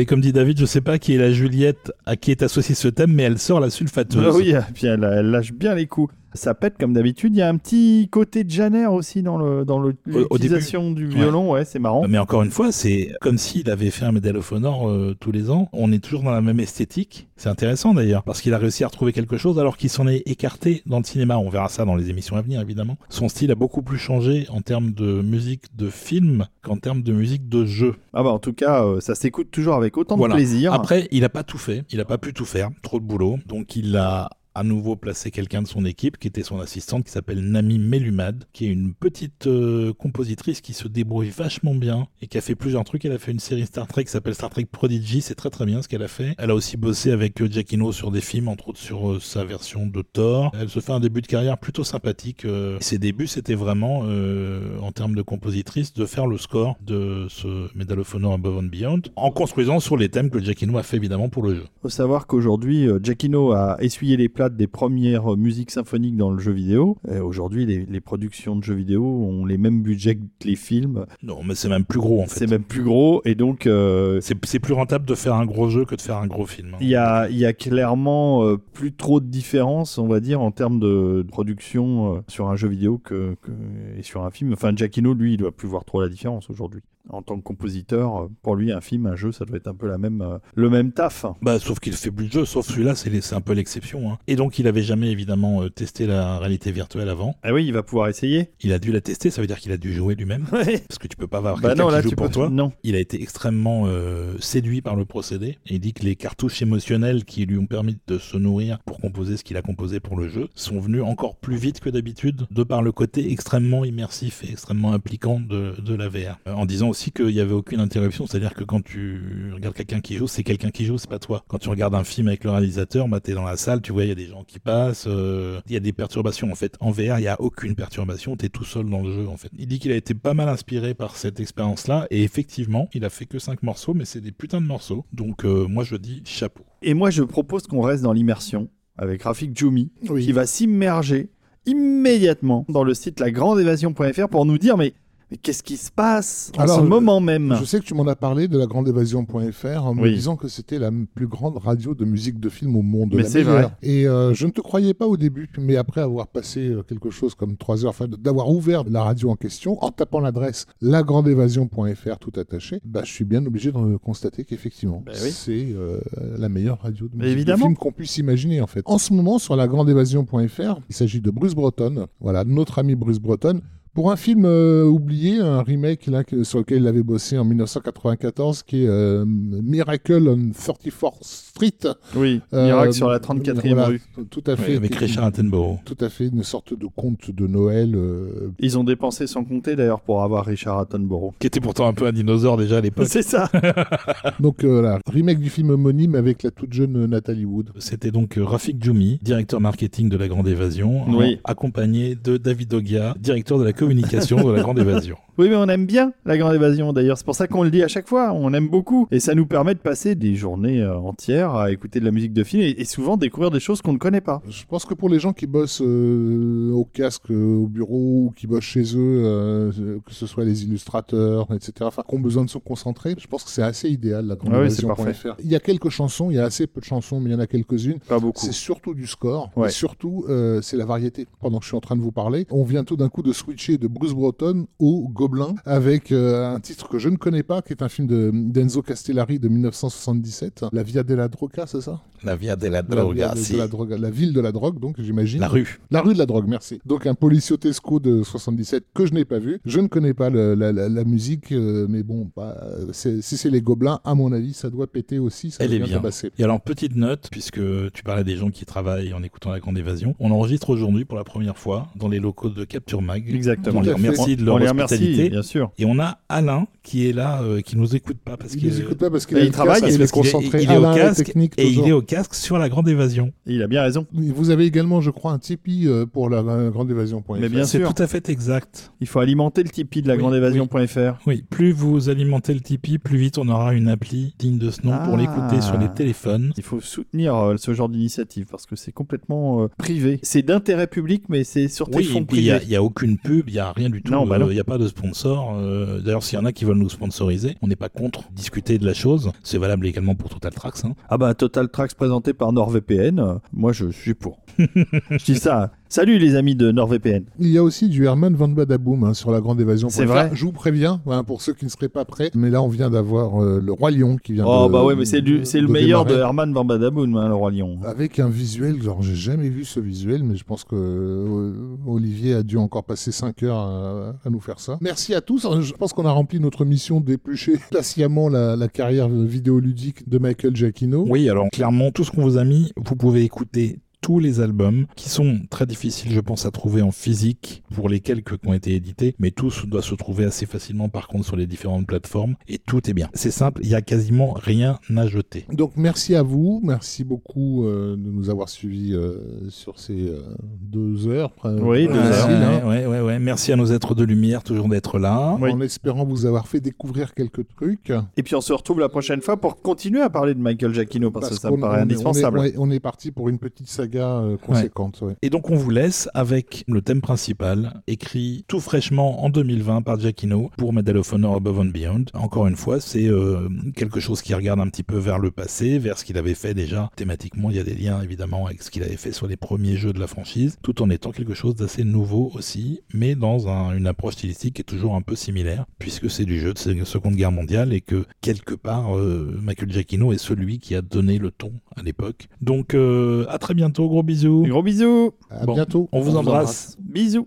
Oui, comme dit David, je sais pas qui est la Juliette à qui est associé ce thème, mais elle sort la sulfateuse. Ah oui, elle lâche bien les coups. Ça pète comme d'habitude. Il y a un petit côté de Janer aussi dans le l'utilisation du violon. Ouais, c'est marrant. Mais encore une fois, c'est comme s'il avait fait un Medal of Honor euh, tous les ans. On est toujours dans la même esthétique. C'est intéressant d'ailleurs, parce qu'il a réussi à retrouver quelque chose alors qu'il s'en est écarté dans le cinéma. On verra ça dans les émissions à venir, évidemment. Son style a beaucoup plus changé en termes de musique de film qu'en termes de musique de jeu. Ah bah en tout cas, euh, ça s'écoute toujours avec autant Voilà. de plaisir. Après, il n'a pas tout fait. Il n'a pas pu tout faire. Trop de boulot. Donc, il a à nouveau placé quelqu'un de son équipe qui était son assistante qui s'appelle Nami Melumad qui est une petite euh, compositrice qui se débrouille vachement bien et qui a fait plusieurs trucs. Elle a fait une série Star Trek qui s'appelle Star Trek Prodigy. C'est très très bien ce qu'elle a fait. Elle a aussi bossé avec euh, Giacchino sur des films entre autres sur euh, sa version de Thor. Elle se fait un début de carrière plutôt sympathique ses débuts c'était vraiment en termes de compositrice de faire le score de ce Medal of Above and Beyond en construisant sur les thèmes que Giacchino a fait évidemment pour le jeu. Faut savoir qu'aujourd'hui, euh, Giacchino a essuyé les des premières euh, musiques symphoniques dans le jeu vidéo. Et Aujourd'hui, les, les productions de jeux vidéo ont les mêmes budgets que les films. Non, mais c'est même plus gros en fait. C'est même plus gros. Et donc, euh, C'est c'est plus rentable de faire un gros jeu que de faire un gros film. hein. il y a, y a clairement euh, plus trop de différence, on va dire, en termes de, de production euh, sur un jeu vidéo que, que- et sur un film. Enfin, Giacchino, lui, il doit plus voir trop la différence aujourd'hui. En tant que compositeur, pour lui, un film, un jeu, ça doit être un peu la même, euh, le même taf. Bah, sauf qu'il fait plus de jeux, sauf celui-là, c'est un peu l'exception. hein. Et donc, il avait jamais évidemment euh, testé la réalité virtuelle avant. Ah oui, il va pouvoir essayer. Il a dû la tester, ça veut dire qu'il a dû jouer lui-même. Ouais. Parce que tu peux pas avoir Bah quelqu'un qui là, joue tu pour peux. toi. Non. Il a été extrêmement euh, séduit par le procédé. Et il dit que les cartouches émotionnelles qui lui ont permis de se nourrir pour composer ce qu'il a composé pour le jeu sont venues encore plus vite que d'habitude, de par le côté extrêmement immersif et extrêmement impliquant de, de la VR. En disant aussi qu'il n'y avait aucune interruption, c'est-à-dire que quand tu regardes quelqu'un qui joue, c'est quelqu'un qui joue, c'est pas toi. Quand tu regardes un film avec le réalisateur, bah, t'es dans la salle, tu vois, il y a des gens qui passent, euh, il y a des perturbations en fait. En VR, il n'y a aucune perturbation, t'es tout seul dans le jeu en fait. Il dit qu'il a été pas mal inspiré par cette expérience-là, et effectivement, il a fait que 5 morceaux, mais c'est des putains de morceaux. Donc euh, moi je dis chapeau. Et moi, je propose qu'on reste dans l'immersion avec Rafik Djoumi, Oui. qui va s'immerger immédiatement dans le site lagrandeévasion.fr pour nous dire mais, mais qu'est-ce qui se passe en Alors, ce moment même? Je sais que tu m'en as parlé de la grandévasion.fr en me disant que c'était la plus grande radio de musique de film au monde. Mais c'est vrai. Et euh, je ne te croyais pas au début, mais après avoir passé euh, quelque chose comme trois heures, enfin d'avoir ouvert la radio en question, en tapant l'adresse lagrandévasion.fr tout attaché, bah, je suis bien obligé de constater qu'effectivement, Bah oui. c'est euh, la meilleure radio de musique de film qu'on puisse imaginer en fait. En ce moment, sur lagrandévasion.fr, il s'agit de Bruce Breton, voilà, notre ami Bruce Breton, pour un film euh, oublié, un remake là, que- sur lequel il avait bossé en 1994, qui est euh, Miracle on 34th Street. Oui, Euh, Miracle sur la 34e voilà, rue. Tout à fait. avec Richard Attenborough. Tout à fait, une sorte de conte de Noël. euh, Ils ont dépensé sans compter d'ailleurs pour avoir Richard Attenborough. Qui était pourtant un peu un dinosaure déjà à l'époque. C'est ça Donc euh, voilà, remake du film homonyme avec la toute jeune Nathalie Wood. C'était donc Rafik Djoumi, directeur marketing de La Grande Évasion, Oui. accompagné de David Ogia, directeur de la communication de La Grande Évasion. Oui, mais on aime bien la grande évasion d'ailleurs. C'est pour ça qu'on le dit à chaque fois. On aime beaucoup. Et ça nous permet de passer des journées euh, entières à écouter de la musique de film et, et souvent découvrir des choses qu'on ne connaît pas. Je pense que pour les gens qui bossent euh, au casque, euh, au bureau, ou qui bossent chez eux, euh, que ce soit les illustrateurs, etc., enfin, qui ont besoin de se concentrer, je pense que c'est assez idéal, la Ah oui, c'est grandévasion.fr. il y a quelques chansons, il y a assez peu de chansons, mais il y en a quelques-unes. Pas beaucoup. C'est surtout du score, Ouais. et surtout, euh, c'est la variété. Pendant que je suis en train de vous parler, on vient tout d'un coup de switcher de Bruce Breton au Gobelin avec euh, un titre que je ne connais pas, qui est un film de d'Enzo Castellari de 1977, La Via della Droga, c'est ça? La Via della la, Droga, de- de la, drogue, la ville de la drogue, donc j'imagine. La rue. La rue de la drogue, merci. Donc un Policiotesco de 77 que je n'ai pas vu. Je ne connais pas le- la, la- la musique, euh, mais bon, bah, c'est- si c'est les gobelins, à mon avis, ça doit péter aussi. Ça Elle est bien. tabasser. Et alors, petite note, puisque tu parlais des gens qui travaillent en écoutant La Grande Évasion, on enregistre aujourd'hui pour la première fois dans les locaux de Capture Mag. Exactement. On les remercie de On leur les remercie, hospitalité. bien sûr. Et on a Alain qui est là, euh, qui nous écoute pas parce Il qu'il nous écoute pas parce qu'il il le travaille, il est concentré. il est au casque et il est au casque sur La Grande Évasion. Et il a bien raison. Vous avez également, je crois, un Tipeee euh, pour la, grande évasion.fr. Mais bien C'est tout à fait exact. Il faut alimenter le Tipeee de la Oui, grandévasion.fr. Oui, plus vous alimentez le Tipeee, plus vite on aura une appli digne de ce nom pour Ah. l'écouter sur les téléphones. Il faut soutenir euh, ce genre d'initiative parce que c'est complètement euh, privé. C'est d'intérêt public, mais c'est sur tes Oui, fonds il y, privés. a- il y a aucune pub, il n'y a rien du tout. Non, bah euh, non. Il n'y a pas de sponsor. euh, D'ailleurs, s'il y en a qui veulent nous sponsoriser, on n'est pas contre discuter de la chose. C'est valable également pour Total Tracks. hein. Ah bah Total Tracks présenté par NordVPN, euh, moi je suis pour. je dis ça. Salut les amis de NordVPN. Il y a aussi du Herman Van Badaboom hein, sur la grande évasion. C'est vrai Je vous préviens, hein, pour ceux qui ne seraient pas prêts. Mais là, on vient d'avoir euh, le Roi Lion qui vient Oh de. bah ouais, mais c'est du, c'est le meilleur de. Herman Van Badaboom, hein, le roi lion. Avec un visuel, genre j'ai jamais vu ce visuel, mais je pense que euh, Olivier a dû encore passer 5 heures à, à nous faire ça. Merci à tous. Je pense qu'on a rempli notre mission d'éplucher patiemment la, la carrière vidéoludique de Michael Giacchino. Oui, alors clairement, tout ce qu'on vous a mis, vous pouvez écouter tous les albums qui sont très difficiles, je pense, à trouver en physique pour les quelques qui ont été édités, mais tous doivent se trouver assez facilement par contre sur les différentes plateformes et tout est bien. C'est simple, il y a quasiment rien à jeter. Donc merci à vous, merci beaucoup euh, de nous avoir suivis euh, sur ces euh, deux heures. euh, Oui, deux heures. hein. ouais, ouais, ouais, ouais. Merci à nos êtres de lumière toujours d'être là. Oui. En espérant vous avoir fait découvrir quelques trucs. Et puis on se retrouve la prochaine fois pour continuer à parler de Michael Giacchino parce, que ça me paraît on est- indispensable. On est, ouais, on est parti pour une petite saga euh, conséquente. ouais. Et donc on vous laisse avec le thème principal, écrit tout fraîchement en 2020 par Giacchino pour Medal of Honor Above and Beyond. Encore une fois, c'est euh, quelque chose qui regarde un petit peu vers le passé, vers ce qu'il avait fait déjà thématiquement. Il y a des liens évidemment avec ce qu'il avait fait sur les premiers jeux de la franchise, tout en étant quelque chose d'assez nouveau aussi, mais dans un- une approche stylistique qui est toujours un peu similaire, puisque c'est du jeu de Seconde Guerre mondiale et que quelque part, euh, Michael Giacchino est celui qui a donné le ton à l'époque. Donc euh, à très bientôt, gros bisous. Gros bisous. À Bon. bientôt. On vous embrasse. Bisous.